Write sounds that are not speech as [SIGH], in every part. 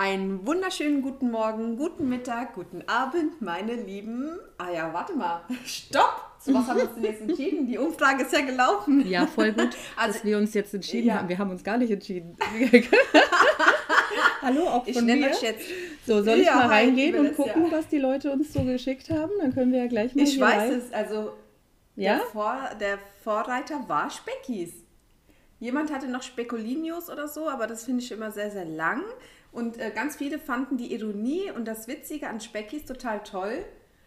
Einen wunderschönen guten Morgen, guten Mittag, guten Abend, meine Lieben. Ah ja, warte mal. Stopp! Zu was haben wir uns denn jetzt entschieden? Die Umfrage ist ja gelaufen. Ja, voll gut, [LAUGHS] also, dass wir uns jetzt entschieden ja. haben. Wir haben uns gar nicht entschieden. [LAUGHS] Hallo, auch von ich nenne euch jetzt. So, soll ich ja, mal reingehen und gucken, ja. was die Leute uns so geschickt haben? Dann können wir ja gleich mal Ich weiß rein. es, also ja? der, Vor, der Vorreiter war Speckis. Jemand hatte noch Spekulinius oder so, aber das finde ich immer sehr, sehr lang. Und äh, ganz viele fanden die Ironie und das Witzige an Speckis total toll.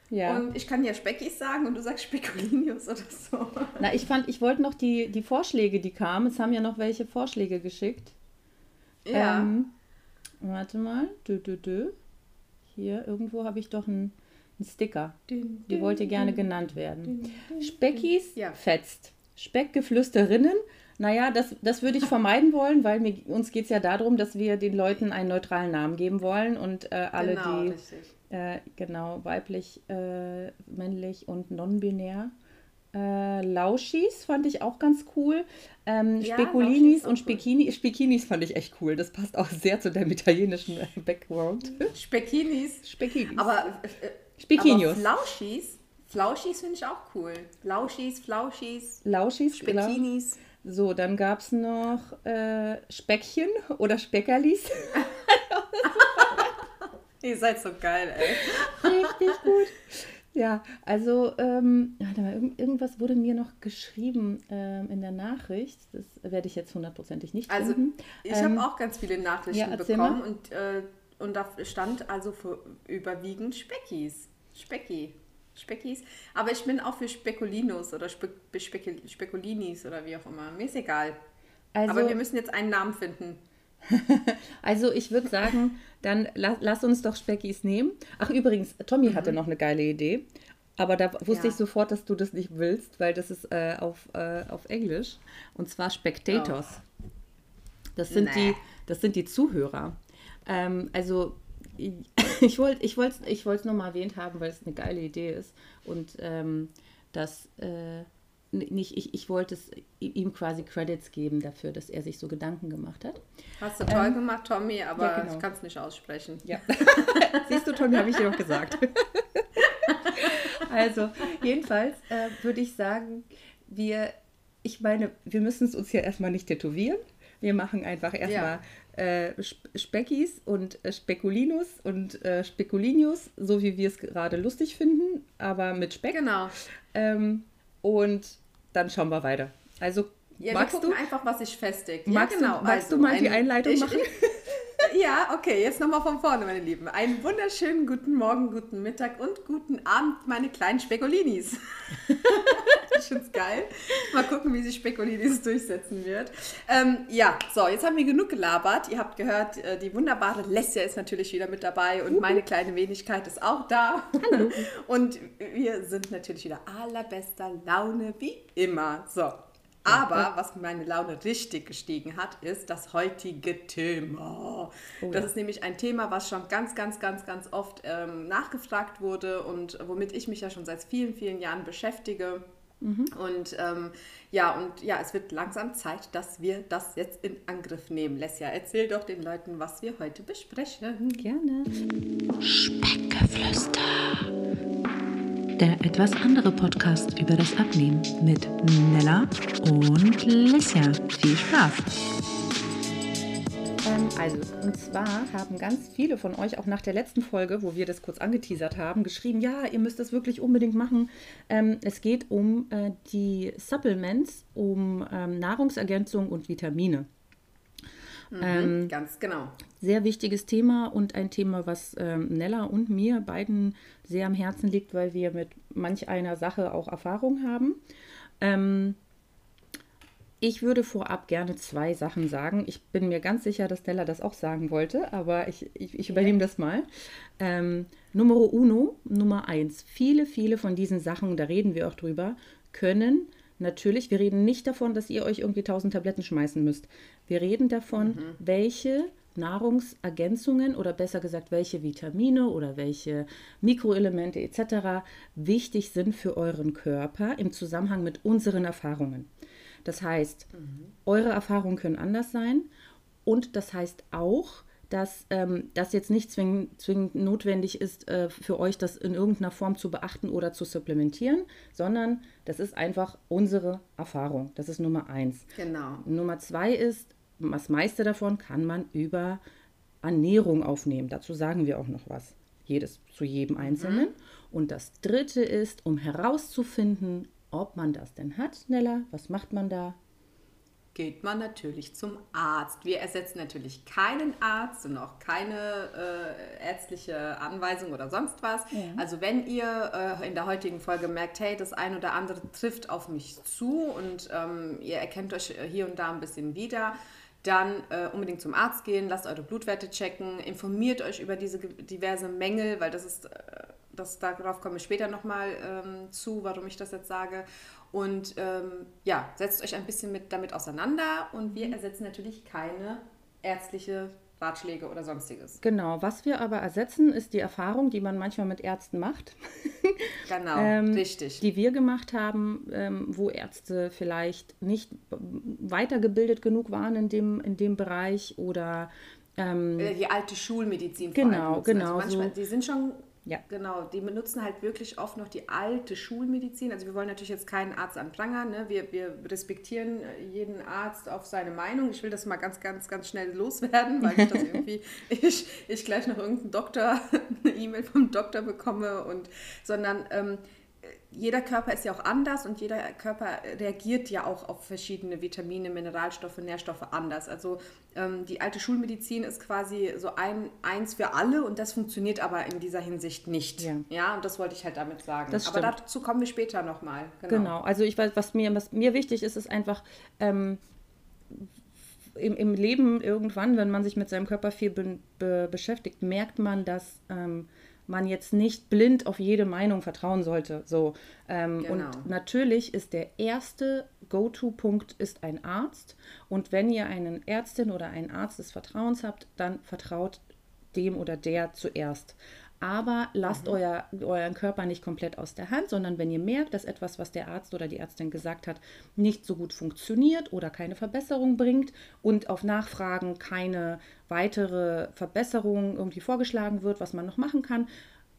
Ja. Und ich kann ja Speckis sagen und du sagst Spekulinius oder so. [LAUGHS] Na, ich fand, ich wollte noch die, die Vorschläge, die kamen. Es haben ja noch welche Vorschläge geschickt. Ja. Ähm, warte mal. Dö, dö, dö. Hier, irgendwo habe ich doch einen, einen Sticker. Dün, die wollte gerne dün, genannt werden. Dün, Speckis ja. fetzt. Speckgeflüsterinnen naja, das, das würde ich vermeiden wollen, weil mir, uns geht es ja darum, dass wir den Leuten einen neutralen Namen geben wollen und äh, alle, genau, die äh, genau weiblich, äh, männlich und non-binär. Äh, Lauschis fand ich auch ganz cool. Ähm, ja, Spekulinis und Spekini, cool. Spekinis fand ich echt cool. Das passt auch sehr zu deinem italienischen Background. [LAUGHS] Spekinis. Spekinis. Aber, äh, Spekinius. aber Flauschis, Flauschis finde ich auch cool. Lauschis, Flauschis. Lauschis, Spekinis. Genau. So, dann gab es noch äh, Speckchen oder Speckerlis. [LAUGHS] Ihr seid so geil, ey. Richtig gut. Ja, also ähm, irgendwas wurde mir noch geschrieben ähm, in der Nachricht. Das werde ich jetzt hundertprozentig nicht Also finden. ich ähm, habe auch ganz viele Nachrichten ja, bekommen und, äh, und da stand also für überwiegend Speckis. Specki. Speckis. Aber ich bin auch für Spekulinos oder Spe Spekul Spekulinis oder wie auch immer. Mir ist egal. Also, Aber wir müssen jetzt einen Namen finden. [LAUGHS] also ich würde sagen, dann la lass uns doch Speckis nehmen. Ach übrigens, Tommy mhm. hatte noch eine geile Idee. Aber da wusste ja. ich sofort, dass du das nicht willst, weil das ist äh, auf, äh, auf Englisch. Und zwar Spectators. Oh. Das, sind nee. die, das sind die Zuhörer. Ähm, also [LAUGHS] ich wollte ich es ich nur mal erwähnt haben, weil es eine geile Idee ist. Und ähm, das äh, nicht, ich, ich wollte es ihm quasi Credits geben dafür, dass er sich so Gedanken gemacht hat. Hast du toll ähm, gemacht, Tommy, aber ja, genau. ich kann es nicht aussprechen. Ja. [LAUGHS] Siehst du, Tommy, habe ich dir auch gesagt. also, jedenfalls äh, würde ich sagen, wir, ich meine, wir müssen es uns ja erstmal nicht tätowieren. Wir machen einfach erstmal ja. Äh, Speckis und äh, Spekulinus und äh, Spekulinius, so wie wir es gerade lustig finden, aber mit Speck. Genau. Ähm, und dann schauen wir weiter. Also ja, magst du einfach, was sich festigt. Magst ja, genau. Du, magst also, du mal die Einleitung ich, machen? [LAUGHS] Ja, okay, jetzt nochmal von vorne, meine Lieben. Einen wunderschönen guten Morgen, guten Mittag und guten Abend, meine kleinen Spekulinis. [LAUGHS] finde es geil. Mal gucken, wie sich Spekulinis durchsetzen wird. Ähm, ja, so, jetzt haben wir genug gelabert. Ihr habt gehört, äh, die wunderbare Lesja ist natürlich wieder mit dabei und meine kleine Wenigkeit ist auch da. Hallo. [LAUGHS] Und wir sind natürlich wieder allerbester Laune, wie immer. So, aber was meine Laune richtig gestiegen hat, ist das heutige Thema. Oh, das ja. ist nämlich ein Thema, was schon ganz, ganz, ganz, ganz oft ähm, nachgefragt wurde und womit ich mich ja schon seit vielen, vielen Jahren beschäftige. Mhm. Und ähm, ja, und ja, es wird langsam Zeit, dass wir das jetzt in Angriff nehmen. Lesja, erzähl doch den Leuten, was wir heute besprechen. Gerne. Speckgeflüster der etwas andere Podcast über das Abnehmen mit Nella und Lissia. Viel Spaß! Ähm, also, und zwar haben ganz viele von euch auch nach der letzten Folge, wo wir das kurz angeteasert haben, geschrieben, ja, ihr müsst das wirklich unbedingt machen. Ähm, es geht um äh, die Supplements, um ähm, Nahrungsergänzung und Vitamine. Mhm, ähm, ganz genau. Sehr wichtiges Thema und ein Thema, was ähm, Nella und mir beiden sehr am Herzen liegt, weil wir mit manch einer Sache auch Erfahrung haben. Ähm, ich würde vorab gerne zwei Sachen sagen. Ich bin mir ganz sicher, dass Nella das auch sagen wollte, aber ich, ich, ich übernehme das mal. Ähm, Numero uno, Nummer eins. Viele, viele von diesen Sachen, da reden wir auch drüber, können natürlich, wir reden nicht davon, dass ihr euch irgendwie tausend Tabletten schmeißen müsst. Wir reden davon, mhm. welche Nahrungsergänzungen oder besser gesagt, welche Vitamine oder welche Mikroelemente etc. wichtig sind für euren Körper im Zusammenhang mit unseren Erfahrungen. Das heißt, mhm. eure Erfahrungen können anders sein und das heißt auch, dass ähm, das jetzt nicht zwingend, zwingend notwendig ist äh, für euch, das in irgendeiner Form zu beachten oder zu supplementieren, sondern das ist einfach unsere Erfahrung. Das ist Nummer eins. Genau. Nummer zwei ist, das meiste davon kann man über Ernährung aufnehmen. Dazu sagen wir auch noch was. Jedes zu jedem Einzelnen. Mhm. Und das dritte ist, um herauszufinden, ob man das denn hat, Nella, was macht man da? geht man natürlich zum Arzt. Wir ersetzen natürlich keinen Arzt und auch keine äh, ärztliche Anweisung oder sonst was. Ja. Also wenn ihr äh, in der heutigen Folge merkt, hey, das ein oder andere trifft auf mich zu und ähm, ihr erkennt euch hier und da ein bisschen wieder, dann äh, unbedingt zum Arzt gehen, lasst eure Blutwerte checken, informiert euch über diese diverse Mängel, weil das ist, äh, das, darauf komme ich später nochmal ähm, zu, warum ich das jetzt sage. Und ähm, ja, setzt euch ein bisschen mit, damit auseinander und wir ersetzen natürlich keine ärztliche Ratschläge oder sonstiges. Genau, was wir aber ersetzen, ist die Erfahrung, die man manchmal mit Ärzten macht. [LAUGHS] genau, ähm, richtig. Die wir gemacht haben, ähm, wo Ärzte vielleicht nicht weitergebildet genug waren in dem, in dem Bereich oder ähm, äh, die alte Schulmedizin. Genau, genau. Also manchmal, so. Die sind schon ja. Genau, die benutzen halt wirklich oft noch die alte Schulmedizin. Also wir wollen natürlich jetzt keinen Arzt anprangern. Ne? Wir, wir respektieren jeden Arzt auf seine Meinung. Ich will das mal ganz, ganz, ganz schnell loswerden, weil ich das [LAUGHS] irgendwie, ich, ich gleich noch irgendeinen Doktor, [LAUGHS] eine E-Mail vom Doktor bekomme und sondern ähm, jeder Körper ist ja auch anders und jeder Körper reagiert ja auch auf verschiedene Vitamine, Mineralstoffe, Nährstoffe anders. Also ähm, die alte Schulmedizin ist quasi so ein, eins für alle und das funktioniert aber in dieser Hinsicht nicht. Ja, ja und das wollte ich halt damit sagen. aber dazu kommen wir später nochmal. Genau. genau, also ich weiß, was mir, was mir wichtig ist, ist einfach ähm, im, im Leben irgendwann, wenn man sich mit seinem Körper viel be, be, beschäftigt, merkt man, dass ähm, man jetzt nicht blind auf jede Meinung vertrauen sollte. So. Ähm, genau. Und natürlich ist der erste Go-To-Punkt ist ein Arzt. Und wenn ihr einen Ärztin oder einen Arzt des Vertrauens habt, dann vertraut dem oder der zuerst aber lasst mhm. euer, euren Körper nicht komplett aus der Hand, sondern wenn ihr merkt, dass etwas, was der Arzt oder die Ärztin gesagt hat, nicht so gut funktioniert oder keine Verbesserung bringt und auf Nachfragen keine weitere Verbesserung irgendwie vorgeschlagen wird, was man noch machen kann,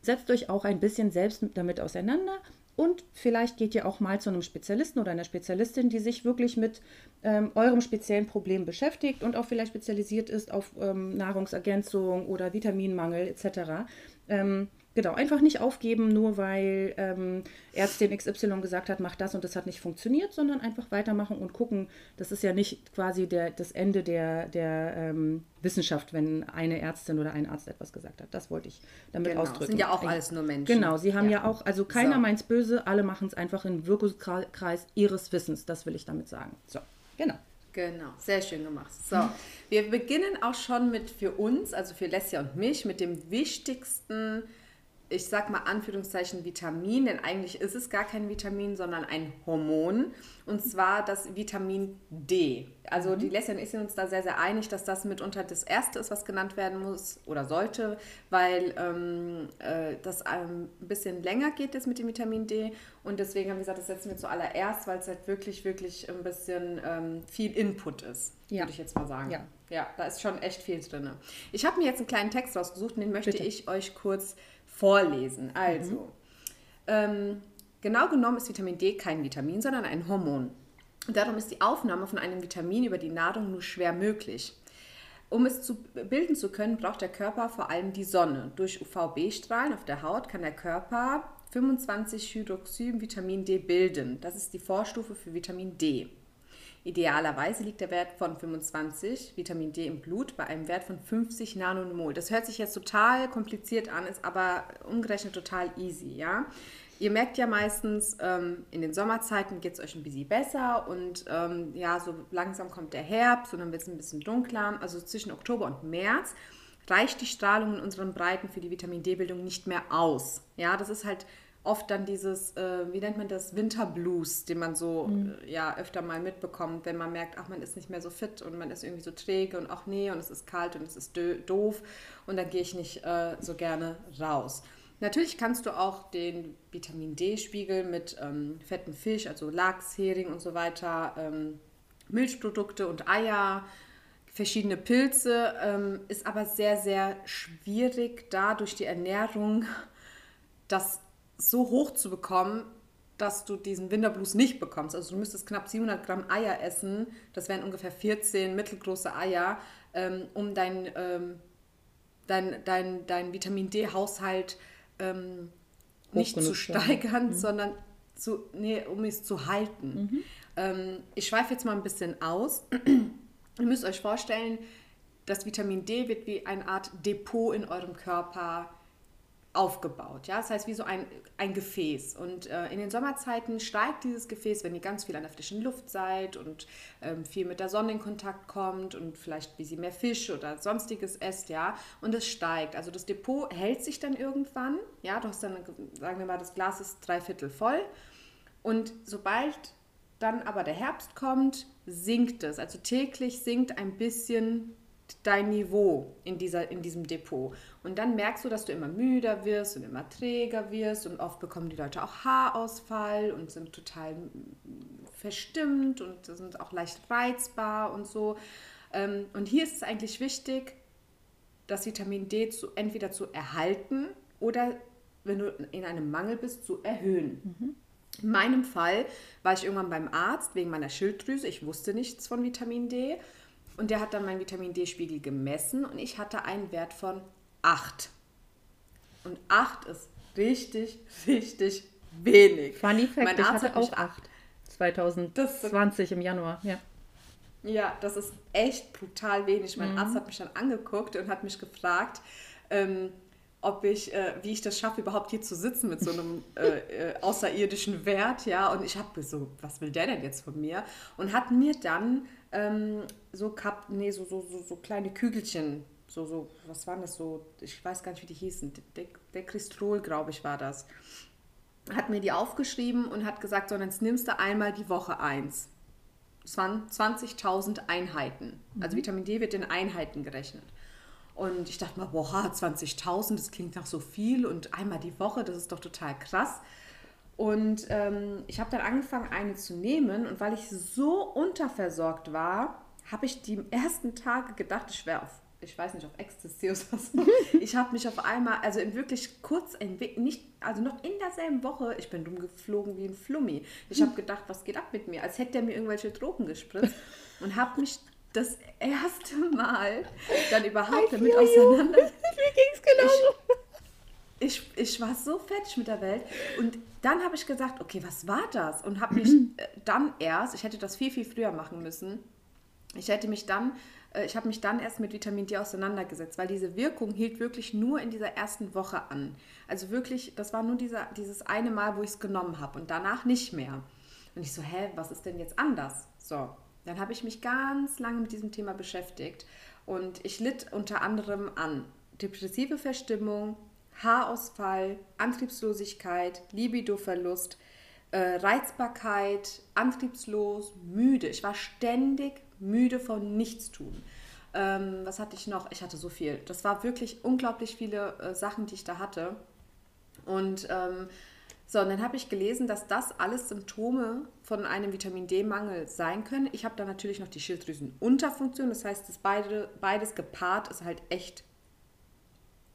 setzt euch auch ein bisschen selbst damit auseinander und vielleicht geht ihr auch mal zu einem Spezialisten oder einer Spezialistin, die sich wirklich mit ähm, eurem speziellen Problem beschäftigt und auch vielleicht spezialisiert ist auf ähm, Nahrungsergänzung oder Vitaminmangel etc. Ähm, genau, einfach nicht aufgeben, nur weil ähm, Ärztin XY gesagt hat, mach das und das hat nicht funktioniert, sondern einfach weitermachen und gucken. Das ist ja nicht quasi der, das Ende der, der ähm, Wissenschaft, wenn eine Ärztin oder ein Arzt etwas gesagt hat. Das wollte ich damit genau, ausdrücken. sind ja auch alles nur Menschen. Genau, sie haben ja, ja auch, also keiner so. meint es böse, alle machen es einfach im Wirkungskreis ihres Wissens. Das will ich damit sagen. So, genau. Genau, sehr schön gemacht. So, wir beginnen auch schon mit für uns, also für Lesja und mich, mit dem wichtigsten ich sag mal Anführungszeichen Vitamin, denn eigentlich ist es gar kein Vitamin, sondern ein Hormon und zwar das Vitamin D. Also mhm. die Leslie und ich sind uns da sehr, sehr einig, dass das mitunter das erste ist, was genannt werden muss oder sollte, weil ähm, äh, das ein bisschen länger geht jetzt mit dem Vitamin D und deswegen haben wir gesagt, das setzen wir zuallererst, weil es halt wirklich, wirklich ein bisschen ähm, viel Input ist, ja. würde ich jetzt mal sagen. Ja. ja, da ist schon echt viel drin. Ich habe mir jetzt einen kleinen Text rausgesucht und den möchte Bitte. ich euch kurz vorlesen. Also, mhm. ähm, genau genommen ist Vitamin D kein Vitamin, sondern ein Hormon. Und darum ist die Aufnahme von einem Vitamin über die Nahrung nur schwer möglich. Um es zu bilden zu können, braucht der Körper vor allem die Sonne. Durch UVB-Strahlen auf der Haut kann der Körper 25 Hydroxy-Vitamin D bilden. Das ist die Vorstufe für Vitamin D. Idealerweise liegt der Wert von 25 Vitamin D im Blut bei einem Wert von 50 Nanomol. Das hört sich jetzt total kompliziert an, ist aber umgerechnet total easy, ja. Ihr merkt ja meistens, ähm, in den Sommerzeiten geht es euch ein bisschen besser und ähm, ja, so langsam kommt der Herbst und dann wird es ein bisschen dunkler. Also zwischen Oktober und März reicht die Strahlung in unseren Breiten für die Vitamin D-Bildung nicht mehr aus. Ja, das ist halt oft dann dieses, äh, wie nennt man das, Winterblues, den man so mhm. äh, ja öfter mal mitbekommt, wenn man merkt, ach, man ist nicht mehr so fit und man ist irgendwie so träge und ach nee, und es ist kalt und es ist doof und dann gehe ich nicht äh, so gerne raus. Natürlich kannst du auch den Vitamin D-Spiegel mit ähm, fetten Fisch, also Lachs, Hering und so weiter, ähm, Milchprodukte und Eier, verschiedene Pilze, ähm, ist aber sehr, sehr schwierig, da durch die Ernährung das so hoch zu bekommen, dass du diesen Winterblues nicht bekommst. Also du müsstest knapp 700 Gramm Eier essen, das wären ungefähr 14 mittelgroße Eier, ähm, um dein, ähm, dein, dein, dein Vitamin D-Haushalt ähm, nicht zu steigern, mhm. sondern zu, nee, um es zu halten. Mhm. Ähm, ich schweife jetzt mal ein bisschen aus. [CLEARS THROAT] Ihr müsst euch vorstellen, das Vitamin D wird wie eine Art Depot in eurem Körper aufgebaut. Ja? Das heißt, wie so ein, ein Gefäß. Und äh, in den Sommerzeiten steigt dieses Gefäß, wenn ihr ganz viel an der frischen Luft seid und ähm, viel mit der Sonne in Kontakt kommt und vielleicht wie sie mehr Fisch oder sonstiges esst, ja, und es steigt. Also das Depot hält sich dann irgendwann, ja, du hast dann, sagen wir mal, das Glas ist drei Viertel voll. Und sobald dann aber der Herbst kommt, sinkt es. Also täglich sinkt ein bisschen dein Niveau in, dieser, in diesem Depot. Und dann merkst du, dass du immer müder wirst und immer träger wirst und oft bekommen die Leute auch Haarausfall und sind total verstimmt und sind auch leicht reizbar und so. Ähm, und hier ist es eigentlich wichtig, das Vitamin D zu, entweder zu erhalten oder, wenn du in einem Mangel bist, zu erhöhen. Mhm. In meinem Fall war ich irgendwann beim Arzt wegen meiner Schilddrüse. Ich wusste nichts von Vitamin D und der hat dann meinen Vitamin D-Spiegel gemessen und ich hatte einen Wert von 8. Und 8 ist richtig, richtig wenig. Funny Fact, mein Arzt ich hatte auch 8. 2020 im Januar, ja. Ja, das ist echt brutal wenig. Mein mhm. Arzt hat mich dann angeguckt und hat mich gefragt, ähm, ob ich, äh, wie ich das schaffe, überhaupt hier zu sitzen mit so einem [LAUGHS] äh, äh, außerirdischen Wert, ja. Und ich habe so, was will der denn jetzt von mir? Und hat mir dann ähm, so, Kap nee, so, so, so, so kleine Kügelchen, so, so, was waren das so, ich weiß gar nicht, wie die hießen, Dekristrol, glaube ich, war das. Hat mir die aufgeschrieben und hat gesagt, so, jetzt nimmst du einmal die Woche eins. Das waren 20.000 Einheiten. Also mhm. Vitamin D wird in Einheiten gerechnet. Und ich dachte mal, boah, 20.000, das klingt nach so viel und einmal die Woche, das ist doch total krass. Und ähm, ich habe dann angefangen, eine zu nehmen. Und weil ich so unterversorgt war, habe ich die ersten Tage gedacht, ich wäre auf, ich weiß nicht, auf Ecstasy [LAUGHS] oder so. ich habe mich auf einmal, also in wirklich kurz, nicht, also noch in derselben Woche, ich bin rumgeflogen wie ein Flummi. Ich habe gedacht, was geht ab mit mir? Als hätte er mir irgendwelche Drogen gespritzt. Und habe mich das erste Mal dann überhaupt damit auseinander. [LAUGHS] Mir ging es genauso. Ich, ich, war so fertig mit der Welt. Und dann habe ich gesagt, okay, was war das? Und habe mich äh, dann erst, ich hätte das viel, viel früher machen müssen, ich hätte mich dann, äh, ich habe mich dann erst mit Vitamin D auseinandergesetzt, weil diese Wirkung hielt wirklich nur in dieser ersten Woche an. Also wirklich, das war nur dieser, dieses eine Mal, wo ich es genommen habe und danach nicht mehr. Und ich so, hä, was ist denn jetzt anders? So, dann habe ich mich ganz lange mit diesem Thema beschäftigt und ich litt unter anderem an depressive Verstimmung, Haarausfall, Antriebslosigkeit, Libidoverlust, äh, Reizbarkeit, antriebslos, müde. Ich war ständig müde von Nichtstun. Ähm, was hatte ich noch? Ich hatte so viel. Das war wirklich unglaublich viele äh, Sachen, die ich da hatte. Und ähm, so, und dann habe ich gelesen, dass das alles Symptome von einem Vitamin D-Mangel sein können. Ich habe da natürlich noch die Schilddrüsenunterfunktion. Das heißt, das beide, beides gepaart ist halt echt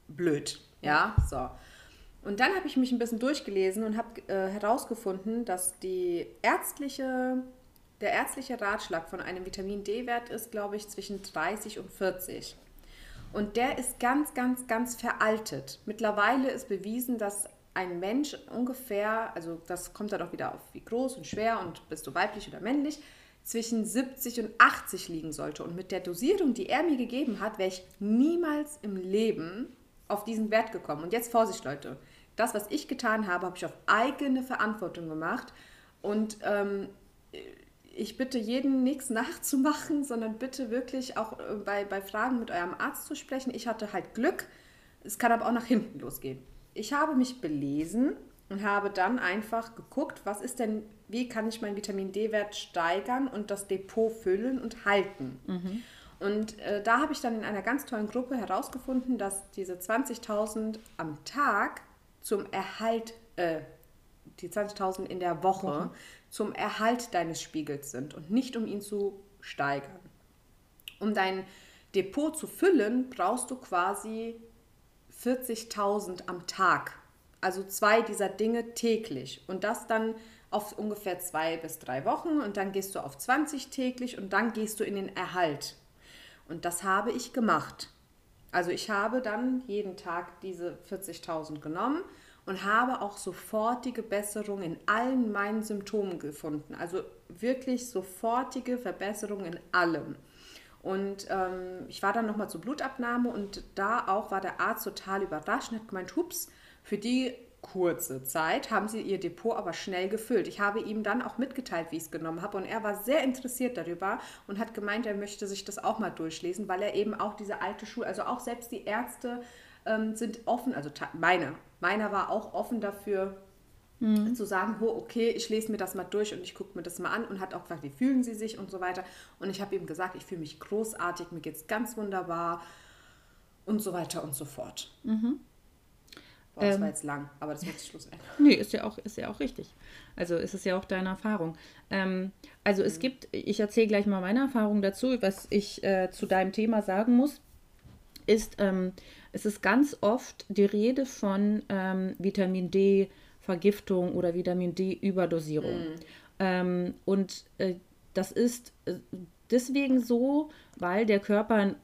blöd. Ja, so. Und dann habe ich mich ein bisschen durchgelesen und habe äh, herausgefunden, dass die ärztliche, der ärztliche Ratschlag von einem Vitamin D-Wert ist, glaube ich, zwischen 30 und 40. Und der ist ganz, ganz, ganz veraltet. Mittlerweile ist bewiesen, dass ein Mensch ungefähr, also das kommt dann auch wieder auf wie groß und schwer und bist du weiblich oder männlich, zwischen 70 und 80 liegen sollte. Und mit der Dosierung, die er mir gegeben hat, wäre ich niemals im Leben auf diesen Wert gekommen. Und jetzt Vorsicht, Leute. Das, was ich getan habe, habe ich auf eigene Verantwortung gemacht. Und ähm, ich bitte jeden nichts [LAUGHS] nachzumachen, sondern bitte wirklich auch äh, bei, bei Fragen mit eurem Arzt zu sprechen. Ich hatte halt Glück. Es kann aber auch nach hinten losgehen. Ich habe mich belesen und habe dann einfach geguckt, was ist denn, wie kann ich meinen Vitamin D-Wert steigern und das Depot füllen und halten. Mhm. Und äh, da habe ich dann in einer ganz tollen Gruppe herausgefunden, dass diese 20.000 am Tag zum Erhalt, äh, die 20.000 in der Woche, mhm. zum Erhalt deines Spiegels sind und nicht um ihn zu steigern. Um dein Depot zu füllen, brauchst du quasi 40.000 am Tag. Also zwei dieser Dinge täglich. Und das dann auf ungefähr zwei bis drei Wochen. Und dann gehst du auf 20 täglich und dann gehst du in den Erhalt. Und das habe ich gemacht. Also ich habe dann jeden Tag diese 40.000 genommen und habe auch sofortige Besserung in allen meinen Symptomen gefunden. Also wirklich sofortige Verbesserung in allem. Und ähm, ich war dann nochmal zur Blutabnahme und da auch war der Arzt total überrascht und hat gemeint, hups, für die kurze Zeit haben sie ihr Depot aber schnell gefüllt. Ich habe ihm dann auch mitgeteilt, wie ich es genommen habe und er war sehr interessiert darüber und hat gemeint, er möchte sich das auch mal durchlesen, weil er eben auch diese alte Schule, also auch selbst die Ärzte ähm, sind offen, also meiner, meiner war auch offen dafür, Mhm. zu sagen, oh, okay, ich lese mir das mal durch und ich gucke mir das mal an und hat auch gefragt, wie fühlen Sie sich und so weiter. Und ich habe ihm gesagt, ich fühle mich großartig, mir geht es ganz wunderbar und so weiter und so fort. Mhm. Boah, das ähm, war jetzt lang, aber das wird Schluss sein. [LAUGHS] Nee, ist ja auch, ist ja auch richtig. Also ist es ja auch deine Erfahrung. Ähm, also mhm. es gibt, ich erzähle gleich mal meine Erfahrung dazu, was ich äh, zu deinem Thema sagen muss, ist, ähm, es ist ganz oft die Rede von ähm, Vitamin D, Vergiftung oder Vitamin D-Überdosierung. Mhm. Ähm, und äh, das ist äh, deswegen so, weil der Körper einen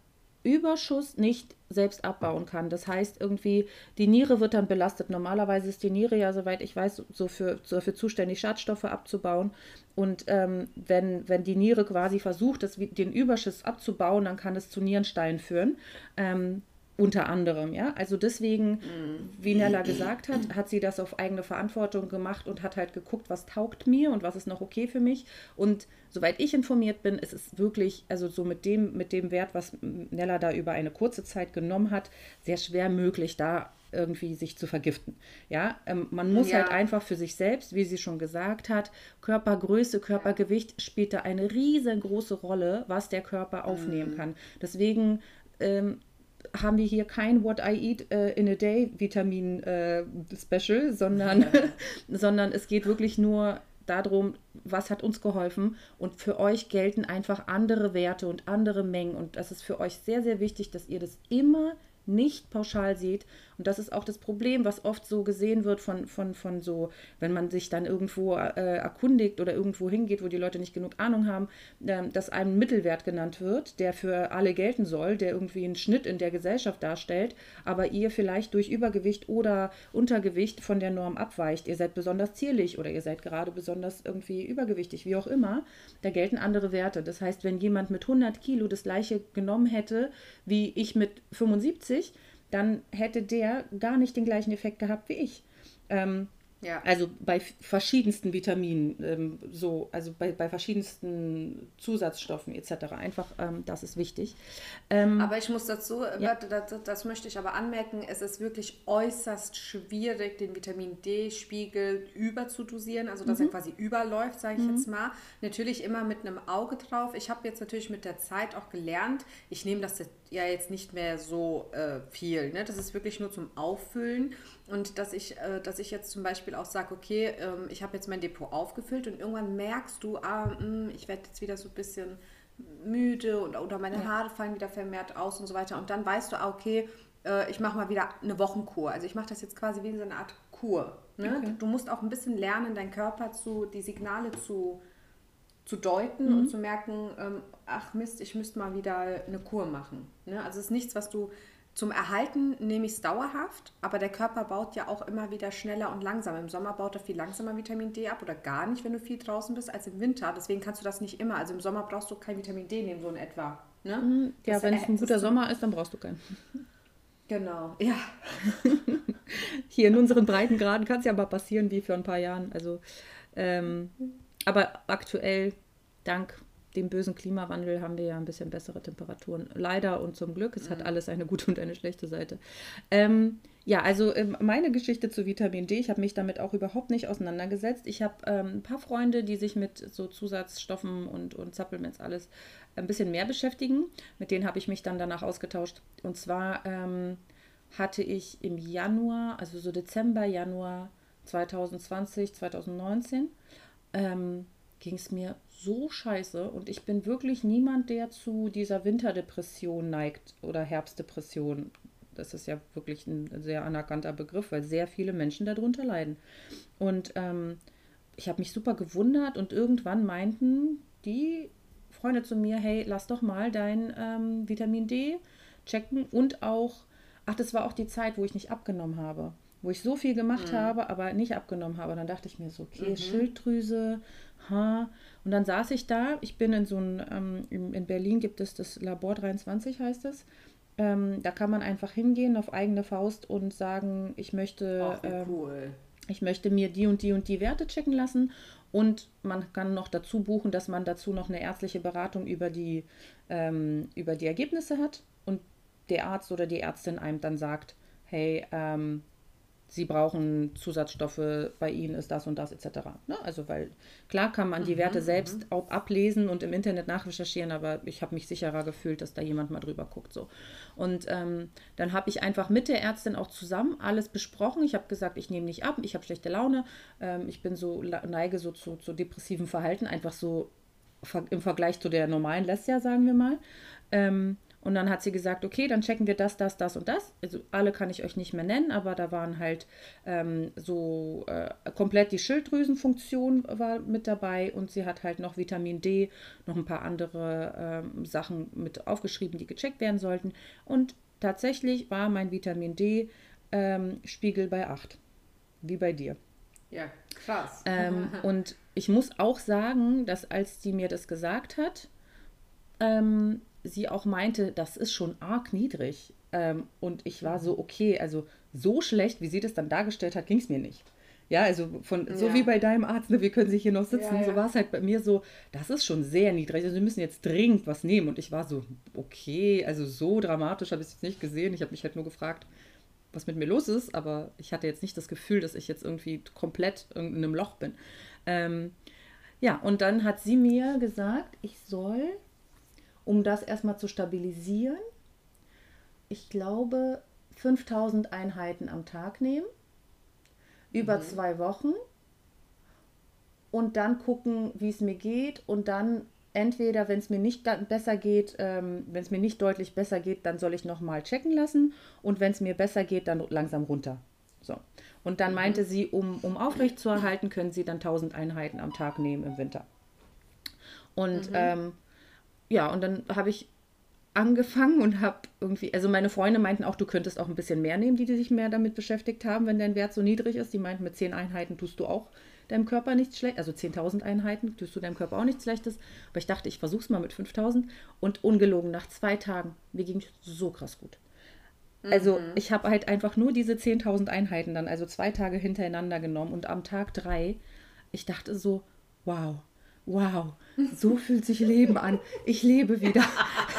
Überschuss nicht selbst abbauen kann. Das heißt, irgendwie die Niere wird dann belastet. Normalerweise ist die Niere ja, soweit ich weiß, so für, so für zuständig, Schadstoffe abzubauen. Und ähm, wenn, wenn die Niere quasi versucht, das, den Überschuss abzubauen, dann kann es zu Nierensteinen führen. Ähm, unter anderem, ja. Also deswegen, mhm. wie Nella gesagt hat, hat sie das auf eigene Verantwortung gemacht und hat halt geguckt, was taugt mir und was ist noch okay für mich. Und soweit ich informiert bin, ist es wirklich, also so mit dem, mit dem Wert, was Nella da über eine kurze Zeit genommen hat, sehr schwer möglich, da irgendwie sich zu vergiften. Ja, ähm, man muss ja. halt einfach für sich selbst, wie sie schon gesagt hat, Körpergröße, Körpergewicht spielt da eine riesengroße Rolle, was der Körper aufnehmen mhm. kann. Deswegen ähm, haben wir hier kein What I Eat uh, in a Day Vitamin uh, Special, sondern, [LAUGHS] [LAUGHS] sondern es geht wirklich nur darum, was hat uns geholfen und für euch gelten einfach andere Werte und andere Mengen und das ist für euch sehr, sehr wichtig, dass ihr das immer nicht pauschal seht. Und das ist auch das Problem, was oft so gesehen wird von, von, von so, wenn man sich dann irgendwo äh, erkundigt oder irgendwo hingeht, wo die Leute nicht genug Ahnung haben, äh, dass ein Mittelwert genannt wird, der für alle gelten soll, der irgendwie einen Schnitt in der Gesellschaft darstellt, aber ihr vielleicht durch Übergewicht oder Untergewicht von der Norm abweicht. Ihr seid besonders zierlich oder ihr seid gerade besonders irgendwie übergewichtig, wie auch immer. Da gelten andere Werte. Das heißt, wenn jemand mit 100 Kilo das gleiche genommen hätte wie ich mit 75, dann hätte der gar nicht den gleichen Effekt gehabt wie ich. Ähm, ja. Also bei verschiedensten Vitaminen, ähm, so, also bei, bei verschiedensten Zusatzstoffen etc. Einfach, ähm, das ist wichtig. Ähm, aber ich muss dazu, ja. das, das, möchte ich aber anmerken, es ist wirklich äußerst schwierig, den Vitamin D-Spiegel überzudosieren, also dass mhm. er quasi überläuft, sage ich mhm. jetzt mal. Natürlich immer mit einem Auge drauf. Ich habe jetzt natürlich mit der Zeit auch gelernt, ich nehme das ja jetzt nicht mehr so äh, viel. Ne? Das ist wirklich nur zum Auffüllen. Und dass ich, äh, dass ich jetzt zum Beispiel auch sage, okay, ähm, ich habe jetzt mein Depot aufgefüllt und irgendwann merkst du, ah, mh, hm, ich werde jetzt wieder so ein bisschen müde und, oder meine Haare fallen wieder vermehrt aus und so weiter. Und dann weißt du, ah, okay, äh, ich mache mal wieder eine Wochenkur. Also ich mache das jetzt quasi wie so eine Art Kur. Ne? Okay. Du musst auch ein bisschen lernen, deinen Körper zu, die Signale zu, zu deuten mhm. und zu merken, ähm, ach Mist, ich müsste mal wieder eine Kur machen. Ne? Also es ist nichts, was du zum Erhalten nehme ich es dauerhaft, aber der Körper baut ja auch immer wieder schneller und langsamer. Im Sommer baut er viel langsamer Vitamin D ab oder gar nicht, wenn du viel draußen bist, als im Winter. Deswegen kannst du das nicht immer. Also im Sommer brauchst du kein Vitamin D nehmen, so in etwa. Ne? Mhm. Ja, wenn es ein guter Sommer ist, dann brauchst du keinen. [LAUGHS] Genau, ja. [LAUGHS] Hier in unseren Breitengraden kann es ja mal passieren wie vor ein paar Jahren. Also, ähm, aber aktuell, dank dem bösen Klimawandel haben wir ja ein bisschen bessere Temperaturen. Leider und zum Glück. Es mhm. hat alles eine gute und eine schlechte Seite. Ähm, ja, also ähm, meine Geschichte zu Vitamin D, ich habe mich damit auch überhaupt nicht auseinandergesetzt. Ich habe ähm, ein paar Freunde, die sich mit so Zusatzstoffen und, und Supplements alles ein bisschen mehr beschäftigen. Mit denen habe ich mich dann danach ausgetauscht. Und zwar ähm, hatte ich im Januar, also so Dezember, Januar 2020, 2019, ähm, ging es mir so scheiße und ich bin wirklich niemand, der zu dieser Winterdepression neigt oder Herbstdepression. Das ist ja wirklich ein sehr anerkannter Begriff, weil sehr viele Menschen darunter leiden. Und ähm, ich habe mich super gewundert und irgendwann meinten die Freunde zu mir, hey, lass doch mal dein ähm, Vitamin D checken und auch, ach, das war auch die Zeit, wo ich nicht abgenommen habe wo ich so viel gemacht mhm. habe, aber nicht abgenommen habe. Dann dachte ich mir so, okay, mhm. Schilddrüse, ha. Und dann saß ich da, ich bin in so einem, ähm, in Berlin gibt es das Labor 23, heißt es. Ähm, da kann man einfach hingehen auf eigene Faust und sagen, ich möchte, Ach, ähm, cool. ich möchte mir die und die und die Werte checken lassen. Und man kann noch dazu buchen, dass man dazu noch eine ärztliche Beratung über die, ähm, über die Ergebnisse hat. Und der Arzt oder die Ärztin einem dann sagt, hey, ähm, sie brauchen Zusatzstoffe, bei ihnen ist das und das etc. Ne? Also weil klar kann man die mhm, Werte selbst mhm. auch ablesen und im Internet nachrecherchieren, aber ich habe mich sicherer gefühlt, dass da jemand mal drüber guckt. So. Und ähm, dann habe ich einfach mit der Ärztin auch zusammen alles besprochen. Ich habe gesagt, ich nehme nicht ab, ich habe schlechte Laune, ähm, ich bin so, neige so zu, zu depressiven Verhalten, einfach so im Vergleich zu der normalen Lesja, sagen wir mal. Ähm, und dann hat sie gesagt, okay, dann checken wir das, das, das und das. Also alle kann ich euch nicht mehr nennen, aber da waren halt ähm, so äh, komplett die Schilddrüsenfunktion war mit dabei und sie hat halt noch Vitamin D, noch ein paar andere ähm, Sachen mit aufgeschrieben, die gecheckt werden sollten. Und tatsächlich war mein Vitamin D ähm, Spiegel bei 8, wie bei dir. Ja, krass. Ähm, [LAUGHS] und ich muss auch sagen, dass als sie mir das gesagt hat, ähm, sie auch meinte, das ist schon arg niedrig. Ähm, und ich war so, okay, also so schlecht, wie sie das dann dargestellt hat, ging es mir nicht. Ja, also von so wie bei deinem Arzt, ne, wir können sich hier noch sitzen, ja, ja. so war es halt bei mir so, das ist schon sehr niedrig. Also wir müssen jetzt dringend was nehmen. Und ich war so, okay, also so dramatisch habe ich es jetzt nicht gesehen. Ich habe mich halt nur gefragt, was mit mir los ist, aber ich hatte jetzt nicht das Gefühl, dass ich jetzt irgendwie komplett in einem Loch bin. Ähm, ja, und dann hat sie mir gesagt, ich soll um das erstmal zu stabilisieren, ich glaube, 5000 Einheiten am Tag nehmen, über mhm. zwei Wochen und dann gucken, wie es mir geht und dann entweder, wenn es mir nicht besser geht, ähm, wenn es mir nicht deutlich besser geht, dann soll ich nochmal checken lassen und wenn es mir besser geht, dann langsam runter. So. Und dann mhm. meinte sie, um, um aufrecht zu erhalten, können sie dann 1000 Einheiten am Tag nehmen im Winter. Und mhm. ähm, ja, und dann habe ich angefangen und habe irgendwie, also meine Freunde meinten auch, du könntest auch ein bisschen mehr nehmen, die, die sich mehr damit beschäftigt haben, wenn dein Wert so niedrig ist. Die meinten, mit 10 Einheiten tust du auch deinem Körper nichts Schlechtes, also 10.000 Einheiten tust du deinem Körper auch nichts Schlechtes. Aber ich dachte, ich versuche es mal mit 5.000 und ungelogen, nach zwei Tagen, mir ging es so krass gut. Also mhm. ich habe halt einfach nur diese 10.000 Einheiten dann, also zwei Tage hintereinander genommen und am Tag drei, ich dachte so, wow, wow, so fühlt sich Leben an. Ich lebe wieder.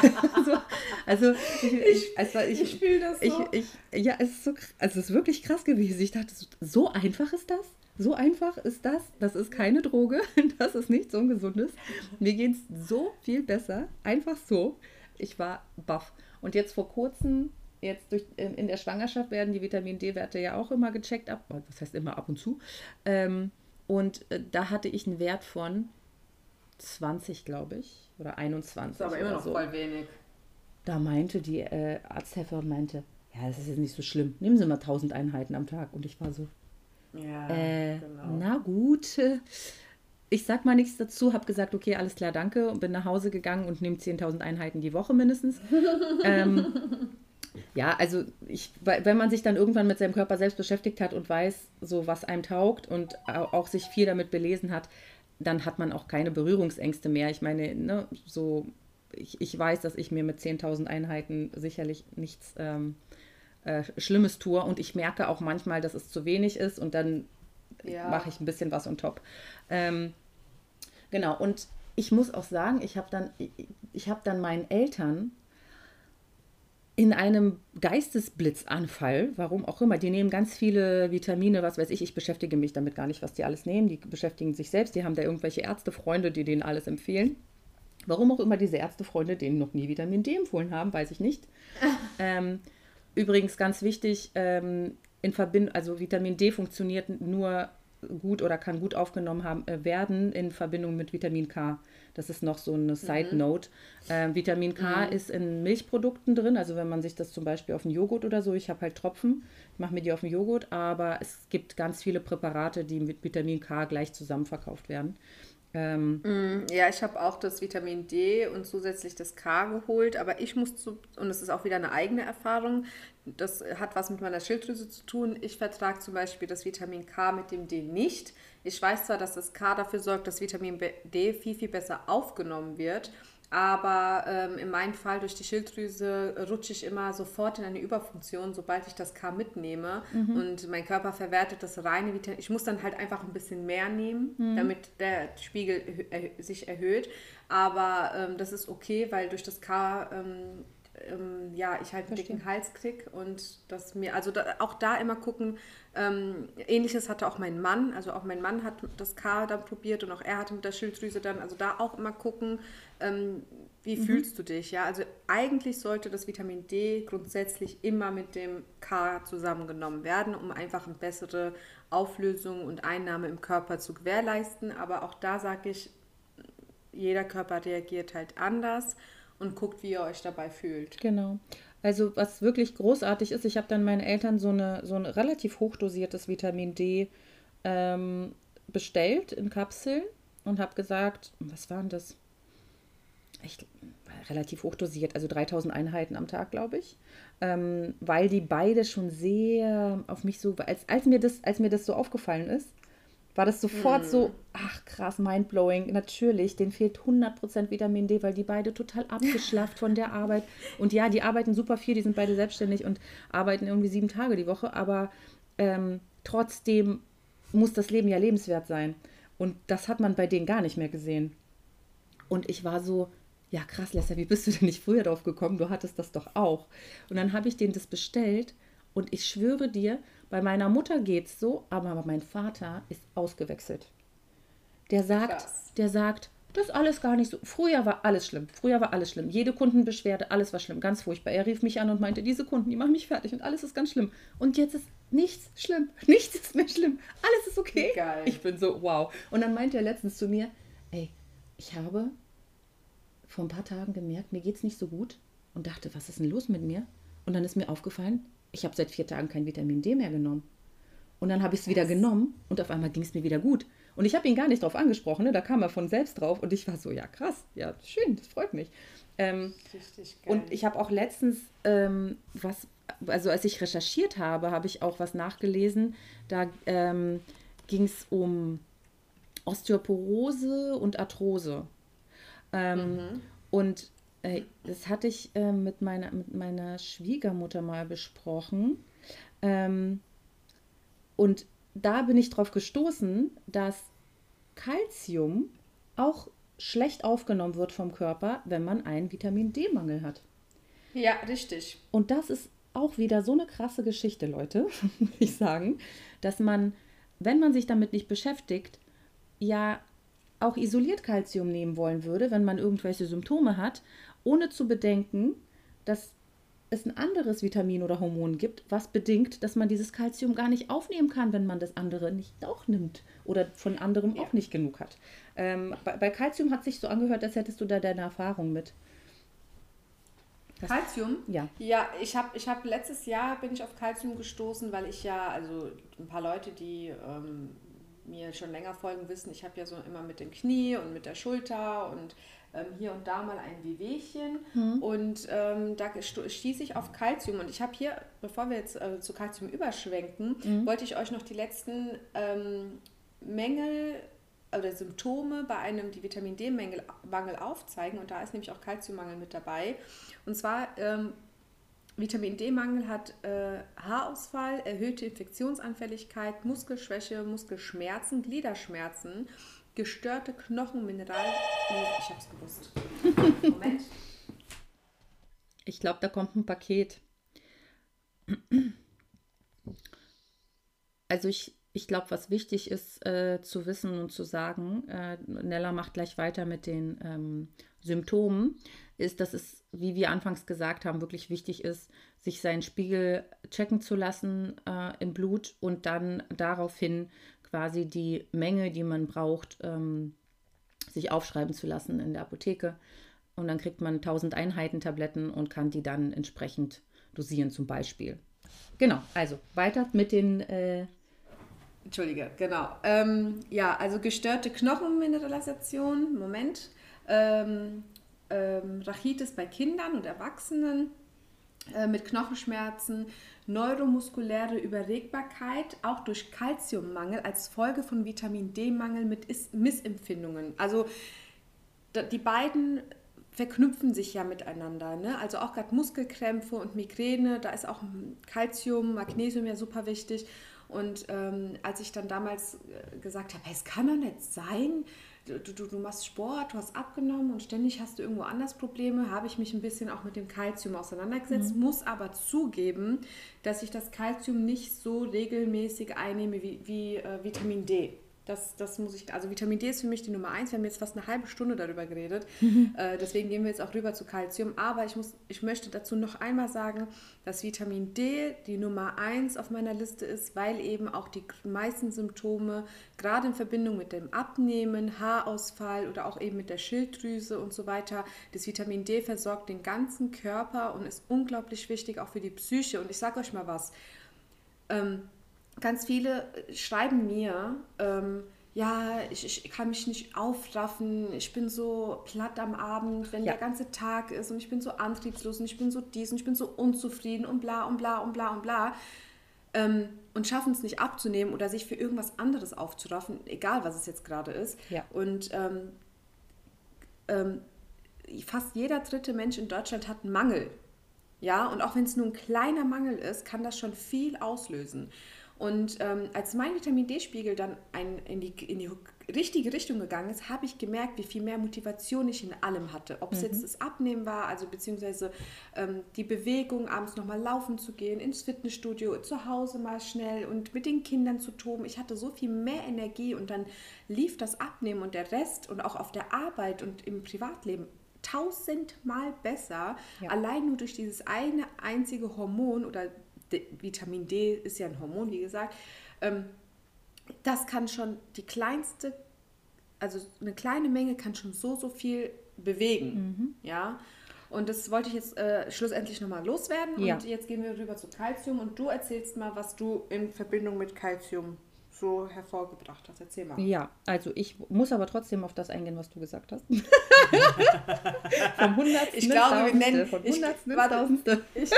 [LAUGHS] so, also ich, ich, also ich, ich fühle das so. Ich, ich, ja, es ist, so, also es ist wirklich krass gewesen. Ich dachte, so einfach ist das? So einfach ist das. Das ist keine Droge. [LAUGHS] Das ist nichts Ungesundes. Mir geht es so viel besser. Einfach so. Ich war baff. Und jetzt vor kurzem, jetzt durch, in, in der Schwangerschaft werden die Vitamin D-Werte ja auch immer gecheckt ab. Was heißt immer ab und zu? Ähm, und äh, da hatte ich einen Wert von 20, glaube ich, oder 21. Das ist aber immer noch so. voll wenig. Da meinte die äh, Arzthelferin, meinte, ja, das ist jetzt nicht so schlimm. Nehmen Sie mal 1000 Einheiten am Tag. Und ich war so, ja, äh, genau. na gut. Ich sag mal nichts dazu, habe gesagt, okay, alles klar, danke und bin nach Hause gegangen und nehme 10.000 Einheiten die Woche mindestens. [LAUGHS] ähm, ja, also ich, wenn man sich dann irgendwann mit seinem Körper selbst beschäftigt hat und weiß, so was einem taugt und auch sich viel damit belesen hat, dann hat man auch keine Berührungsängste mehr. Ich meine, ne, so, ich, ich weiß, dass ich mir mit 10.000 Einheiten sicherlich nichts ähm, äh, Schlimmes tue und ich merke auch manchmal, dass es zu wenig ist und dann ja. mache ich ein bisschen was on top. Ähm, genau, und ich muss auch sagen, ich habe dann, ich, ich habe dann meinen Eltern in einem Geistesblitzanfall, warum auch immer, die nehmen ganz viele Vitamine, was weiß ich, ich beschäftige mich damit gar nicht, was die alles nehmen, die beschäftigen sich selbst, die haben da irgendwelche Ärztefreunde, die denen alles empfehlen. Warum auch immer diese Ärztefreunde denen noch nie Vitamin D empfohlen haben, weiß ich nicht. [LAUGHS] ähm, übrigens ganz wichtig, ähm, in Verbindung, also Vitamin D funktioniert nur gut oder kann gut aufgenommen haben, äh, werden in Verbindung mit Vitamin K. Das ist noch so eine Side Note. Mhm. Äh, Vitamin K mhm. ist in Milchprodukten drin, also wenn man sich das zum Beispiel auf den Joghurt oder so, ich habe halt Tropfen, ich mache mir die auf den Joghurt, aber es gibt ganz viele Präparate, die mit Vitamin K gleich zusammen verkauft werden. Ähm, mm, ja, ich habe auch das Vitamin D und zusätzlich das K geholt, aber ich muss zu, und es ist auch wieder eine eigene Erfahrung, das hat was mit meiner Schilddrüse zu tun. Ich vertrage zum Beispiel das Vitamin K mit dem D nicht. Ich weiß zwar, dass das K dafür sorgt, dass Vitamin D viel, viel besser aufgenommen wird, aber ähm, in meinem Fall durch die Schilddrüse rutsche ich immer sofort in eine Überfunktion, sobald ich das K mitnehme. Mhm. Und mein Körper verwertet das reine Vitamin. Ich muss dann halt einfach ein bisschen mehr nehmen, mhm. damit der Spiegel erhö sich erhöht. Aber ähm, das ist okay, weil durch das K ähm, ähm, ja, ich halt einen dicken Hals krieg und das mir, also da, auch da immer gucken, ähm, ähnliches hatte auch mein Mann, also auch mein Mann hat das K dann probiert und auch er hatte mit der Schilddrüse dann, also da auch immer gucken, ähm, wie mhm. fühlst du dich, ja, also eigentlich sollte das Vitamin D grundsätzlich immer mit dem K zusammengenommen werden, um einfach eine bessere Auflösung und Einnahme im Körper zu gewährleisten, aber auch da sage ich, jeder Körper reagiert halt anders und guckt, wie ihr euch dabei fühlt. Genau. Also was wirklich großartig ist, ich habe dann meinen Eltern so, eine, so ein relativ hochdosiertes Vitamin D ähm, bestellt in Kapseln und habe gesagt, was waren das? Ich, relativ hochdosiert, also 3000 Einheiten am Tag, glaube ich. Ähm, weil die beide schon sehr auf mich so, als, als, mir das, als mir das so aufgefallen ist, war das sofort hm. so, ach krass, mindblowing. Natürlich, denen fehlt 100% Vitamin D, weil die beide total abgeschlafft von der Arbeit. Und ja, die arbeiten super viel, die sind beide selbstständig und arbeiten irgendwie sieben Tage die Woche, aber ähm, trotzdem muss das Leben ja lebenswert sein. Und das hat man bei denen gar nicht mehr gesehen. Und ich war so, ja krass, Lester, wie bist du denn nicht früher drauf gekommen? Du hattest das doch auch. Und dann habe ich denen das bestellt und ich schwöre dir, bei meiner Mutter geht's so, aber mein Vater ist ausgewechselt. Der sagt, Krass. der sagt, das ist alles gar nicht so. Früher war alles schlimm. Früher war alles schlimm. Jede Kundenbeschwerde, alles war schlimm, ganz furchtbar. Er rief mich an und meinte, diese Kunden, die machen mich fertig und alles ist ganz schlimm. Und jetzt ist nichts schlimm. [LAUGHS] Nichts ist mehr schlimm. Alles ist okay. Geil. Ich bin so, wow. Und dann meinte er letztens zu mir, ey, ich habe vor ein paar Tagen gemerkt, mir geht's nicht so gut und dachte, was ist denn los mit mir? Und dann ist mir aufgefallen, ich habe seit vier Tagen kein Vitamin D mehr genommen. Und dann habe ich es wieder genommen und auf einmal ging es mir wieder gut. Und ich habe ihn gar nicht darauf angesprochen, ne? da kam er von selbst drauf und ich war so, ja krass, ja schön, das freut mich. Ähm, Richtig geil. Und ich habe auch letztens ähm, was, also als ich recherchiert habe, habe ich auch was nachgelesen. Da ähm, ging es um Osteoporose und Arthrose. Ähm, mhm. Und das hatte ich äh, mit, meiner, mit meiner Schwiegermutter mal besprochen. Ähm, und da bin ich drauf gestoßen, dass Calcium auch schlecht aufgenommen wird vom Körper, wenn man einen Vitamin D-Mangel hat. Ja, richtig. Und das ist auch wieder so eine krasse Geschichte, Leute, [LAUGHS] muss ich sagen, dass man, wenn man sich damit nicht beschäftigt, ja auch isoliert Calcium nehmen wollen würde, wenn man irgendwelche Symptome hat ohne zu bedenken, dass es ein anderes Vitamin oder Hormon gibt, was bedingt, dass man dieses Kalzium gar nicht aufnehmen kann, wenn man das andere nicht auch nimmt oder von anderem ja. auch nicht genug hat. Ähm, bei, bei Kalzium hat sich so angehört, als hättest du da deine Erfahrung mit. Kalzium? Ja. Ja, ich habe ich hab letztes Jahr bin ich auf Kalzium gestoßen, weil ich ja, also ein paar Leute, die ähm, mir schon länger folgen, wissen, ich habe ja so immer mit dem Knie und mit der Schulter und ähm, hier und da mal ein Wehwehchen mhm. und ähm, da stieß ich auf Kalzium und ich habe hier, bevor wir jetzt äh, zu Kalzium überschwenken, mhm. wollte ich euch noch die letzten ähm, Mängel oder Symptome bei einem die Vitamin D-Mangel aufzeigen und da ist nämlich auch Kalziummangel mit dabei und zwar ähm, Vitamin D-Mangel hat äh, Haarausfall, erhöhte Infektionsanfälligkeit, Muskelschwäche, Muskelschmerzen, Gliederschmerzen gestörte Knochenmineral. Ich hab's gewusst. [LAUGHS] Moment. Ich glaube, da kommt ein Paket. Also ich, ich glaube, was wichtig ist äh, zu wissen und zu sagen, äh, Nella macht gleich weiter mit den ähm, Symptomen, ist, dass es, wie wir anfangs gesagt haben, wirklich wichtig ist, sich seinen Spiegel checken zu lassen äh, im Blut und dann daraufhin quasi die Menge, die man braucht, ähm, sich aufschreiben zu lassen in der Apotheke. Und dann kriegt man 1000 Einheiten Tabletten und kann die dann entsprechend dosieren zum Beispiel. Genau, also weiter mit den... Äh, Entschuldige, genau. Ähm, ja, also gestörte Knochenmineralisation, Moment. Ähm, ähm, Rachitis bei Kindern und Erwachsenen äh, mit Knochenschmerzen, neuromuskuläre Überregbarkeit, auch durch Kalziummangel als Folge von Vitamin D-Mangel mit Is Missempfindungen. Also die beiden verknüpfen sich ja miteinander. Ne? Also auch gerade Muskelkrämpfe und Migräne, da ist auch Kalzium, Magnesium ja super wichtig. Und ähm, als ich dann damals äh, gesagt habe, es kann doch nicht sein, du, du, du machst Sport, du hast abgenommen und ständig hast du irgendwo anders Probleme, habe ich mich ein bisschen auch mit dem Kalzium auseinandergesetzt, mhm. muss aber zugeben, dass ich das Kalzium nicht so regelmäßig einnehme wie, wie äh, Vitamin D. Das, das muss ich, also Vitamin D ist für mich die Nummer eins. Wir haben jetzt fast eine halbe Stunde darüber geredet. [LAUGHS] Mhm. Äh, deswegen gehen wir jetzt auch rüber zu Kalzium. Aber ich, muss, ich möchte dazu noch einmal sagen, dass Vitamin D die Nummer eins auf meiner Liste ist, weil eben auch die meisten Symptome, gerade in Verbindung mit dem Abnehmen, Haarausfall oder auch eben mit der Schilddrüse und so weiter, das Vitamin D versorgt den ganzen Körper und ist unglaublich wichtig auch für die Psyche. Und ich sage euch mal was. Ähm, ganz viele schreiben mir, ähm, ja, ich, ich, kann mich nicht aufraffen, ich bin so platt am Abend, wenn ja. der ganze Tag ist und ich bin so antriebslos und ich bin so dies und ich bin so unzufrieden und bla und bla und bla und bla. Ähm, und schaffen es nicht abzunehmen oder sich für irgendwas anderes aufzuraffen, egal was es jetzt gerade ist. Ja. Und ähm, ähm, fast jeder dritte Mensch in Deutschland hat einen Mangel. Ja, und auch wenn es nur ein kleiner Mangel ist, kann das schon viel auslösen. Und ähm, als mein Vitamin D-Spiegel dann ein, in, die, in die richtige Richtung gegangen ist, habe ich gemerkt, wie viel mehr Motivation ich in allem hatte. Ob es mhm. jetzt das Abnehmen war, also beziehungsweise ähm, die Bewegung, abends nochmal laufen zu gehen, ins Fitnessstudio, zu Hause mal schnell und mit den Kindern zu toben. Ich hatte so viel mehr Energie und dann lief das Abnehmen und der Rest und auch auf der Arbeit und im Privatleben tausendmal besser, ja. allein nur durch dieses eine einzige Hormon oder D, Vitamin D ist ja ein Hormon, wie gesagt. Ähm, das kann schon die kleinste, also eine kleine Menge kann schon so, so viel bewegen. Mhm. Ja. Und das wollte ich jetzt äh, schlussendlich nochmal loswerden. Ja. Und jetzt gehen wir rüber zu Calcium und du erzählst mal, was du in Verbindung mit Calcium so hervorgebracht hast. Erzähl mal. Ja, also ich muss aber trotzdem auf das eingehen, was du gesagt hast. [LAUGHS] vom Hundertsten ich glaube, wir nennen, von Hundertsten warte, ich,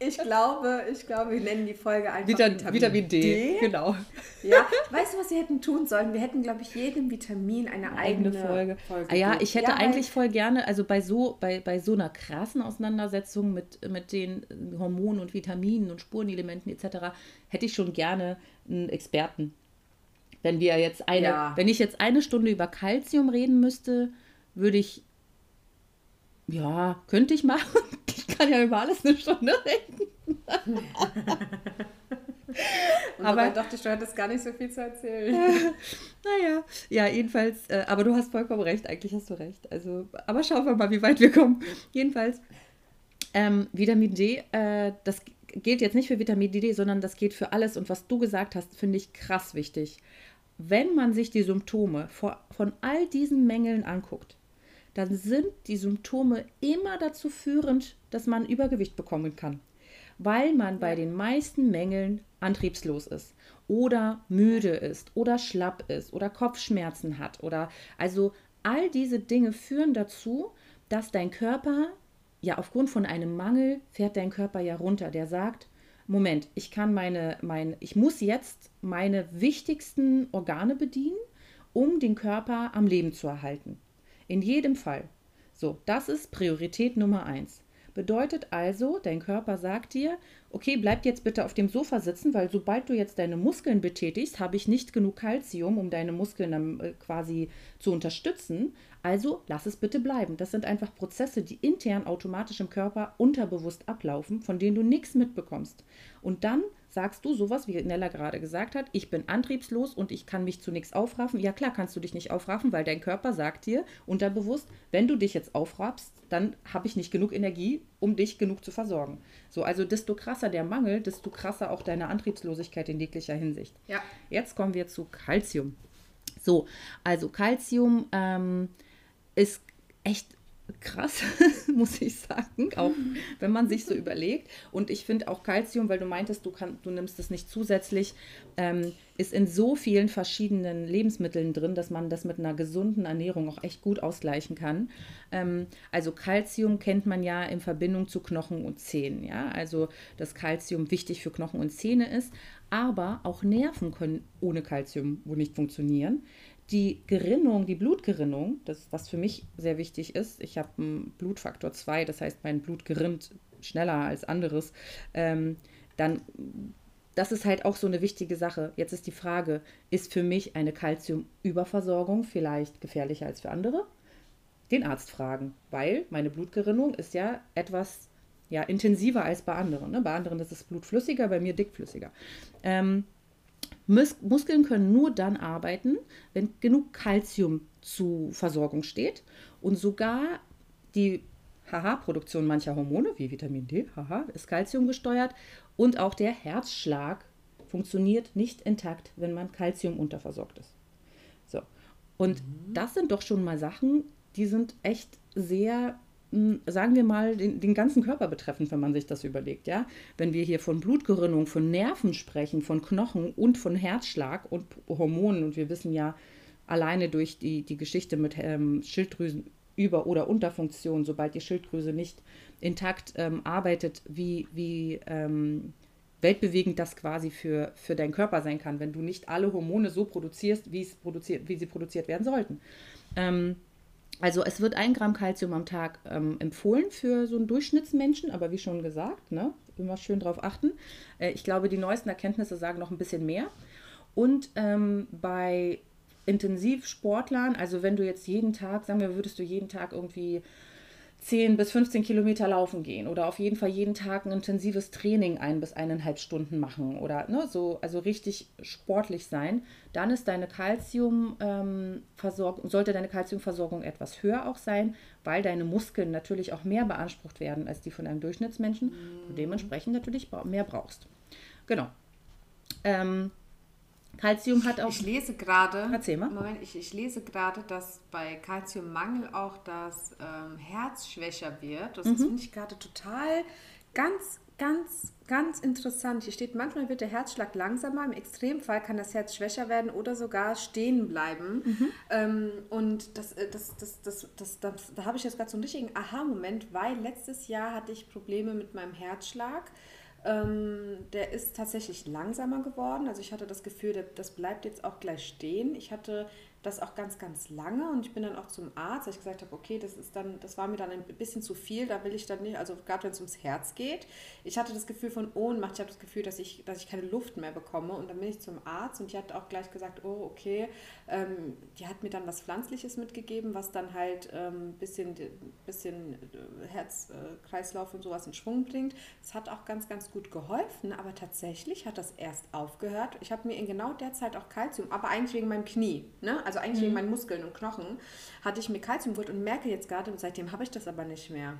ich, glaube, ich glaube, wir nennen die Folge einfach Vita, Vitamin, Vitamin D. D. Genau. Ja, weißt du, was wir hätten tun sollen? Wir hätten, glaube ich, jedem Vitamin eine, eine eigene, eigene, Folge. Folge ah, ja, ich hätte ja, eigentlich voll gerne, also bei so, bei, bei so einer krassen Auseinandersetzung mit, mit den Hormonen und Vitaminen und Spurenelementen etc., hätte ich schon gerne einen Experten. Wenn wir jetzt eine, ja. wenn ich jetzt eine Stunde über Kalzium reden müsste, würde ich, ja, könnte ich machen. [LAUGHS] Ich kann ja über alles eine Stunde reden. [LAUGHS] Aber dachte ich, du hattest gar nicht so viel zu erzählen. [LAUGHS] naja, ja, jedenfalls, äh, aber du hast vollkommen recht, eigentlich hast du recht. Also, aber schauen wir mal, wie weit wir kommen. Jedenfalls, ähm, Vitamin D, äh, das gilt jetzt nicht für Vitamin D, sondern das geht für alles. Und was du gesagt hast, finde ich krass wichtig. Wenn man sich die Symptome von all diesen Mängeln anguckt, dann sind die Symptome immer dazu führend, dass man Übergewicht bekommen kann. Weil man bei den meisten Mängeln antriebslos ist oder müde ist oder schlapp ist oder Kopfschmerzen hat oder also all diese Dinge führen dazu, dass dein Körper ja, aufgrund von einem Mangel fährt dein Körper ja runter. Der sagt, Moment, ich kann meine, mein, ich muss jetzt meine wichtigsten Organe bedienen, um den Körper am Leben zu erhalten. In jedem Fall. So, das ist Priorität Nummer eins. Bedeutet also, dein Körper sagt dir, okay, bleib jetzt bitte auf dem Sofa sitzen, weil sobald du jetzt deine Muskeln betätigst, habe ich nicht genug Kalzium, um deine Muskeln dann äh, quasi zu unterstützen. Also lass es bitte bleiben. Das sind einfach Prozesse, die intern automatisch im Körper unterbewusst ablaufen, von denen du nichts mitbekommst. Und dann sagst du sowas, wie Nella gerade gesagt hat, ich bin antriebslos und ich kann mich zu nichts aufraffen. Ja klar, kannst du dich nicht aufraffen, weil dein Körper sagt dir unterbewusst, wenn du dich jetzt aufraffst, dann habe ich nicht genug Energie, um dich genug zu versorgen. So, also desto krasser der Mangel, desto krasser auch deine Antriebslosigkeit in jeglicher Hinsicht. Ja. Jetzt kommen wir zu Calcium. So, also Calcium ähm, ist echt krass, [LAUGHS] muss ich sagen, auch wenn man sich so überlegt. Und ich finde auch Calcium, weil du meintest, du, kann, du nimmst es nicht zusätzlich, ähm, ist in so vielen verschiedenen Lebensmitteln drin, dass man das mit einer gesunden Ernährung auch echt gut ausgleichen kann. Ähm, also Calcium kennt man ja in Verbindung zu Knochen und Zähnen. Ja? Also dass Calcium wichtig für Knochen und Zähne ist, aber auch Nerven können ohne Calcium wohl nicht funktionieren die Gerinnung, die Blutgerinnung, das was für mich sehr wichtig ist, ich habe einen Blutfaktor 2, das heißt, mein Blut gerinnt schneller als anderes, ähm, dann, das ist halt auch so eine wichtige Sache. Jetzt ist die Frage, ist für mich eine Kalziumüberversorgung vielleicht gefährlicher als für andere? Den Arzt fragen, weil meine Blutgerinnung ist ja etwas ja, intensiver als bei anderen. Ne? Bei anderen ist es blutflüssiger, bei mir dickflüssiger. Ähm, Mus Muskeln können nur dann arbeiten, wenn genug Kalzium zur Versorgung steht und sogar die Haha-Produktion mancher Hormone wie Vitamin D, haha, ist Kalzium gesteuert und auch der Herzschlag funktioniert nicht intakt, wenn man Kalzium unterversorgt ist. So. Und mhm. das sind doch schon mal Sachen, die sind echt sehr sagen wir mal, den, den, ganzen Körper betreffend, wenn man sich das überlegt, ja. Wenn wir hier von Blutgerinnung, von Nerven sprechen, von Knochen und von Herzschlag und Hormonen und wir wissen ja alleine durch die, die Geschichte mit ähm, Schilddrüsen über- oder Unterfunktion, sobald die Schilddrüse nicht intakt ähm, arbeitet, wie, wie ähm, weltbewegend das quasi für, für deinen Körper sein kann, wenn du nicht alle Hormone so produzierst, wie, es produziert, wie sie produziert werden sollten. Ähm, also es wird ein Gramm Kalzium am Tag ähm, empfohlen für so einen Durchschnittsmenschen, aber wie schon gesagt, ne, immer schön drauf achten. Äh, ich glaube, die neuesten Erkenntnisse sagen noch ein bisschen mehr. Und ähm, bei Intensivsportlern, also wenn du jetzt jeden Tag, sagen wir, würdest du jeden Tag irgendwie 10 bis 15 Kilometer laufen gehen oder auf jeden Fall jeden Tag ein intensives Training ein bis eineinhalb Stunden machen oder ne, so, also richtig sportlich sein, dann ist deine Kalziumversorgung, ähm, sollte deine Kalziumversorgung etwas höher auch sein, weil deine Muskeln natürlich auch mehr beansprucht werden als die von einem Durchschnittsmenschen und dementsprechend natürlich mehr brauchst. Genau. Ähm, Calcium hat auch. Ich lese gerade. Erzähl mal. Moment, ich, ich lese gerade, dass bei Calciummangel auch das ähm, Herz schwächer wird. Das mhm. finde ich gerade total ganz, ganz, ganz interessant. Hier steht, manchmal wird der Herzschlag langsamer, im Extremfall kann das Herz schwächer werden oder sogar stehen bleiben. Mhm. Ähm, und das, äh, das, das, das, das, das, da habe ich jetzt gerade so einen richtigen Aha-Moment, weil letztes Jahr hatte ich Probleme mit meinem Herzschlag. Ähm, der ist tatsächlich langsamer geworden. Also ich hatte das Gefühl, das bleibt jetzt auch gleich stehen. Ich hatte das auch ganz, ganz lange und ich bin dann auch zum Arzt, weil ich gesagt habe, okay, das ist dann, das war mir dann ein bisschen zu viel, da will ich dann nicht, also gerade wenn es ums Herz geht. Ich hatte das Gefühl von Ohnmacht, ich habe das Gefühl, dass ich, dass ich keine Luft mehr bekomme und dann bin ich zum Arzt und die hat auch gleich gesagt, oh, okay, ähm, die hat mir dann was Pflanzliches mitgegeben, was dann halt ein ähm, bisschen, bisschen äh, Herz, äh, und sowas in Schwung bringt. Das hat auch ganz, ganz gut geholfen, aber tatsächlich hat das erst aufgehört. Ich habe mir in genau der Zeit auch Kalzium, aber eigentlich wegen meinem Knie, ne? Also eigentlich mhm. wegen meinen Muskeln und Knochen, hatte ich mir Kalzium geholt und merke jetzt gerade, und seitdem habe ich das aber nicht mehr.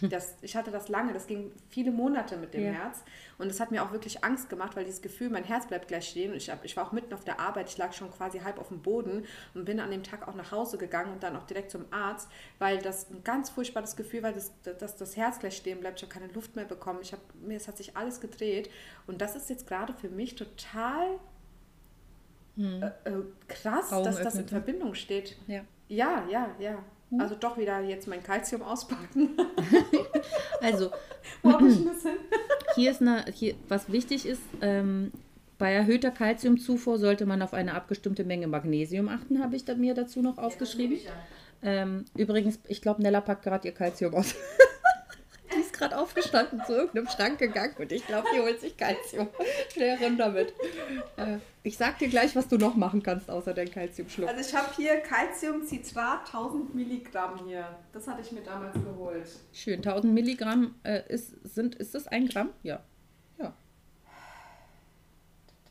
Das, ich hatte das lange, das ging viele Monate mit dem ja. Herz und das hat mir auch wirklich Angst gemacht, weil dieses Gefühl, mein Herz bleibt gleich stehen und ich, hab, ich war auch mitten auf der Arbeit, ich lag schon quasi halb auf dem Boden und bin an dem Tag auch nach Hause gegangen und dann auch direkt zum Arzt, weil das ein ganz furchtbares Gefühl war, dass, dass das Herz gleich stehen bleibt, ich habe keine Luft mehr bekommen, ich hab, mir es hat sich alles gedreht und das ist jetzt gerade für mich total hm. äh, äh, krass, Raum dass das in Verbindung steht. Ja, ja, ja. ja. Hm. Also doch wieder jetzt mein Kalzium auspacken. [LAUGHS] also, [LAUGHS] [LAUGHS] hier ist eine, hier, was wichtig ist, ähm, bei erhöhter Kalziumzufuhr sollte man auf eine abgestimmte Menge Magnesium achten, habe ich da, mir dazu noch aufgeschrieben. Ja, ähm, übrigens, ich glaube, Nella packt gerade ihr Kalzium aus gerade aufgestanden, zu irgendeinem Schrank gegangen und ich glaube, die holt sich Kalzium. Schnell runter mit. Äh, ich sag dir gleich, was du noch machen kannst, außer dein Kalziumschluck. Also ich habe hier Kalziumcitrat, 1000 Milligramm hier. Das hatte ich mir damals geholt. Schön, 1000 Milligramm äh, ist, sind, ist das ein Gramm? Ja. Ja.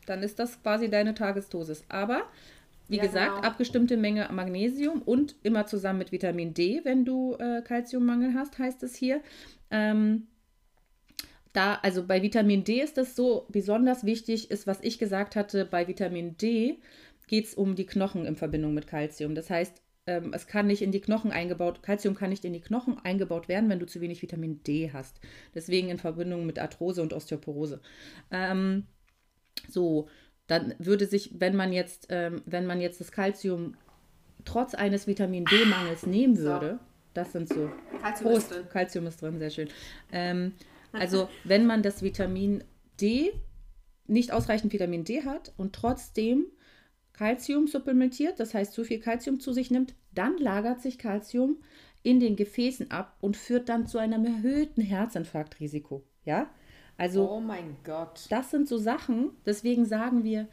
dann ist das quasi deine Tagesdosis. Aber wie Ja, gesagt, genau. abgestimmte Menge Magnesium und immer zusammen mit Vitamin D, wenn du äh, Kalziummangel hast, heißt es hier. Ähm, da, also bei Vitamin D ist das so besonders wichtig, ist, was ich gesagt hatte, bei Vitamin D geht es um die Knochen in Verbindung mit Kalzium. Das heißt, ähm, es kann nicht in die Knochen eingebaut, Kalzium kann nicht in die Knochen eingebaut werden, wenn du zu wenig Vitamin D hast. Deswegen in Verbindung mit Arthrose und Osteoporose. Ähm, so, dann würde sich, wenn man jetzt, ähm, wenn man jetzt das Kalzium trotz eines Vitamin D-Mangels nehmen So. Das sind so Kalzium ist Prost, drin. Kalzium ist drin, sehr schön. Ähm, [LAUGHS] also, wenn man das Vitamin D, nicht ausreichend Vitamin D hat und trotzdem Kalzium supplementiert, das heißt zu viel Kalzium zu sich nimmt, dann lagert sich Kalzium in den Gefäßen ab und führt dann zu einem erhöhten Herzinfarktrisiko. Ja? Also, Oh mein Gott. das sind so Sachen, deswegen sagen wir,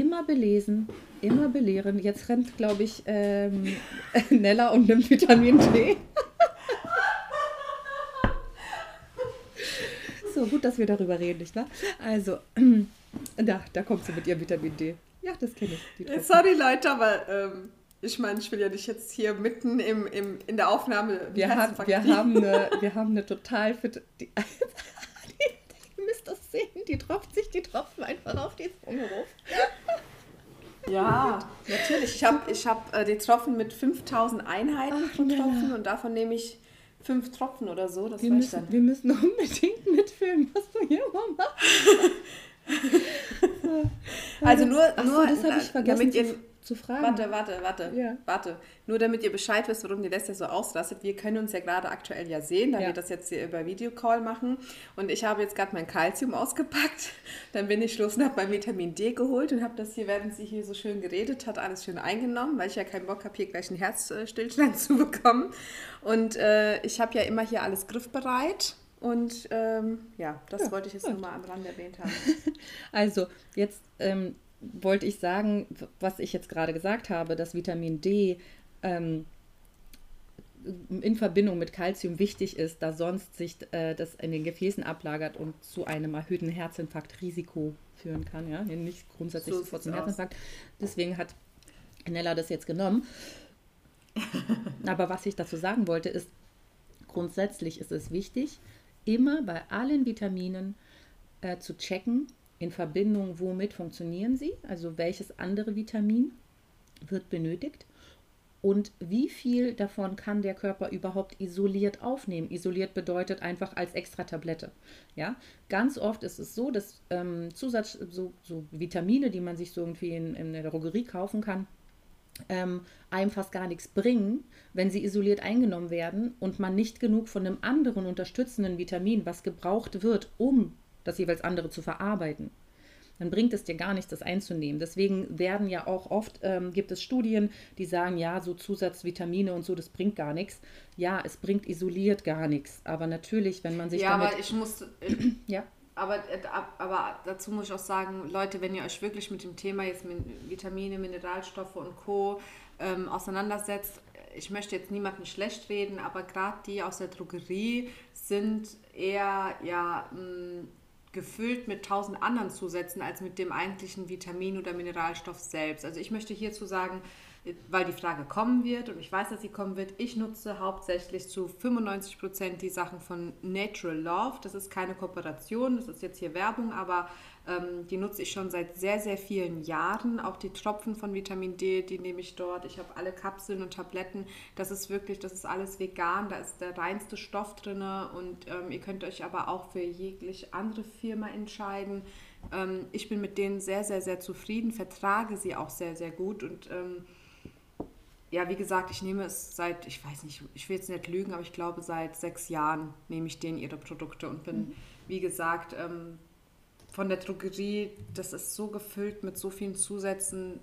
immer belesen, immer belehren. Jetzt rennt, glaube ich, ähm, [LAUGHS] Nella und nimmt Vitamin D. [LAUGHS] so, gut, dass wir darüber reden, nicht wahr? Also, [CLEARS THROAT] da, da kommt sie mit ihrem Vitamin D. Ja, das kenne ich. Sorry Leute, aber ähm, ich meine, ich will ja nicht jetzt hier mitten im, im, in der Aufnahme Wir, haben, wir, haben eine, [LAUGHS] wir haben eine total fitte. Die, die, ihr müsst das sehen, die tropft sich die Tropfen einfach auf die Zunge. Ja, natürlich. Ich habe ich hab, äh, die Tropfen mit 5000 Einheiten Ach, von. Tropfen und davon nehme ich fünf Tropfen oder so. Das Wir müssen, dann. wir müssen [LAUGHS] unbedingt mitfilmen, was du hier immer machst. Also nur, Ach so, nur das habe ich äh, vergessen damit ihr, zu fragen. Warte, warte, warte, Ja. warte. Nur damit ihr Bescheid wisst, warum die Läster so auslastet. Wir können uns ja gerade aktuell ja sehen, da Ja. wir das jetzt hier über Videocall machen. Und ich habe jetzt gerade mein Kalzium ausgepackt. [LAUGHS] Dann bin ich los und habe mein Vitamin D geholt und habe das hier, während sie hier so schön geredet hat, alles schön eingenommen, weil ich ja keinen Bock habe, hier gleich einen Herzstillstand [LAUGHS] zu bekommen. Und äh, ich habe ja immer hier alles griffbereit. Und ähm, ja, das Ja, wollte ich jetzt nur mal am Rand erwähnt haben. [LAUGHS] Also, jetzt ähm, wollte ich sagen, was ich jetzt gerade gesagt habe, dass Vitamin D ähm, in Verbindung mit Kalzium wichtig ist, da sonst sich äh, das in den Gefäßen ablagert und zu einem erhöhten Herzinfarktrisiko führen kann. Ja? Nicht grundsätzlich So sofort zum. Herzinfarkt. Deswegen hat Nella das jetzt genommen. [LAUGHS] Aber was ich dazu sagen wollte, ist, grundsätzlich ist es wichtig, immer bei allen Vitaminen äh, zu checken, in Verbindung womit funktionieren sie, also welches andere Vitamin wird benötigt und wie viel davon kann der Körper überhaupt isoliert aufnehmen. Isoliert bedeutet einfach als extra Tablette. Ja, ganz oft ist es so, dass ähm, Zusatz, so, so Vitamine, die man sich so irgendwie in, in der Drogerie kaufen kann, ähm, einem fast gar nichts bringen, wenn sie isoliert eingenommen werden und man nicht genug von einem anderen unterstützenden Vitamin, was gebraucht wird, um das jeweils andere zu verarbeiten. Dann bringt es dir gar nichts, das einzunehmen. Deswegen werden ja auch oft, ähm, gibt es Studien, die sagen, ja, so Zusatzvitamine und so, das bringt gar nichts. Ja, es bringt isoliert gar nichts. Aber natürlich, wenn man sich ja, damit... aber ich muss, [CLEARS THROAT] ja, Aber, äh, ab- aber dazu muss ich auch sagen, Leute, wenn ihr euch wirklich mit dem Thema jetzt mit Vitamine, Mineralstoffe und Co. Ähm, auseinandersetzt, ich möchte jetzt niemanden schlecht reden, aber gerade die aus der Drogerie sind eher ja mh, gefüllt mit tausend anderen Zusätzen als mit dem eigentlichen Vitamin oder Mineralstoff selbst. Also ich möchte hierzu sagen, weil die Frage kommen wird und ich weiß, dass sie kommen wird, ich nutze hauptsächlich zu 95 Prozent die Sachen von Natural Love. Das ist keine Kooperation, das ist jetzt hier Werbung, aber ähm, die nutze ich schon seit sehr, sehr vielen Jahren. Auch die Tropfen von Vitamin D, die nehme ich dort. Ich habe alle Kapseln und Tabletten. Das ist wirklich, das ist alles vegan, da ist der reinste Stoff drin und ähm, ihr könnt euch aber auch für jegliche andere Firma entscheiden. Ähm, ich bin mit denen sehr, sehr, sehr zufrieden, vertrage sie auch sehr, sehr gut und ähm, ja, wie gesagt, ich nehme es seit, ich weiß nicht, ich will jetzt nicht lügen, aber ich glaube seit sechs Jahren nehme ich denen ihre Produkte und bin, wie gesagt, ähm, von der Drogerie, das ist so gefüllt mit so vielen Zusätzen,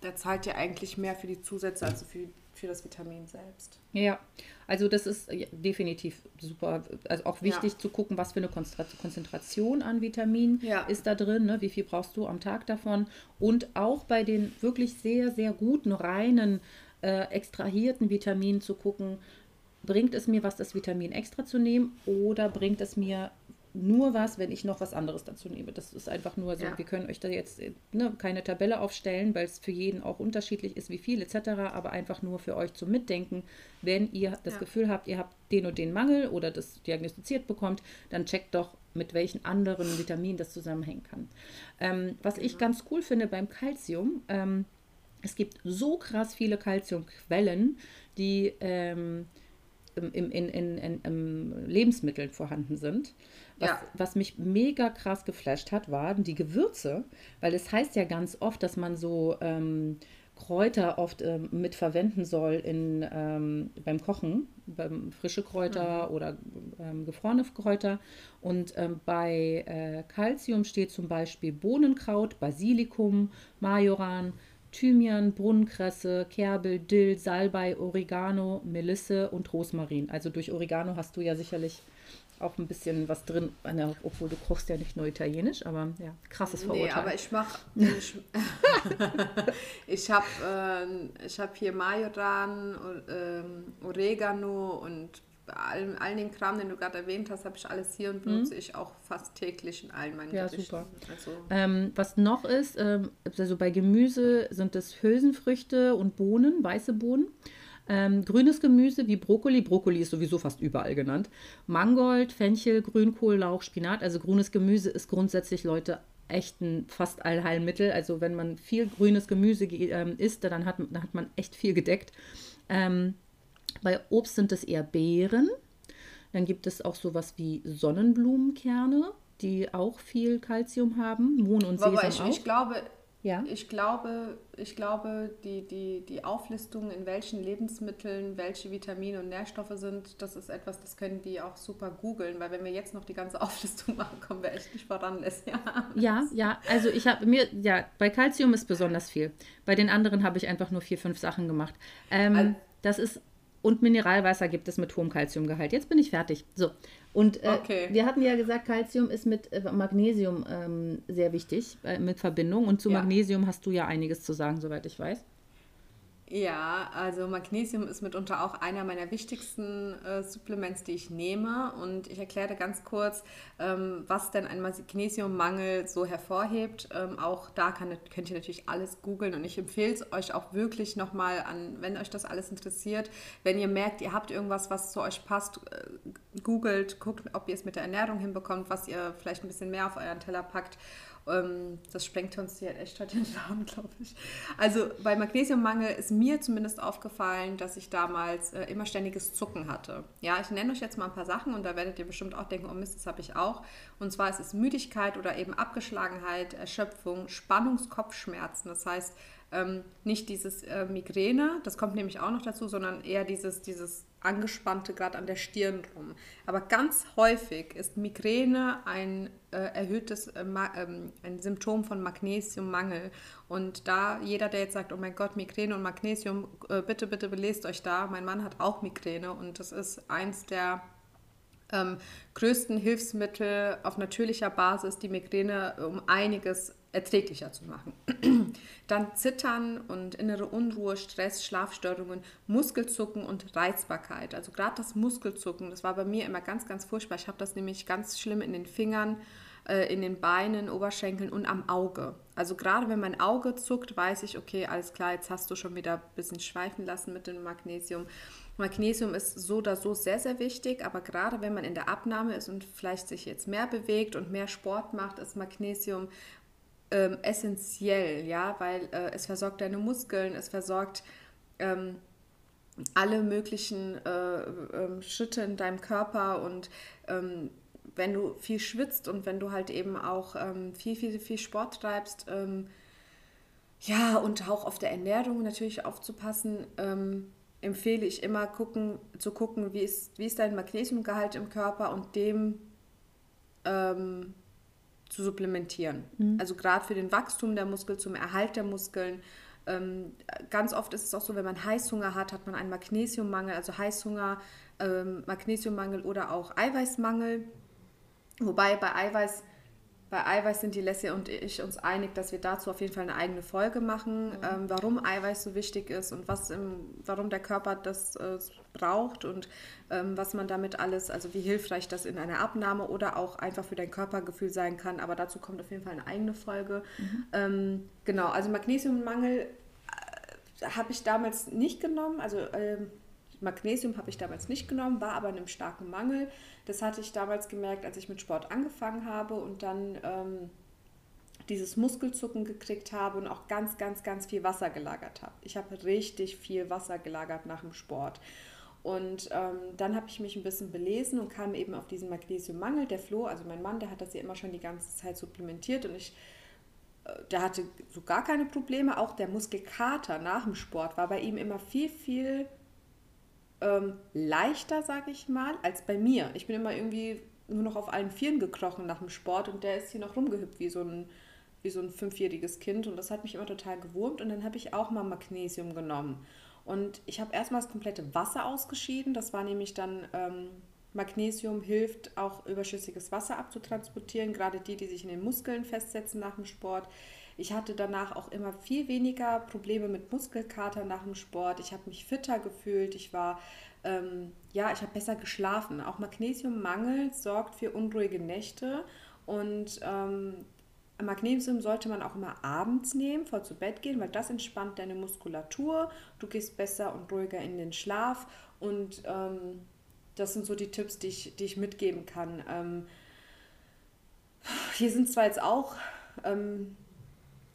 da zahlt ihr eigentlich mehr für die Zusätze als für, für das Vitamin selbst. Ja, also das ist definitiv super. Also auch wichtig Ja. zu gucken, was für eine Konzentration an Vitamin Ja. ist da drin, ne? wie viel brauchst du am Tag davon. Und auch bei den wirklich sehr, sehr guten, reinen, äh, extrahierten Vitaminen zu gucken, bringt es mir was, das Vitamin extra zu nehmen oder bringt es mir nur was, wenn ich noch was anderes dazu nehme. Das ist einfach nur so. Ja. Wir können euch da jetzt ne, keine Tabelle aufstellen, weil es für jeden auch unterschiedlich ist, wie viel etc. Aber einfach nur für euch zum Mitdenken. Wenn ihr das Ja. Gefühl habt, ihr habt den und den Mangel oder das diagnostiziert bekommt, dann checkt doch, mit welchen anderen Vitaminen das zusammenhängen kann. Ähm, was ich ganz cool finde beim Calcium, ähm, es gibt so krass viele Calciumquellen, die ähm, im, in, in, in, im Lebensmitteln vorhanden sind. Was, Ja. was mich mega krass geflasht hat, waren die Gewürze, weil es heißt ja ganz oft, dass man so ähm, Kräuter oft ähm, mit verwenden soll in, ähm, beim Kochen, beim frische Kräuter oder ähm, gefrorene Kräuter. Und ähm, bei äh, Calcium steht zum Beispiel Bohnenkraut, Basilikum, Majoran, Thymian, Brunnenkresse, Kerbel, Dill, Salbei, Oregano, Melisse und Rosmarin. Also durch Oregano hast du ja sicherlich auch ein bisschen was drin, obwohl du kochst ja nicht nur italienisch, aber ja, krasses Verurteil. Nee, aber ich mache. [LAUGHS] Ich, ich habe äh, ich hab hier Majoran, ähm, Oregano und all, all den Kram, den du gerade erwähnt hast, habe ich alles hier und benutze ich auch fast täglich in allen meinen Mhm. Ja, Gerichten. super. Also, Ähm, was noch ist, ähm, also bei Gemüse sind es Hülsenfrüchte und Bohnen, weiße Bohnen. Ähm, grünes Gemüse wie Brokkoli, Brokkoli ist sowieso fast überall genannt. Mangold, Fenchel, Grünkohl, Lauch, Spinat. Also grünes Gemüse ist grundsätzlich, Leute, echt ein fast Allheilmittel. Also wenn man viel grünes Gemüse ge- ähm, isst, dann hat, dann hat man echt viel gedeckt. Ähm, bei Obst sind es eher Beeren. Dann gibt es auch sowas wie Sonnenblumenkerne, die auch viel Kalzium haben. Mohn und aber Sesam ich, auch. ich glaube, ja. ich glaube, ich glaube, die, die, die Auflistung, in welchen Lebensmitteln welche Vitamine und Nährstoffe sind, das ist etwas, das können die auch super googeln, weil wenn wir jetzt noch die ganze [LAUGHS] Auflistung machen, kommen wir echt nicht voran, Lesja. Ja, ja, also ich habe mir, ja, bei Calcium ist besonders viel. Bei den anderen habe ich einfach nur vier, fünf Sachen gemacht. Ähm, Also- das ist, und Mineralwasser gibt es mit hohem Calciumgehalt. Jetzt bin ich fertig. So, und äh, Okay. wir hatten ja gesagt, Calcium ist mit äh, Magnesium ähm, sehr wichtig, äh, mit Verbindung. Und zu Ja. Magnesium hast du ja einiges zu sagen, soweit ich weiß. Ja, also Magnesium ist mitunter auch einer meiner wichtigsten äh, Supplements, die ich nehme. Und ich erkläre ganz kurz, ähm, was denn ein Magnesiummangel so hervorhebt. Ähm, auch da kann, könnt ihr natürlich alles googeln und ich empfehle es euch auch wirklich nochmal an, wenn euch das alles interessiert. Wenn ihr merkt, ihr habt irgendwas, was zu euch passt, äh, googelt, guckt, ob ihr es mit der Ernährung hinbekommt, was ihr vielleicht ein bisschen mehr auf euren Teller packt. Ähm, das sprengt uns hier echt heute den Rahmen, [LAUGHS] glaube ich. Also bei Magnesiummangel ist mir zumindest aufgefallen, dass ich damals äh, immer ständiges Zucken hatte. Ja, ich nenne euch jetzt mal ein paar Sachen und da werdet ihr bestimmt auch denken, oh Mist, das habe ich auch. Und zwar ist es Müdigkeit oder eben Abgeschlagenheit, Erschöpfung, Spannungskopfschmerzen. Das heißt, ähm, nicht dieses äh, Migräne, das kommt nämlich auch noch dazu, sondern eher dieses, dieses angespannte gerade an der Stirn rum. Aber ganz häufig ist Migräne ein äh, erhöhtes äh, ähm, ein Symptom von Magnesiummangel. Und da jeder, der jetzt sagt, oh mein Gott, Migräne und Magnesium, äh, bitte, bitte belest euch da. Mein Mann hat auch Migräne und das ist eins der ähm, größten Hilfsmittel auf natürlicher Basis, die Migräne um einiges erträglicher zu machen. [CLEARS THROAT] Dann Zittern und innere Unruhe, Stress, Schlafstörungen, Muskelzucken und Reizbarkeit. Also gerade das Muskelzucken, das war bei mir immer ganz, ganz furchtbar. Ich habe das nämlich ganz schlimm in den Fingern, äh, in den Beinen, Oberschenkeln und am Auge. Also gerade wenn mein Auge zuckt, weiß ich, okay, alles klar, jetzt hast du schon wieder ein bisschen schweifen lassen mit dem Magnesium. Magnesium ist so oder so sehr, sehr wichtig, aber gerade wenn man in der Abnahme ist und vielleicht sich jetzt mehr bewegt und mehr Sport macht, ist Magnesium ähm, essentiell, ja, weil äh, es versorgt deine Muskeln, es versorgt ähm, alle möglichen äh, ähm, Schritte in deinem Körper und ähm, wenn du viel schwitzt und wenn du halt eben auch ähm, viel, viel, viel Sport treibst, ähm, ja, und auch auf der Ernährung natürlich aufzupassen, ähm, empfehle ich immer gucken, zu gucken, wie ist, wie ist dein Magnesiumgehalt im Körper und dem ähm, zu supplementieren. Also gerade für den Wachstum der Muskel, zum Erhalt der Muskeln. Ähm, ganz oft ist es auch so, wenn man Heißhunger hat, hat man einen Magnesiummangel, also Heißhunger, ähm, Magnesiummangel oder auch Eiweißmangel. Wobei bei Eiweiß bei Eiweiß sind die Leslie und ich uns einig, dass wir dazu auf jeden Fall eine eigene Folge machen, mhm. ähm, warum Eiweiß so wichtig ist und was im, warum der Körper das äh, braucht und ähm, was man damit alles, also wie hilfreich das in einer Abnahme oder auch einfach für dein Körpergefühl sein kann. Aber dazu kommt auf jeden Fall eine eigene Folge. Mhm. Ähm, genau, also Magnesiummangel äh, habe ich damals nicht genommen. Also ähm, Magnesium habe ich damals nicht genommen, war aber in einem starken Mangel. Das hatte ich damals gemerkt, als ich mit Sport angefangen habe und dann ähm, dieses Muskelzucken gekriegt habe und auch ganz, ganz, ganz viel Wasser gelagert habe. Ich habe richtig viel Wasser gelagert nach dem Sport. Und ähm, dann habe ich mich ein bisschen belesen und kam eben auf diesen Magnesiummangel. Der Flo, also mein Mann, der hat das ja immer schon die ganze Zeit supplementiert und ich, äh, der hatte so gar keine Probleme. Auch der Muskelkater nach dem Sport war bei ihm immer viel, viel ähm, leichter, sage ich mal, als bei mir. Ich bin immer irgendwie nur noch auf allen Vieren gekrochen nach dem Sport und der ist hier noch rumgehüpft wie so ein, wie so ein fünfjähriges Kind und das hat mich immer total gewurmt und dann habe ich auch mal Magnesium genommen. Und ich habe erstmal das komplette Wasser ausgeschieden. Das war nämlich dann, ähm, Magnesium hilft auch überschüssiges Wasser abzutransportieren, gerade die, die sich in den Muskeln festsetzen nach dem Sport. Ich hatte danach auch immer viel weniger Probleme mit Muskelkater nach dem Sport. Ich habe mich fitter gefühlt. Ich war, ähm, ja, ich habe besser geschlafen. Auch Magnesiummangel sorgt für unruhige Nächte und ähm, Magnesium sollte man auch immer abends nehmen, vor zu Bett gehen, weil das entspannt deine Muskulatur. Du gehst besser und ruhiger in den Schlaf und ähm, das sind so die Tipps, die ich, die ich mitgeben kann. Ähm, hier sind zwar jetzt auch ähm,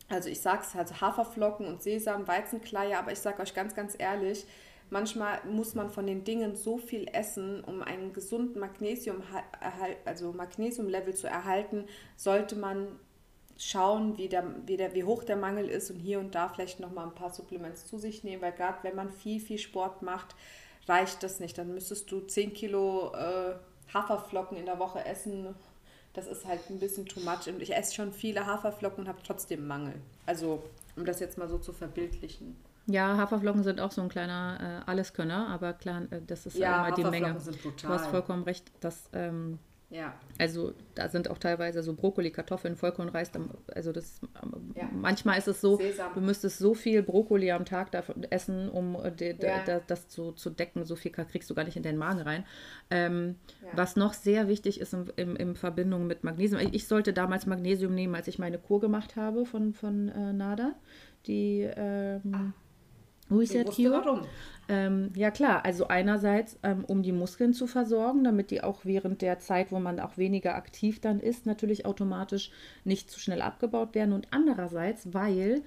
also ich sage es halt Haferflocken und Sesam, Weizenkleie, aber ich sage euch ganz, ganz ehrlich, manchmal muss man von den Dingen so viel essen, um einen gesunden Magnesium, also Magnesiumlevel zu erhalten, sollte man schauen, wie, der, wie, der, wie hoch der Mangel ist und hier und da vielleicht nochmal ein paar Supplements zu sich nehmen, weil gerade wenn man viel, viel Sport macht, reicht das nicht. Dann müsstest du 10 Kilo äh, Haferflocken in der Woche essen das ist halt ein bisschen too much. Und ich esse schon viele Haferflocken und habe trotzdem Mangel. Also, um das jetzt mal so zu verbildlichen. Ja, Haferflocken sind auch so ein kleiner äh, Alleskönner, aber klar, äh, das ist ja immer die Menge. Sind brutal. Du hast vollkommen recht, dass ähm, ja. Also da sind auch teilweise so Brokkoli, Kartoffeln, Vollkornreis. Also das ja. manchmal ist es so, Sesam. du müsstest so viel Brokkoli am Tag essen, um äh, de, de, ja. das zu, zu decken. So viel kriegst du gar nicht in den Magen rein. Ähm, ja. Was noch sehr wichtig ist in, in, in, Verbindung mit Magnesium. Ich sollte damals Magnesium nehmen, als ich meine Kur gemacht habe von, von äh, Nada. Die ähm, ah. Reset Cure. Warum? Ähm, ja klar, also einerseits, ähm, um die Muskeln zu versorgen, damit die auch während der Zeit, wo man auch weniger aktiv dann ist, natürlich automatisch nicht zu schnell abgebaut werden. Und andererseits, weil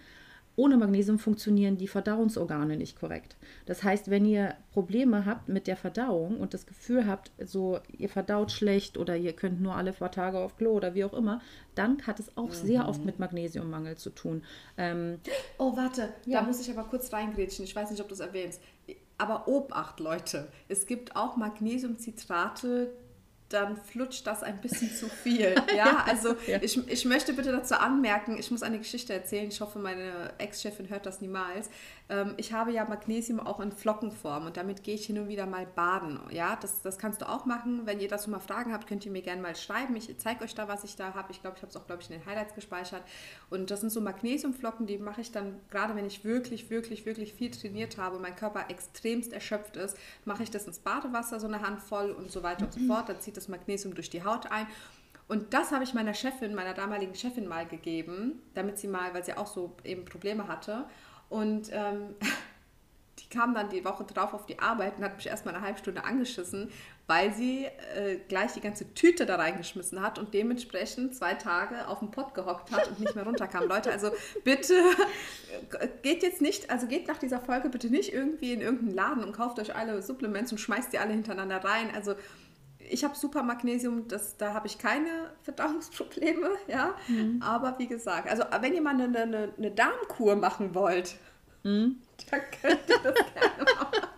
ohne Magnesium funktionieren die Verdauungsorgane nicht korrekt. Das heißt, wenn ihr Probleme habt mit der Verdauung und das Gefühl habt, so ihr verdaut schlecht oder ihr könnt nur alle paar Tage auf Klo oder wie auch immer, dann hat es auch mhm. sehr oft mit Magnesiummangel zu tun. Ähm, oh, warte, ja. da muss ich aber kurz reingrätschen. Ich weiß nicht, ob du es erwähnst. Aber Obacht, Leute. Es gibt auch Magnesiumcitrate, dann flutscht das ein bisschen zu viel. [LAUGHS] Ja, also ja. Ich, ich möchte bitte dazu anmerken, ich muss eine Geschichte erzählen. Ich hoffe, meine Ex-Chefin hört das niemals. Ähm, ich habe ja Magnesium auch in Flockenform und damit gehe ich hin und wieder mal baden. Ja, das, das kannst du auch machen. Wenn ihr dazu mal Fragen habt, könnt ihr mir gerne mal schreiben. Ich zeige euch da, was ich da habe. Ich glaube, ich habe es auch, glaube ich, in den Highlights gespeichert. Und das sind so Magnesiumflocken, die mache ich dann, gerade wenn ich wirklich, wirklich, wirklich viel trainiert habe und mein Körper extremst erschöpft ist, mache ich das ins Badewasser, so eine Handvoll und so weiter und so fort. Dann zieht das Magnesium durch die Haut ein. Und das habe ich meiner Chefin, meiner damaligen Chefin mal gegeben, damit sie mal, weil sie auch so eben Probleme hatte. Und ähm, [LAUGHS] die kam dann die Woche drauf auf die Arbeit und hat mich erstmal eine halbe Stunde angeschissen, weil sie äh, gleich die ganze Tüte da reingeschmissen hat und dementsprechend zwei Tage auf dem Pott gehockt hat und nicht mehr runterkam. [LAUGHS] Leute, also bitte [LAUGHS] geht jetzt nicht, also geht nach dieser Folge bitte nicht irgendwie in irgendeinen Laden und kauft euch alle Supplements und schmeißt die alle hintereinander rein. Also ich habe super Magnesium, das, da habe ich keine Verdauungsprobleme, [LAUGHS] ja. Mhm. Aber wie gesagt, also wenn ihr mal eine, eine, eine Darmkur machen wollt, mhm. [LAUGHS] dann könnt ihr das gerne [LAUGHS] machen.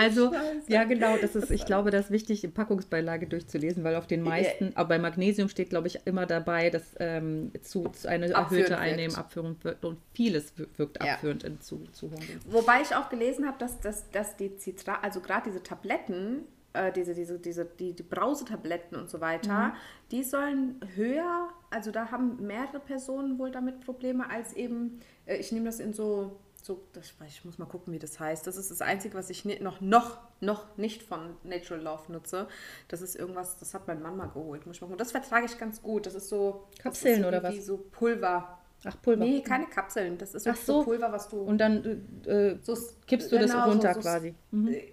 Also, Scheiße. ja, genau, das ist, ich glaube, das ist wichtig, die Packungsbeilage durchzulesen, weil auf den meisten, aber bei Magnesium steht, glaube ich, immer dabei, dass ähm, zu, zu eine erhöhte Einnehmung, Abführung wirkt und vieles wirkt ja. abführend in zu, zu Wobei ich auch gelesen habe, dass, dass, dass die Citra, also gerade diese Tabletten, äh, diese, diese, diese, die, die Brausetabletten und so weiter, Mhm. die sollen höher, also da haben mehrere Personen wohl damit Probleme, als eben, äh, ich nehme das in so, so das, ich muss mal gucken, wie das heißt. Das ist das Einzige, was ich noch, noch, noch nicht von Natural Love nutze. Das ist irgendwas, das hat mein Mann mal geholt. Muss ich mal gucken. Das vertrage ich ganz gut. Das ist so. Kapseln das ist oder was? So Pulver. Ach, Pulver. Nee, keine Kapseln. Das ist so. Pulver, was du. Und dann äh, so kippst du das genau, runter so, so, quasi.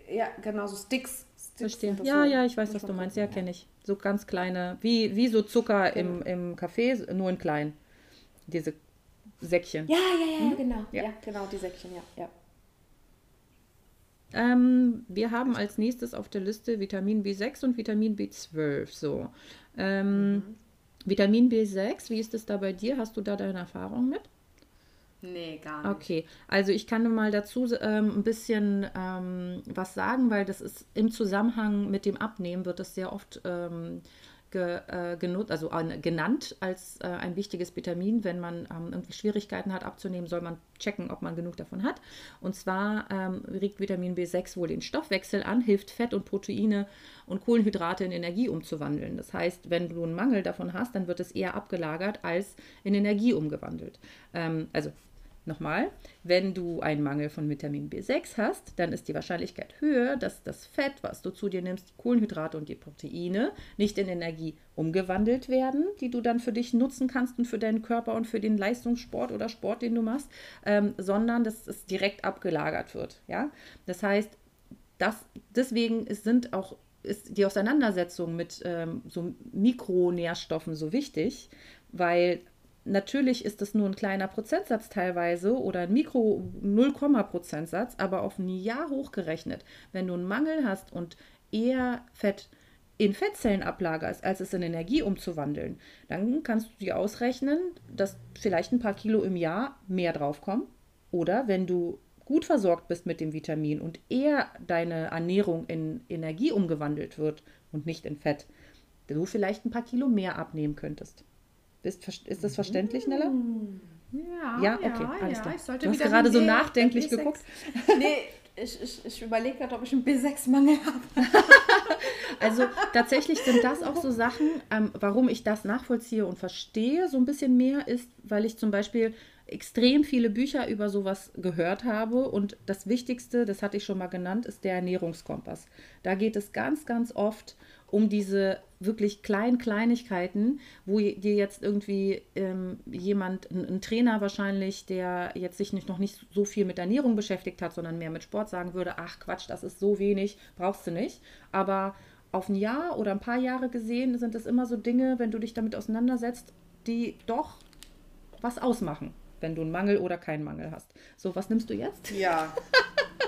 Ja, genau, so Sticks. Sticks Verstehe. das Ja, so. ja, ich weiß, was du meinst. Ja, kenne ich. So ganz kleine, wie, wie so Zucker im, im Kaffee, nur in klein. Diese Säckchen. Ja, ja, ja, genau. Ja. Ja. genau, die Säckchen, ja. ja. Ähm, wir haben als nächstes auf der Liste Vitamin B6 und Vitamin B12. So. Ähm, Vitamin B6, wie ist es da bei dir? Hast du da deine Erfahrung mit? Nee, gar nicht. Okay, also ich kann nur mal dazu ähm, ein bisschen ähm, was sagen, weil das ist im Zusammenhang mit dem Abnehmen wird das sehr oft ähm, ge, äh, genut, also an, genannt als äh, ein wichtiges Vitamin. Wenn man ähm, irgendwie Schwierigkeiten hat abzunehmen, soll man checken, ob man genug davon hat. Und zwar ähm, regt Vitamin B6 wohl den Stoffwechsel an, hilft Fett und Proteine und Kohlenhydrate in Energie umzuwandeln. Das heißt, wenn du einen Mangel davon hast, dann wird es eher abgelagert als in Energie umgewandelt. Ähm, also Nochmal, wenn du einen Mangel von Vitamin B6 hast, dann ist die Wahrscheinlichkeit höher, dass das Fett, was du zu dir nimmst, die Kohlenhydrate und die Proteine, nicht in Energie umgewandelt werden, die du dann für dich nutzen kannst und für deinen Körper und für den Leistungssport oder Sport, den du machst, ähm, sondern dass es direkt abgelagert wird. Ja? Das heißt, das, deswegen sind auch ist die Auseinandersetzung mit ähm, so Mikronährstoffen so wichtig, weil natürlich ist das nur ein kleiner Prozentsatz teilweise oder ein Mikro 0, Prozentsatz, aber auf ein Jahr hochgerechnet, wenn du einen Mangel hast und eher Fett in Fettzellen ablagerst, als es in Energie umzuwandeln, dann kannst du dir ausrechnen, dass vielleicht ein paar Kilo im Jahr mehr draufkommen. Oder wenn du gut versorgt bist mit dem Vitamin und eher deine Ernährung in Energie umgewandelt wird und nicht in Fett, du vielleicht ein paar Kilo mehr abnehmen könntest. Ist, ist das verständlich, Nella? Ja, Ja, okay, alles klar. Ich sollte Du hast gerade so nachdenklich B6 geguckt. [LAUGHS] Nee, ich, ich, ich überlege gerade, ob ich einen B6-Mangel habe. [LAUGHS] Also tatsächlich sind das auch so Sachen, ähm, warum ich das nachvollziehe und verstehe so ein bisschen mehr, ist, weil ich zum Beispiel extrem viele Bücher über sowas gehört habe und das Wichtigste, das hatte ich schon mal genannt, ist der Ernährungskompass. Da geht es ganz, ganz oft um diese wirklich kleinen Kleinigkeiten, wo dir jetzt irgendwie ähm, jemand, ein, ein Trainer wahrscheinlich, der jetzt sich nicht, noch nicht so viel mit Ernährung beschäftigt hat, sondern mehr mit Sport sagen würde, ach Quatsch, das ist so wenig, brauchst du nicht. Aber auf ein Jahr oder ein paar Jahre gesehen sind es immer so Dinge, wenn du dich damit auseinandersetzt, die doch was ausmachen, wenn du einen Mangel oder keinen Mangel hast. So, was nimmst du jetzt? Ja.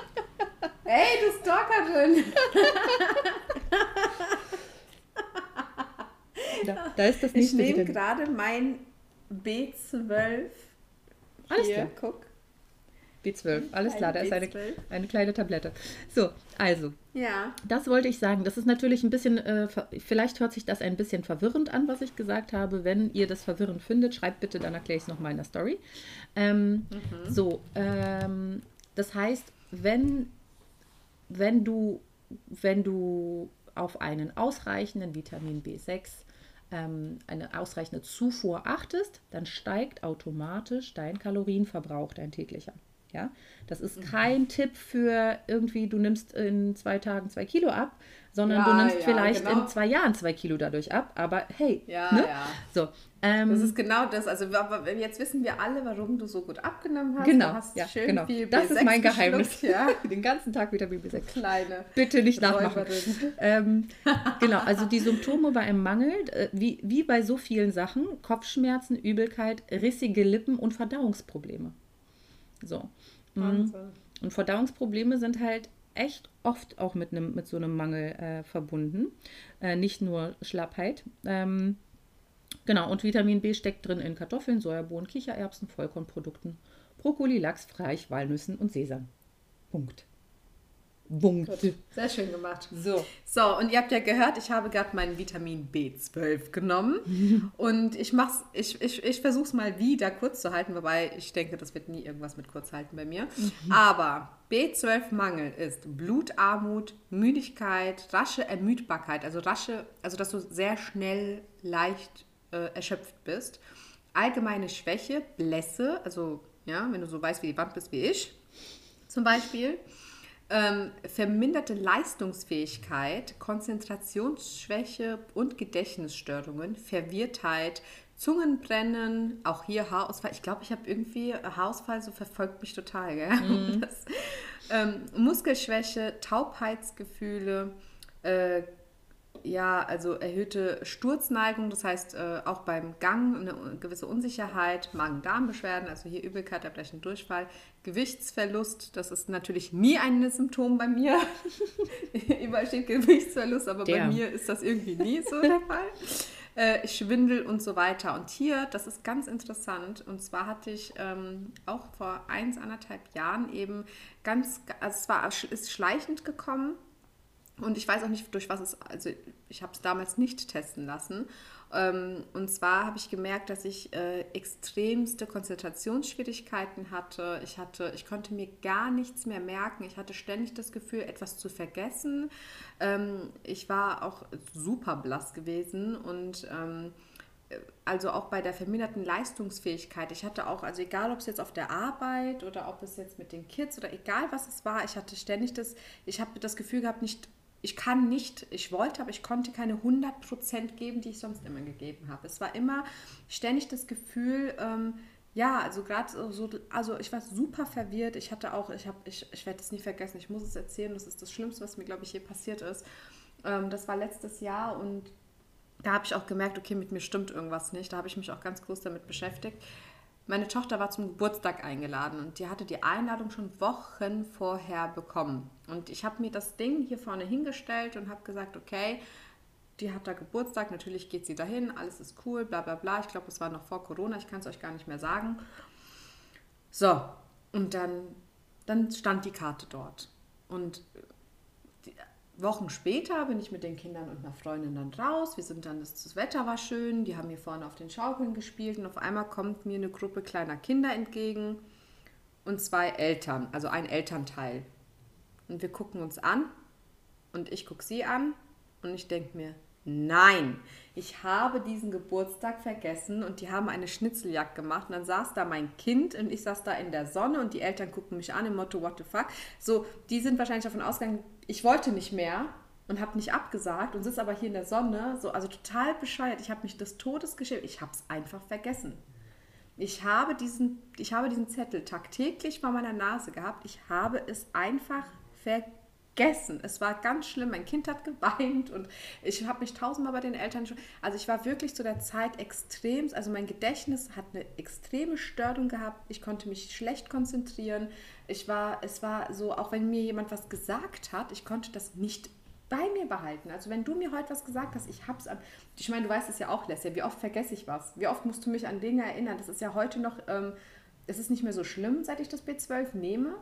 [LAUGHS] Ey, du Stalkerin! [LAUGHS] Da, [LAUGHS] da ist das Ich nächste nehme Vitamin. gerade mein B12. Alles Hier, klar. guck. B12, alles klar, da ist eine, B12. eine kleine Tablette. So, also, Ja. Das wollte ich sagen. Das ist natürlich ein bisschen, äh, vielleicht hört sich das ein bisschen verwirrend an, was ich gesagt habe. Wenn ihr das verwirrend findet, schreibt bitte, dann erkläre ich es nochmal in der Story. Ähm, So, ähm, das heißt, wenn, wenn, du, wenn du auf einen ausreichenden Vitamin B6, ähm, eine ausreichende Zufuhr achtest, dann steigt automatisch dein Kalorienverbrauch, dein täglicher. Ja, das ist kein Tipp für irgendwie, du nimmst in zwei Tagen zwei Kilo ab, sondern du Ja, nimmst ja, vielleicht genau. in zwei Jahren zwei Kilo dadurch ab. Aber hey, Ja, ne? ja. So, ähm, Das ist genau das. Also aber jetzt wissen wir alle, warum du so gut abgenommen hast. Genau, Du hast ja, schön genau. viel Das ist B6 mein Geheimnis. Ja, [LAUGHS] den ganzen Tag Vitamin B6. kleine. Bitte nicht nachmachen. [LAUGHS] Ähm, genau, also die Symptome bei einem Mangel, äh, wie, wie bei so vielen Sachen, Kopfschmerzen, Übelkeit, rissige Lippen und Verdauungsprobleme. So. Mhm. Wahnsinn. Und Verdauungsprobleme sind halt echt oft auch mit, einem, mit so einem Mangel äh, verbunden. Äh, nicht nur Schlappheit. Ähm, genau, und Vitamin B steckt drin in Kartoffeln, Sojabohnen, Kichererbsen, Vollkornprodukten, Brokkoli, Lachs, Fleisch, Walnüssen und Sesam. Punkt. Punkt. Sehr schön gemacht. So. So, und ihr habt ja gehört, ich habe gerade mein Vitamin B12 genommen. [LAUGHS] und ich mach's, ich, ich, ich versuche es mal wieder kurz zu halten, wobei ich denke, das wird nie irgendwas mit kurz halten bei mir. Mhm. Aber B12-Mangel ist Blutarmut, Müdigkeit, rasche Ermüdbarkeit, also rasche, also dass du sehr schnell leicht äh, erschöpft bist. Allgemeine Schwäche, Blässe, also ja, wenn du so weißt, wie die Wand bist wie ich, zum Beispiel ähm, verminderte Leistungsfähigkeit, Konzentrationsschwäche und Gedächtnisstörungen, Verwirrtheit, Zungenbrennen, auch hier Haarausfall. Ich glaube, ich habe irgendwie Haarausfall, so verfolgt mich total. Mhm. [LAUGHS] Das, ähm, Muskelschwäche, Taubheitsgefühle, äh, ja, also erhöhte Sturzneigung, das heißt äh, auch beim Gang eine gewisse Unsicherheit, Magen-Darm-Beschwerden, also hier Übelkeit, Erbrechen, Durchfall, Gewichtsverlust, das ist natürlich nie ein Symptom bei mir. [LAUGHS] Überall steht Gewichtsverlust, aber der. bei mir ist das irgendwie nie so der Fall. Äh, Schwindel und so weiter. Und hier, das ist ganz interessant, und zwar hatte ich ähm, auch vor eins, anderthalb Jahren eben ganz, also es war, ist schleichend gekommen, und ich weiß auch nicht, durch was es, also ich habe es damals nicht testen lassen. Ähm, und zwar habe ich gemerkt, dass ich äh, extremste Konzentrationsschwierigkeiten hatte. Ich hatte, ich konnte mir gar nichts mehr merken. Ich hatte ständig das Gefühl, etwas zu vergessen. Ähm, ich war auch super blass gewesen und ähm, also auch bei der verminderten Leistungsfähigkeit. Ich hatte auch, also egal ob es jetzt auf der Arbeit oder ob es jetzt mit den Kids oder egal was es war, ich hatte ständig das, ich habe das Gefühl gehabt, nicht ich kann nicht, ich wollte, aber ich konnte keine 100% geben, die ich sonst immer gegeben habe. Es war immer ständig das Gefühl, ähm, ja, also gerade so, also ich war super verwirrt. Ich hatte auch, ich habe, ich, ich werde es nie vergessen, ich muss es erzählen, das ist das Schlimmste, was mir, glaube ich, je passiert ist. Ähm, das war letztes Jahr und da habe ich auch gemerkt, okay, mit mir stimmt irgendwas nicht. Da habe ich mich auch ganz groß damit beschäftigt. Meine Tochter war zum Geburtstag eingeladen und die hatte die Einladung schon Wochen vorher bekommen. Und ich habe mir das Ding hier vorne hingestellt und habe gesagt, okay, die hat da Geburtstag, natürlich geht sie dahin, alles ist cool, bla bla bla. Ich glaube, es war noch vor Corona, ich kann es euch gar nicht mehr sagen. So, und dann, dann stand die Karte dort. Und Wochen später bin ich mit den Kindern und einer Freundin dann raus. Wir sind dann, das, Wetter war schön, die haben hier vorne auf den Schaukeln gespielt und auf einmal kommt mir eine Gruppe kleiner Kinder entgegen und zwei Eltern, also ein Elternteil. Und wir gucken uns an und ich gucke sie an und ich denke mir, nein, ich habe diesen Geburtstag vergessen und die haben eine Schnitzeljagd gemacht und dann saß da mein Kind und ich saß da in der Sonne und die Eltern gucken mich an im Motto, what the fuck. So, die sind wahrscheinlich davon ausgegangen, ich wollte nicht mehr und habe nicht abgesagt und sitze aber hier in der Sonne, so, also total bescheuert. Ich habe mich des Todes geschämt. Ich habe es einfach vergessen. Ich habe, diesen, ich habe diesen Zettel tagtäglich vor meiner Nase gehabt. Ich habe es einfach vergessen. Es war ganz schlimm. Mein Kind hat geweint und ich habe mich tausendmal bei den Eltern schon. Also ich war wirklich zu der Zeit extrem, also mein Gedächtnis hat eine extreme Störung gehabt. Ich konnte mich schlecht konzentrieren. Ich war, es war so, auch wenn mir jemand was gesagt hat, ich konnte das nicht bei mir behalten. Also wenn du mir heute was gesagt hast, ich hab's an. Ich meine, du weißt es ja auch, Leslie, wie oft vergesse ich was? Wie oft musst du mich an Dinge erinnern? Das ist ja heute noch, ähm, es ist nicht mehr so schlimm, seit ich das B12 nehme.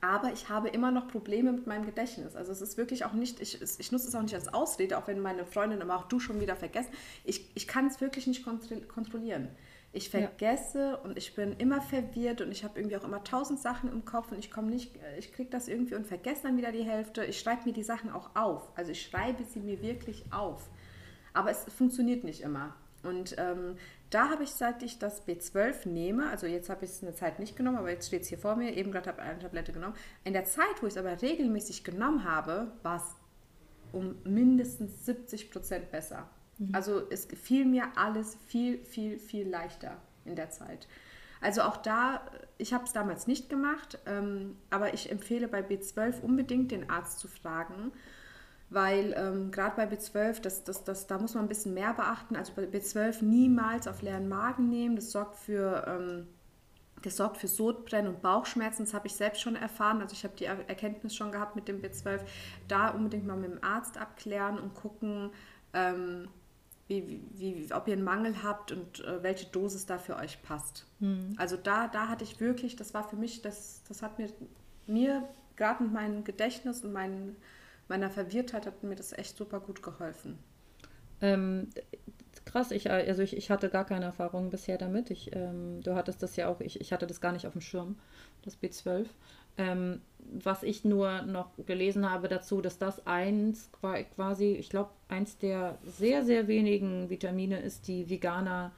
Aber ich habe immer noch Probleme mit meinem Gedächtnis. Also es ist wirklich auch nicht, ich, ich nutze es auch nicht als Ausrede, auch wenn meine Freundin immer auch du schon wieder vergessen. Ich, ich kann es wirklich nicht kontrollieren. Ich vergesse ja. und ich bin immer verwirrt und ich habe irgendwie auch immer tausend Sachen im Kopf und ich komme nicht, ich kriege das irgendwie und vergesse dann wieder die Hälfte. Ich schreibe mir die Sachen auch auf. Also ich schreibe sie mir wirklich auf. Aber es funktioniert nicht immer. Und ähm, da habe ich, seit ich das B12 nehme, also jetzt habe ich es eine Zeit nicht genommen, aber jetzt steht es hier vor mir, eben gerade habe ich eine Tablette genommen. In der Zeit, wo ich es aber regelmäßig genommen habe, war es um mindestens 70 Prozent besser. Mhm. Also es fiel mir alles viel, viel, viel leichter in der Zeit. Also auch da, ich habe es damals nicht gemacht, ähm, aber ich empfehle bei B12 unbedingt den Arzt zu fragen, weil ähm, gerade bei B12, das, das, das, da muss man ein bisschen mehr beachten. Also bei B12 niemals auf leeren Magen nehmen, das sorgt für... Ähm, das sorgt für Sodbrennen und Bauchschmerzen. Das habe ich selbst schon erfahren. Also ich habe die Erkenntnis schon gehabt mit dem B12. Da unbedingt mal mit dem Arzt abklären und gucken, ähm, wie, wie, ob ihr einen Mangel habt und äh, welche Dosis da für euch passt. Mhm. Also da, da hatte ich wirklich, das war für mich, das, das hat mir, mir gerade mit meinem Gedächtnis und mein, meiner Verwirrtheit hat mir das echt super gut geholfen. Ähm, krass, ich, also ich, ich hatte gar keine Erfahrung bisher damit. Ich, ähm, du hattest das ja auch, ich, ich hatte das gar nicht auf dem Schirm, das B12. Ähm, was ich nur noch gelesen habe dazu, dass das eins quasi, ich glaube, eins der sehr, sehr wenigen Vitamine ist, die Veganer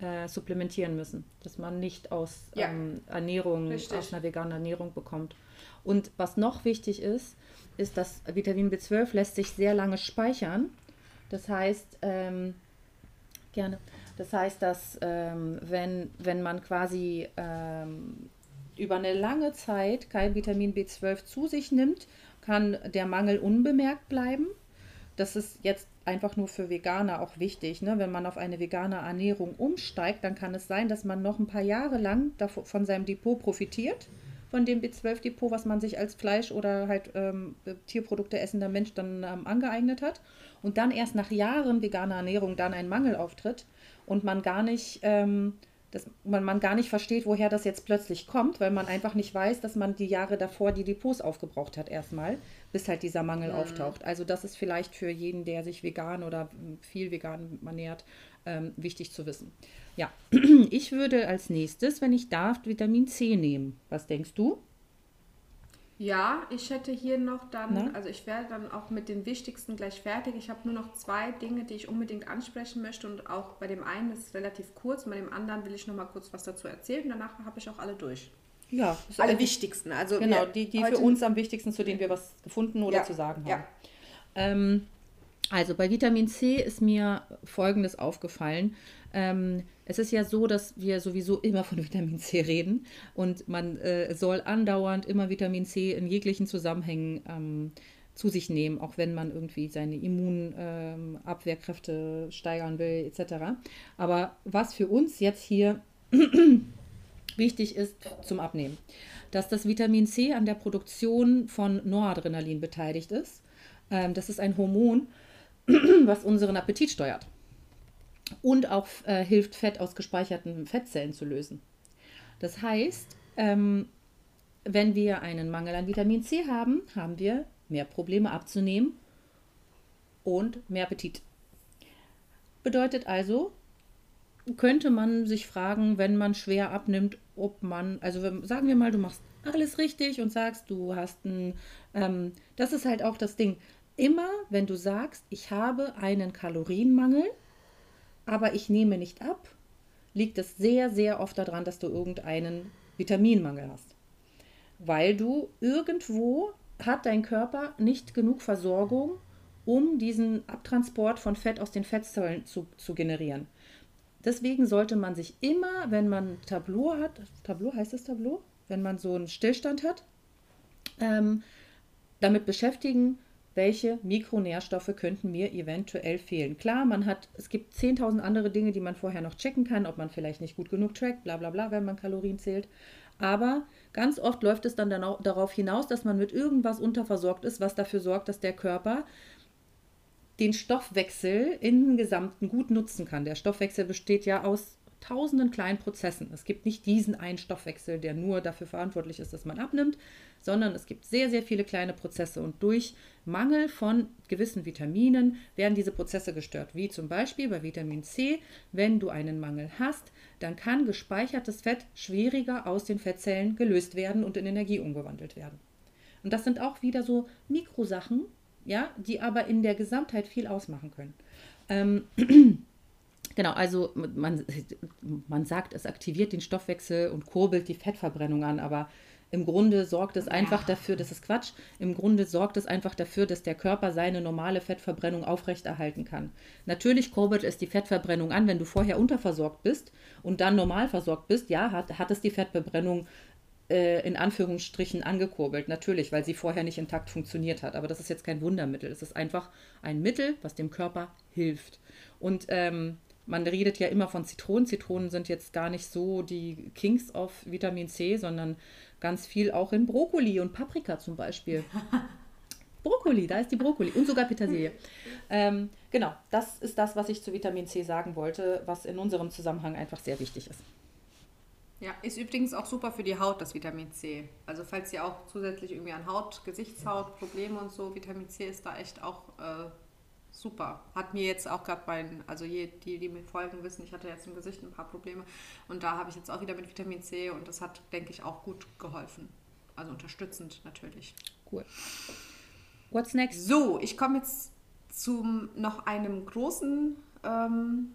äh, supplementieren müssen. Dass man nicht aus ja. ähm, Ernährung, Richtig. aus einer veganen Ernährung bekommt. Und was noch wichtig ist, ist, dass Vitamin B12 lässt sich sehr lange speichern. Das heißt, ähm, gerne. Das heißt, dass ähm, wenn, wenn man quasi ähm, über eine lange Zeit kein Vitamin B12 zu sich nimmt, kann der Mangel unbemerkt bleiben. Das ist jetzt einfach nur für Veganer auch wichtig. Ne? Wenn man auf eine vegane Ernährung umsteigt, dann kann es sein, dass man noch ein paar Jahre lang von seinem Depot profitiert, von dem B12-Depot, was man sich als Fleisch oder halt ähm, Tierprodukte essender Mensch dann ähm, angeeignet hat. Und dann erst nach Jahren veganer Ernährung dann ein Mangel auftritt und man gar nicht ähm, dass man, man gar nicht versteht, woher das jetzt plötzlich kommt, weil man einfach nicht weiß, dass man die Jahre davor die Depots aufgebraucht hat erstmal, bis halt dieser Mangel mhm. auftaucht. Also das ist vielleicht für jeden, der sich vegan oder viel vegan ernährt, ähm, wichtig zu wissen. Ja, [CLEARS THROAT] ich würde als nächstes, wenn ich darf, Vitamin C nehmen. Was denkst du? Ja, ich hätte hier noch dann, Na? also ich wäre dann auch mit den wichtigsten gleich fertig. Ich habe nur noch zwei Dinge, die ich unbedingt ansprechen möchte und auch bei dem einen ist es relativ kurz, bei dem anderen will ich noch mal kurz was dazu erzählen und danach habe ich auch alle durch. Ja, alle wichtigsten. Also genau, die, die für uns am wichtigsten, zu denen wir was gefunden oder ja, zu sagen haben. Ja. Ähm, also bei Vitamin C ist mir Folgendes aufgefallen. Ähm, es ist ja so, dass wir sowieso immer von [LAUGHS] Vitamin C reden und man äh, soll andauernd immer Vitamin C in jeglichen Zusammenhängen ähm, zu sich nehmen, auch wenn man irgendwie seine Immunabwehrkräfte ähm, steigern will, etc. Aber was für uns jetzt hier wichtig ist zum Abnehmen, dass das Vitamin C an der Produktion von Noradrenalin beteiligt ist. Ähm, das ist ein Hormon, [CLEARS THROAT] was unseren Appetit steuert und auch äh, hilft, Fett aus gespeicherten Fettzellen zu lösen. Das heißt, ähm, wenn wir einen Mangel an Vitamin C haben, haben wir mehr Probleme abzunehmen und mehr Appetit. Bedeutet also, könnte man sich fragen, wenn man schwer abnimmt, ob man, also sagen wir mal, du machst alles richtig und sagst, du hast ein, ähm, das ist halt auch das Ding. Immer, wenn du sagst, ich habe einen Kalorienmangel, aber ich nehme nicht ab, liegt es sehr, sehr oft daran, dass du irgendeinen Vitaminmangel hast. Weil du irgendwo hat dein Körper nicht genug Versorgung, um diesen Abtransport von Fett aus den Fettzellen zu, zu generieren. Deswegen sollte man sich immer, wenn man Tableau hat, Tableau heißt das Tableau, wenn man so einen Stillstand hat, ähm, damit beschäftigen, welche Mikronährstoffe könnten mir eventuell fehlen. Klar, man hat, es gibt 10.000 andere Dinge, die man vorher noch checken kann, ob man vielleicht nicht gut genug trackt, bla bla bla, wenn man Kalorien zählt. Aber ganz oft läuft es dann, darauf hinaus, dass man mit irgendwas unterversorgt ist, was dafür sorgt, dass der Körper den Stoffwechsel im Gesamten gut nutzen kann. Der Stoffwechsel besteht ja aus tausenden kleinen Prozessen. Es gibt nicht diesen einen Stoffwechsel, der nur dafür verantwortlich ist, dass man abnimmt, sondern es gibt sehr, sehr viele kleine Prozesse und durch Mangel von gewissen Vitaminen werden diese Prozesse gestört, wie zum Beispiel bei Vitamin C. Wenn du einen Mangel hast, dann kann gespeichertes Fett schwieriger aus den Fettzellen gelöst werden und in Energie umgewandelt werden. Und das sind auch wieder so Mikrosachen, ja, die aber in der Gesamtheit viel ausmachen können. Ähm, [CLEARS THROAT] Genau, also man, man sagt, es aktiviert den Stoffwechsel und kurbelt die Fettverbrennung an, aber im Grunde sorgt es einfach ja. dafür, das ist Quatsch, im Grunde sorgt es einfach dafür, dass der Körper seine normale Fettverbrennung aufrechterhalten kann. Natürlich kurbelt es die Fettverbrennung an, wenn du vorher unterversorgt bist und dann normal versorgt bist, ja, hat, hat es die Fettverbrennung äh, in Anführungsstrichen angekurbelt, natürlich, weil sie vorher nicht intakt funktioniert hat. Aber das ist jetzt kein Wundermittel, es ist einfach ein Mittel, was dem Körper hilft. Und ähm, man redet ja immer von Zitronen. Zitronen sind jetzt gar nicht so die Kings of Vitamin C, sondern ganz viel auch in Brokkoli und Paprika zum Beispiel. [LAUGHS] Brokkoli, da ist die Brokkoli und sogar Petersilie. Ähm, genau, das ist das, was ich zu Vitamin C sagen wollte, was in unserem Zusammenhang einfach sehr wichtig ist. Ja, ist übrigens auch super für die Haut, das Vitamin C. Also falls ihr auch zusätzlich irgendwie an Haut, Gesichtshaut, Probleme und so, Vitamin C ist da echt auch äh, super. Hat mir jetzt auch gerade bei, also je, die, die mir folgen, wissen, ich hatte jetzt im Gesicht ein paar Probleme und da habe ich jetzt auch wieder mit Vitamin C und das hat, denke ich, auch gut geholfen. Also unterstützend natürlich. Cool. What's next? So, ich komme jetzt zu noch einem großen ähm,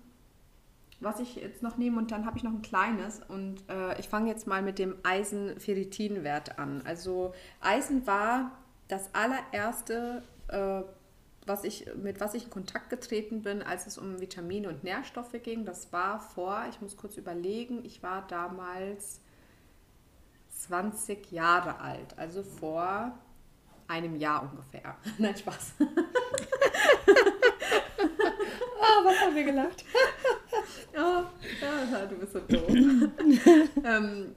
was ich jetzt noch nehme und dann habe ich noch ein kleines und äh, ich fange jetzt mal mit dem Eisen-Ferritin-Wert an. Also Eisen war das allererste, äh, was ich, mit was ich in Kontakt getreten bin, als es um Vitamine und Nährstoffe ging. Das war vor, ich muss kurz überlegen, ich war damals 20 Jahre alt, also vor einem Jahr ungefähr. [LAUGHS] Nein, Spaß. [LAUGHS] Was haben wir gelacht? [LAUGHS] ja, du bist so doof. [LAUGHS] ähm,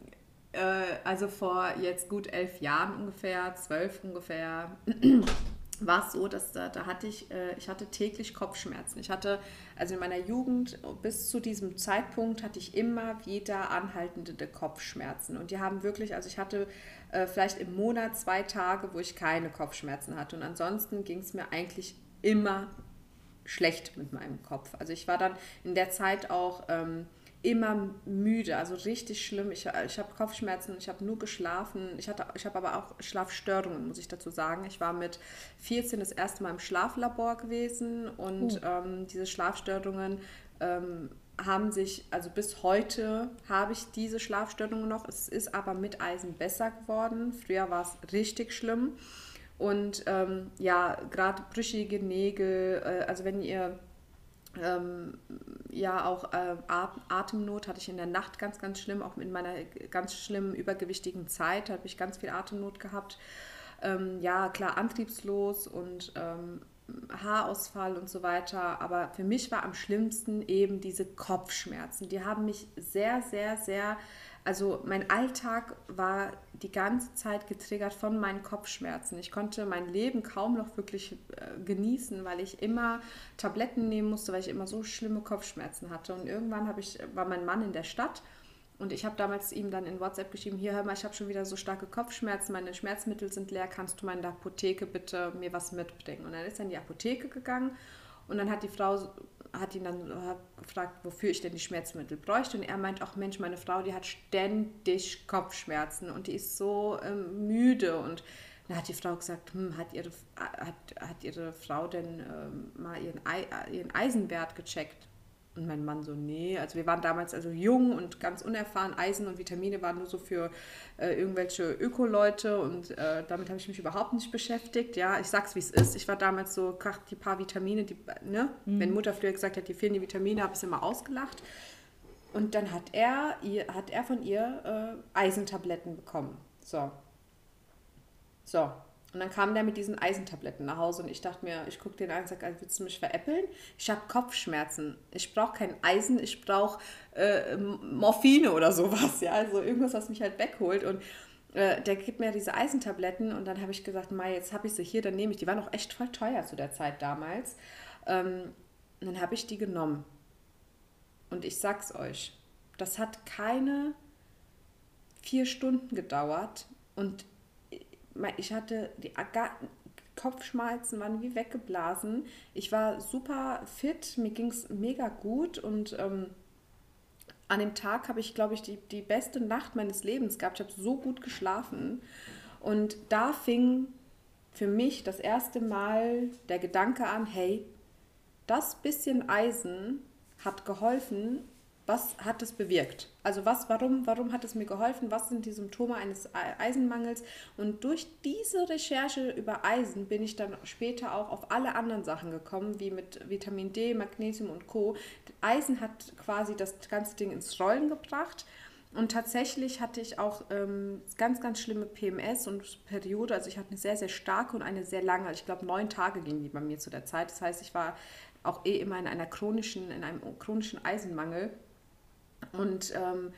äh, also vor jetzt gut elf Jahren ungefähr, zwölf ungefähr, [CLEARS THROAT] war es so, dass da, da hatte ich, äh, ich hatte täglich Kopfschmerzen. Ich hatte, also in meiner Jugend bis zu diesem Zeitpunkt hatte ich immer wieder anhaltende Kopfschmerzen. Und die haben wirklich, also ich hatte äh, vielleicht im Monat zwei Tage, wo ich keine Kopfschmerzen hatte. Und ansonsten ging es mir eigentlich immer schlecht mit meinem Kopf. Also ich war dann in der Zeit auch ähm, immer müde, also richtig schlimm. Ich, ich habe Kopfschmerzen, ich habe nur geschlafen. Ich, hatte, ich habe aber auch Schlafstörungen, muss ich dazu sagen. Ich war mit 14 das erste Mal im Schlaflabor gewesen und oh. ähm, diese Schlafstörungen ähm, haben sich, also bis heute habe ich diese Schlafstörungen noch. Es ist aber mit Eisen besser geworden. Früher war es richtig schlimm. Und ähm, ja, gerade brüchige Nägel, äh, also wenn ihr ähm, ja auch äh, Atemnot hatte ich in der Nacht ganz, ganz schlimm, auch in meiner ganz schlimmen übergewichtigen Zeit habe ich ganz viel Atemnot gehabt. Ähm, ja, klar, antriebslos und ähm, Haarausfall und so weiter. Aber für mich war am schlimmsten eben diese Kopfschmerzen. Die haben mich sehr, sehr, sehr also mein Alltag war die ganze Zeit getriggert von meinen Kopfschmerzen. Ich konnte mein Leben kaum noch wirklich äh, genießen, weil ich immer Tabletten nehmen musste, weil ich immer so schlimme Kopfschmerzen hatte. Und irgendwann ich, war mein Mann in der Stadt und ich habe damals ihm dann in WhatsApp geschrieben, hier hör mal, ich habe schon wieder so starke Kopfschmerzen, meine Schmerzmittel sind leer, kannst du mal in der Apotheke bitte mir was mitbringen? Und dann ist er in die Apotheke gegangen und dann hat die Frau hat ihn dann gefragt, wofür ich denn die Schmerzmittel bräuchte. Und er meint auch, Mensch, meine Frau, die hat ständig Kopfschmerzen und die ist so ähm, müde. Und dann hat die Frau gesagt, hm, hat, ihre, hat, hat ihre Frau denn ähm, mal ihren, ihren Eisenwert gecheckt? Und mein Mann so, nee. Also wir waren damals also jung und ganz unerfahren. Eisen und Vitamine waren nur so für äh, irgendwelche Öko-Leute und äh, damit habe ich mich überhaupt nicht beschäftigt. Ja, ich sag's wie es ist. Ich war damals so, ach, die paar Vitamine, die, ne? Mhm. Wenn Mutter früher gesagt hat, die fehlen die Vitamine, habe ich es immer ausgelacht. Und dann hat er, ihr, hat er von ihr äh, Eisentabletten bekommen. So. So, und dann kam der mit diesen Eisentabletten nach Hause und ich dachte mir, ich gucke den an und sage, willst du mich veräppeln? Ich habe Kopfschmerzen. Ich brauche kein Eisen, ich brauche äh, Morphine oder sowas. Ja, also irgendwas, was mich halt wegholt. Und äh, der gibt mir diese Eisentabletten und dann habe ich gesagt, Mai, jetzt habe ich sie hier, dann nehme ich. Die waren auch echt voll teuer zu der Zeit damals. Ähm, dann habe ich die genommen. Und ich sag's euch, das hat keine vier Stunden gedauert und ich hatte die Kopfschmerzen waren wie weggeblasen. Ich war super fit, mir ging es mega gut und ähm, an dem Tag habe ich, glaube ich, die, die beste Nacht meines Lebens gehabt. Ich habe so gut geschlafen. Und da fing für mich das erste Mal der Gedanke an, hey, das bisschen Eisen hat geholfen, was hat es bewirkt? Also was, warum, warum hat es mir geholfen? Was sind die Symptome eines Eisenmangels? Und durch diese Recherche über Eisen bin ich dann später auch auf alle anderen Sachen gekommen, wie mit Vitamin D, Magnesium und Co. Eisen hat quasi das ganze Ding ins Rollen gebracht. Und tatsächlich hatte ich auch ähm, ganz, ganz schlimme PMS und Periode. Also ich hatte eine sehr, sehr starke und eine sehr lange. Ich glaube, neun Tage ging die bei mir zu der Zeit. Das heißt, ich war auch eh immer in einer chronischen, in einem chronischen Eisenmangel und ähm,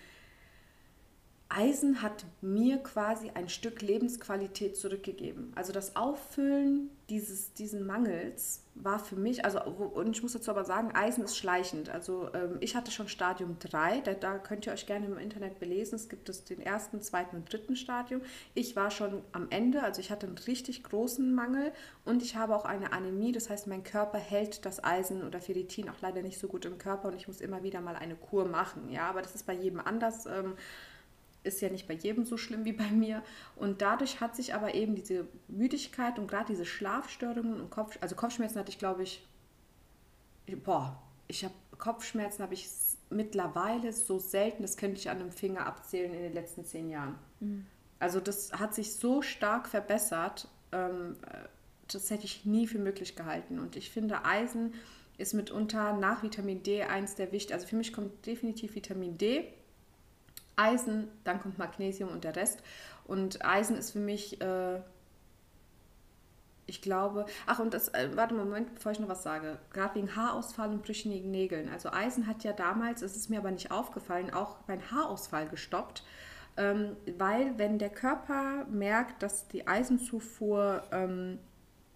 Eisen hat mir quasi ein Stück Lebensqualität zurückgegeben. Also das Auffüllen dieses, diesen Mangels war für mich, also und ich muss dazu aber sagen, Eisen ist schleichend. Also ähm, ich hatte schon Stadium 3, da, da, könnt ihr euch gerne im Internet belesen. Es gibt es den ersten, zweiten und dritten Stadium. Ich war schon am Ende, also ich hatte einen richtig großen Mangel und ich habe auch eine Anämie, das heißt, mein Körper hält das Eisen oder Ferritin auch leider nicht so gut im Körper und ich muss immer wieder mal eine Kur machen. Ja, aber das ist bei jedem anders. Ähm, ist ja nicht bei jedem so schlimm wie bei mir. Und dadurch hat sich aber eben diese Müdigkeit und gerade diese Schlafstörungen und Kopf, also Kopfschmerzen hatte ich, glaube ich, boah, ich habe Kopfschmerzen habe ich mittlerweile so selten, das könnte ich an einem Finger abzählen in den letzten zehn Jahren. Mhm. Also das hat sich so stark verbessert, ähm, das hätte ich nie für möglich gehalten. Und ich finde, Eisen ist mitunter nach Vitamin D eins der wichtigsten. Also für mich kommt definitiv Vitamin D Eisen, dann kommt Magnesium und der Rest. Und Eisen ist für mich, äh, ich glaube, ach und das, äh, warte mal, Moment, bevor ich noch was sage, gerade wegen Haarausfall und brüchigen Nägeln. Also Eisen hat ja damals, es ist mir aber nicht aufgefallen, auch mein Haarausfall gestoppt. Ähm, weil wenn der Körper merkt, dass die Eisenzufuhr ähm,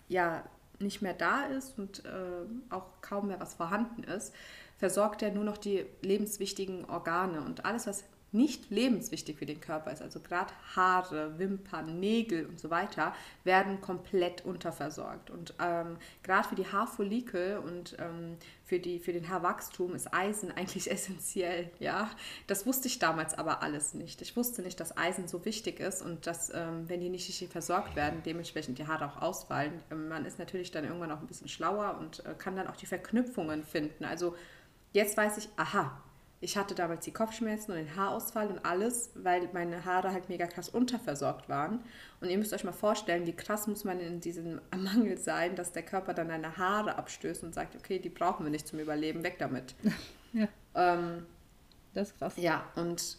ja nicht mehr da ist und äh, auch kaum mehr was vorhanden ist, versorgt er nur noch die lebenswichtigen Organe und alles, was nicht lebenswichtig für den Körper ist, also gerade Haare, Wimpern, Nägel und so weiter, werden komplett unterversorgt. Und ähm, gerade für die Haarfollikel und ähm, für, die, für den Haarwachstum ist Eisen [LAUGHS] eigentlich essentiell. Ja? Das wusste ich damals aber alles nicht. Ich wusste nicht, dass Eisen so wichtig ist und dass, ähm, wenn die nicht richtig versorgt werden, dementsprechend die Haare auch ausfallen. Ähm, man ist natürlich dann irgendwann auch ein bisschen schlauer und äh, kann dann auch die Verknüpfungen finden. Also jetzt weiß ich, aha, ich hatte damals die Kopfschmerzen und den Haarausfall und alles, weil meine Haare halt mega krass unterversorgt waren. Und ihr müsst euch mal vorstellen, wie krass muss man in diesem [LAUGHS] Mangel sein, dass der Körper dann deine Haare abstößt und sagt, okay, die brauchen wir nicht zum Überleben, weg damit. [LAUGHS] Ja. Ähm, das ist krass. Ja, und,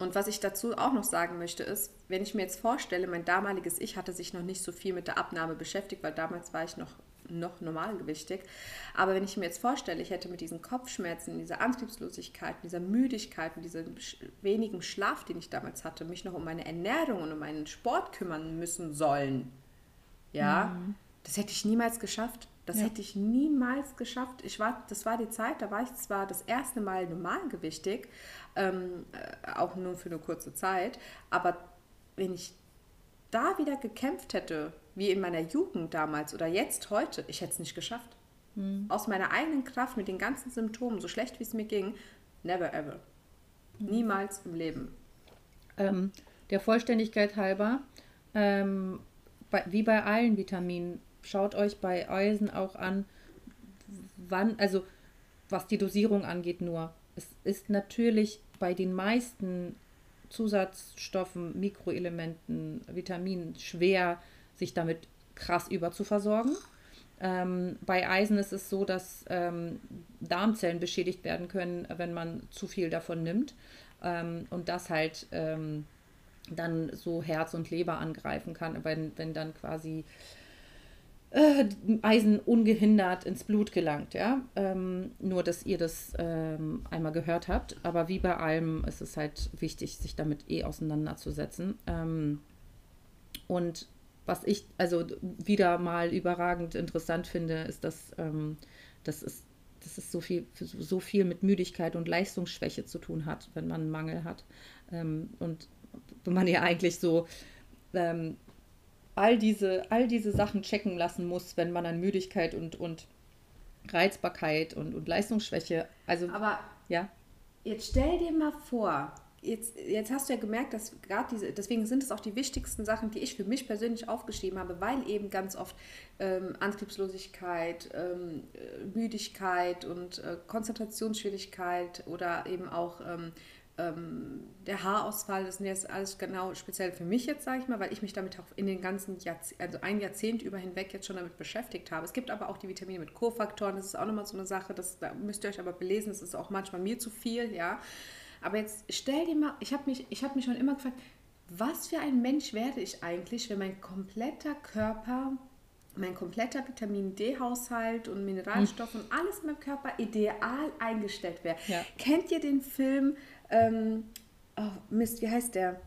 und was ich dazu auch noch sagen möchte, ist, wenn ich mir jetzt vorstelle, mein damaliges Ich hatte sich noch nicht so viel mit der Abnahme beschäftigt, weil damals war ich noch noch normalgewichtig. Aber wenn ich mir jetzt vorstelle, ich hätte mit diesen Kopfschmerzen, dieser Antriebslosigkeit, dieser Müdigkeit und diesem wenigen Schlaf, den ich damals hatte, mich noch um meine Ernährung und um meinen Sport kümmern müssen sollen, ja, mhm. das hätte ich niemals geschafft. Das ja. hätte ich niemals geschafft. Ich war, das war die Zeit, da war ich zwar das erste Mal normalgewichtig, ähm, äh, auch nur für eine kurze Zeit, aber wenn ich da wieder gekämpft hätte wie in meiner Jugend damals oder jetzt heute, ich hätte es nicht geschafft. Mhm. Aus meiner eigenen Kraft mit den ganzen Symptomen, so schlecht wie es mir ging, never ever. Mhm. Niemals im Leben. Ähm, der Vollständigkeit halber, ähm, bei, wie bei allen Vitaminen, schaut euch bei Eisen auch an, wann, also was die Dosierung angeht, nur. Es ist natürlich bei den meisten Zusatzstoffen, Mikroelementen, Vitaminen schwer sich damit krass überzuversorgen. Ähm, bei Eisen ist es so, dass ähm, Darmzellen beschädigt werden können, wenn man zu viel davon nimmt. Ähm, und das halt ähm, dann so Herz und Leber angreifen kann, wenn, wenn dann quasi äh, Eisen ungehindert ins Blut gelangt. Ja? Ähm, nur, dass ihr das ähm, einmal gehört habt. Aber wie bei allem ist es halt wichtig, sich damit eh auseinanderzusetzen. und was ich also wieder mal überragend interessant finde, ist, dass, ähm, dass, es, dass es so viel, so viel mit Müdigkeit und Leistungsschwäche zu tun hat, wenn man einen Mangel hat. Ähm, und wenn man ja eigentlich so ähm, all, diese, all diese Sachen checken lassen muss, wenn man an Müdigkeit und, und Reizbarkeit und, und Leistungsschwäche, also aber ja. Jetzt stell dir mal vor, jetzt, jetzt hast du ja gemerkt, dass gerade diese, deswegen sind es auch die wichtigsten Sachen, die ich für mich persönlich aufgeschrieben habe, weil eben ganz oft ähm, Antriebslosigkeit, ähm, äh, Müdigkeit und äh, Konzentrationsschwierigkeit oder eben auch ähm, ähm, der Haarausfall, das sind jetzt alles genau speziell für mich jetzt, sage ich mal, weil ich mich damit auch in den ganzen Jahrzeh also ein Jahrzehnt über hinweg jetzt schon damit beschäftigt habe. Es gibt aber auch die Vitamine mit Kofaktoren, das ist auch nochmal so eine Sache, das, da müsst ihr euch aber belesen, das ist auch manchmal mir zu viel, ja. Aber jetzt stell dir mal, ich habe mich, hab mich schon immer gefragt, was für ein Mensch werde ich eigentlich, wenn mein kompletter Körper, mein kompletter Vitamin D-Haushalt und Mineralstoff hm. und alles in meinem Körper ideal eingestellt wäre. Ja. Kennt ihr den Film ähm, Oh, Mist, wie heißt der?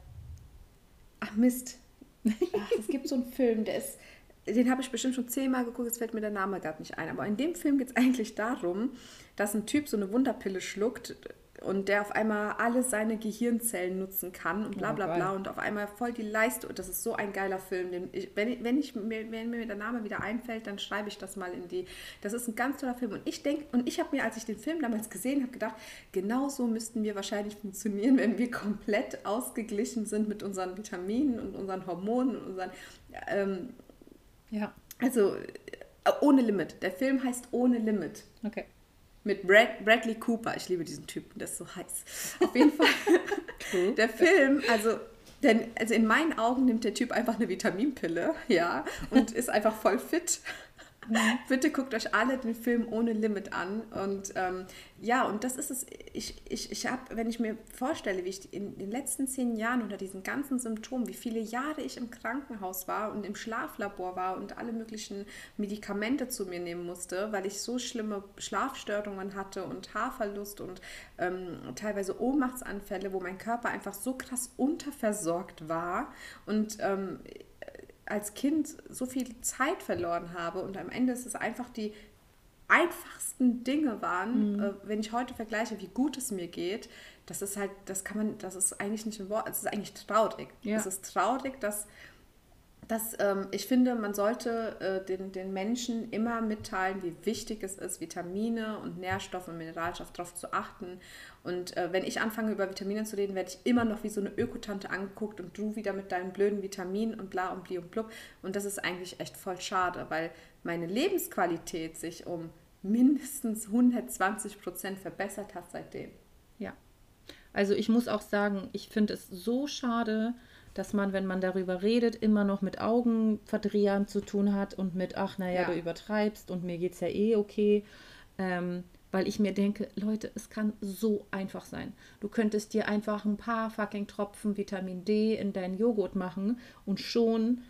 Ach, Mist. [LAUGHS] Ach, es gibt so einen Film, der ist. Den habe ich bestimmt schon zehnmal geguckt, jetzt fällt mir der Name gerade nicht ein. Aber in dem Film geht es eigentlich darum, dass ein Typ so eine Wunderpille schluckt und der auf einmal alle seine Gehirnzellen nutzen kann und bla bla bla und auf einmal voll die Leistung. Das ist so ein geiler Film. Ich, wenn, wenn, ich, mir, wenn mir der Name wieder einfällt, dann schreibe ich das mal in die. Das ist ein ganz toller Film. Und ich denke, und ich habe mir, als ich den Film damals gesehen habe, gedacht, genau so müssten wir wahrscheinlich funktionieren, wenn wir komplett ausgeglichen sind mit unseren Vitaminen und unseren Hormonen und unseren. Ähm, ja. Also äh, ohne Limit. Der Film heißt Ohne Limit. Okay. Mit Brad, Bradley Cooper. Ich liebe diesen Typen, der ist so heiß. Auf jeden Fall. [LAUGHS] der Film, also, denn, also in meinen Augen nimmt der Typ einfach eine Vitaminpille, ja, und ist einfach voll fit. Mhm. Bitte guckt euch alle den Film ohne Limit an. Und ähm, ja, und das ist es. Ich, ich, ich habe, wenn ich mir vorstelle, wie ich in den letzten zehn Jahren unter diesen ganzen Symptomen, wie viele Jahre ich im Krankenhaus war und im Schlaflabor war und alle möglichen Medikamente zu mir nehmen musste, weil ich so schlimme Schlafstörungen hatte und Haarverlust und ähm, teilweise Ohnmachtsanfälle, wo mein Körper einfach so krass unterversorgt war. Und ähm, als Kind so viel Zeit verloren habe und am Ende ist es einfach die einfachsten Dinge waren, mhm. äh, wenn ich heute vergleiche, wie gut es mir geht, das ist halt, das kann man, das ist eigentlich nicht ein Wort, es ist eigentlich traurig. Ja. Es ist traurig, dass dass ähm, ich finde, man sollte äh, den, den Menschen immer mitteilen, wie wichtig es ist, Vitamine und Nährstoffe und Mineralstoffe darauf zu achten. Und äh, wenn ich anfange, über Vitamine zu reden, werde ich immer noch wie so eine Ökotante angeguckt und du wieder mit deinen blöden Vitaminen und bla und bli und blub. Und das ist eigentlich echt voll schade, weil meine Lebensqualität sich um mindestens 120 Prozent verbessert hat seitdem. Ja. Also ich muss auch sagen, ich finde es so schade, dass man, wenn man darüber redet, immer noch mit Augenverdrehern zu tun hat und mit, ach naja, ja. du übertreibst und mir geht's ja eh okay. Ähm, weil ich mir denke, Leute, es kann so einfach sein. Du könntest dir einfach ein paar fucking Tropfen Vitamin D in deinen Joghurt machen und schon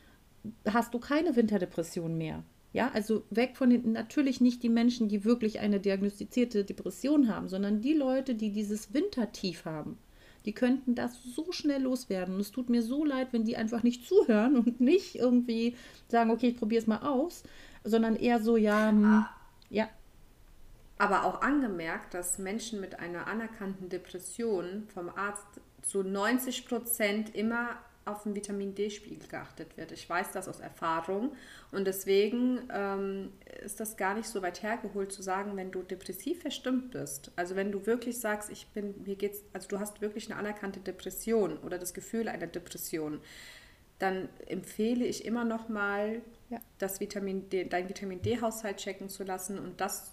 hast du keine Winterdepression mehr. Ja, also weg von den, natürlich nicht die Menschen, die wirklich eine diagnostizierte Depression haben, sondern die Leute, die dieses Wintertief haben. Die könnten das so schnell loswerden. Und es tut mir so leid, wenn die einfach nicht zuhören und nicht irgendwie sagen, okay, ich probiere es mal aus, sondern eher so, ja, hm, ah. ja. Aber auch angemerkt, dass Menschen mit einer anerkannten Depression vom Arzt zu 90 Prozent immer auf den Vitamin D-Spiegel geachtet wird. Ich weiß das aus Erfahrung und deswegen ähm, ist das gar nicht so weit hergeholt zu sagen, wenn du depressiv verstimmt bist. Also wenn du wirklich sagst, ich bin, mir geht's, also du hast wirklich eine anerkannte Depression oder das Gefühl einer Depression, dann empfehle ich immer noch mal, ja. das Vitamin D, dein Vitamin D-Haushalt checken zu lassen und das,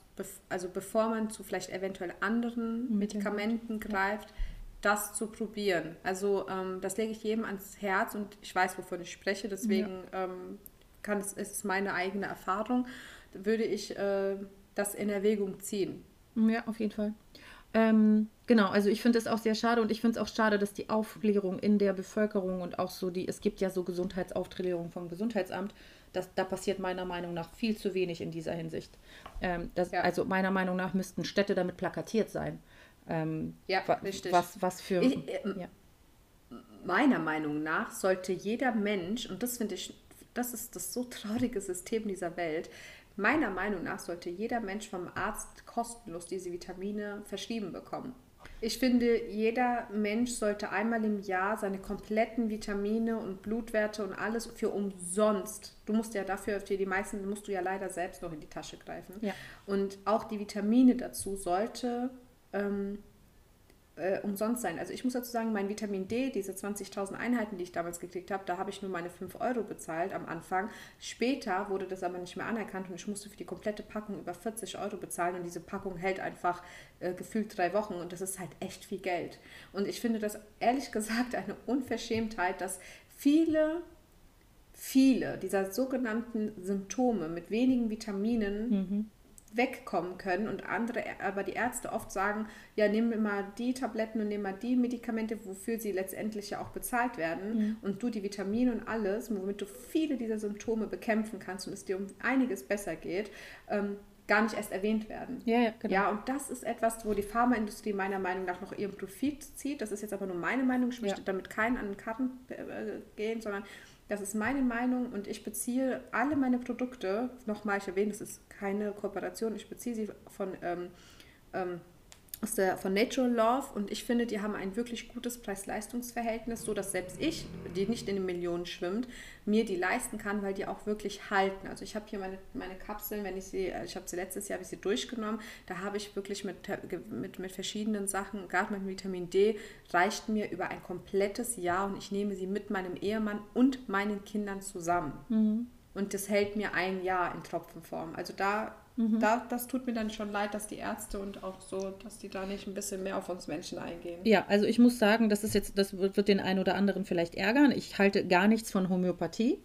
also bevor man zu vielleicht eventuell anderen Medikamenten greift. Ja das zu probieren. Also ähm, das lege ich jedem ans Herz und ich weiß, wovon ich spreche, deswegen ja. ähm, kann es, ist es meine eigene Erfahrung, würde ich äh, das in Erwägung ziehen. Ja, auf jeden Fall. Ähm, genau, also ich finde es auch sehr schade und ich finde es auch schade, dass die Aufklärung in der Bevölkerung und auch so die, es gibt ja so Gesundheitsaufklärung vom Gesundheitsamt, das, da passiert meiner Meinung nach viel zu wenig in dieser Hinsicht. Ähm, das, ja. Also meiner Meinung nach müssten Städte damit plakatiert sein. Ähm, ja, richtig. Was, was für. Ich, äh, ja. Meiner Meinung nach sollte jeder Mensch, und das finde ich, das ist das so traurige System dieser Welt, meiner Meinung nach sollte jeder Mensch vom Arzt kostenlos diese Vitamine verschrieben bekommen. Ich finde, jeder Mensch sollte einmal im Jahr seine kompletten Vitamine und Blutwerte und alles für umsonst. Du musst ja dafür, für die meisten musst du ja leider selbst noch in die Tasche greifen. Ja. Und auch die Vitamine dazu sollte ähm, äh, umsonst sein. Also ich muss dazu sagen, mein Vitamin D, diese 20.000 Einheiten, die ich damals gekriegt habe, da habe ich nur meine 5 Euro bezahlt am Anfang. Später wurde das aber nicht mehr anerkannt und ich musste für die komplette Packung über 40 Euro bezahlen und diese Packung hält einfach äh, gefühlt drei Wochen und das ist halt echt viel Geld. Und ich finde das ehrlich [LAUGHS] gesagt eine Unverschämtheit, dass viele viele dieser sogenannten Symptome mit wenigen Vitaminen mhm wegkommen können und andere, aber die Ärzte oft sagen, ja, nimm mal die Tabletten und nimm mal die Medikamente, wofür sie letztendlich ja auch bezahlt werden mhm. und du die Vitamine und alles, womit du viele dieser Symptome bekämpfen kannst und es dir um einiges besser geht, ähm, gar nicht erst erwähnt werden. Ja, ja, genau. Ja, und das ist etwas, wo die Pharmaindustrie meiner Meinung nach noch ihren Profit zieht. Das ist jetzt aber nur meine Meinung. Ich möchte Ja. damit keinen an den Karten äh, gehen, sondern das ist meine Meinung und ich beziehe alle meine Produkte, nochmal, ich erwähne, das ist keine Kooperation, ich beziehe sie von, ähm, ähm, aus der, von Natural Love und ich finde, die haben ein wirklich gutes Preis-Leistungs-Verhältnis, so dass selbst ich, die nicht in den Millionen schwimmt, mir die leisten kann, weil die auch wirklich halten. Also ich habe hier meine, meine Kapseln, wenn ich sie, äh, ich habe sie letztes Jahr, habe ich sie durchgenommen, da habe ich wirklich mit, mit, mit verschiedenen Sachen, gerade mit Vitamin D, reicht mir über ein komplettes Jahr und ich nehme sie mit meinem Ehemann und meinen Kindern zusammen. Und das hält mir ein Jahr in Tropfenform. Also da, da, das tut mir dann schon leid, dass die Ärzte und auch so, dass die da nicht ein bisschen mehr auf uns Menschen eingehen. Ja, also ich muss sagen, das ist jetzt, das wird, wird den einen oder anderen vielleicht ärgern. Ich halte gar nichts von Homöopathie.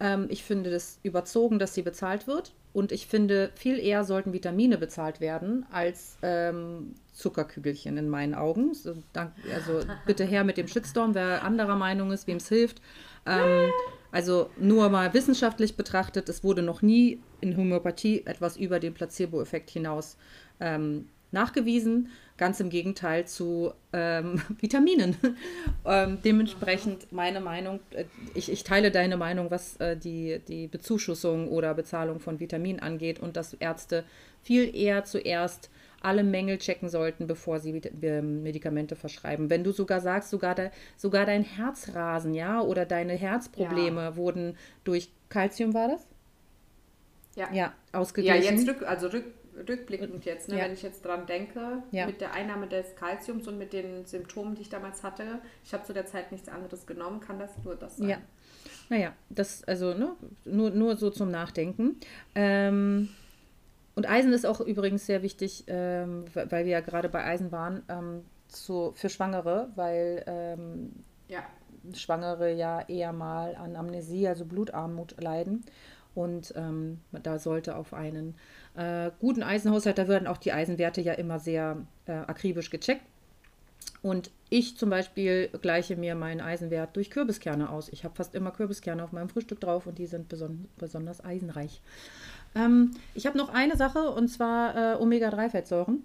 Ähm, ich finde das überzogen, dass sie bezahlt wird. Und ich finde, viel eher sollten Vitamine bezahlt werden als ähm, Zuckerkügelchen in meinen Augen. So, dank, also bitte her mit dem Shitstorm, wer anderer Meinung ist, wem es hilft. Ähm, also nur mal wissenschaftlich betrachtet, es wurde noch nie in Homöopathie etwas über den Placebo-Effekt hinaus ähm, nachgewiesen. Ganz im Gegenteil zu ähm, [LAUGHS] Vitaminen. [LAUGHS] ähm, dementsprechend meine Meinung, äh, ich, ich teile deine Meinung, was äh, die, die Bezuschussung oder Bezahlung von Vitaminen angeht und dass Ärzte viel eher zuerst alle Mängel checken sollten, bevor sie ähm, Medikamente verschreiben. Wenn du sogar sagst, sogar, de, sogar dein Herzrasen, ja, oder deine Herzprobleme wurden durch Calcium, war das? Ja. Ja, Ja, ausgeglichen. jetzt rück, also rück, rückblickend jetzt, ne, Ja. wenn ich jetzt dran denke, Ja. mit der Einnahme des Kalziums und mit den Symptomen, die ich damals hatte, ich habe zu der Zeit nichts anderes genommen, kann das nur das sein. Ja. Naja, das, also, ne, nur, nur so zum Nachdenken. Ähm, und Eisen ist auch übrigens sehr wichtig, ähm, weil wir ja gerade bei Eisen waren, ähm, zu, für Schwangere, weil ähm, Ja. Schwangere ja eher mal an Amnesie, also Blutarmut leiden. Und ähm, da sollte auf einen äh, guten Eisenhaushalt, da werden auch die Eisenwerte ja immer sehr äh, akribisch gecheckt. Und ich zum Beispiel gleiche mir meinen Eisenwert durch Kürbiskerne aus. Ich habe fast immer Kürbiskerne auf meinem Frühstück drauf und die sind beson besonders eisenreich. Ähm, ich habe noch eine Sache und zwar äh, Omega-3-Fettsäuren.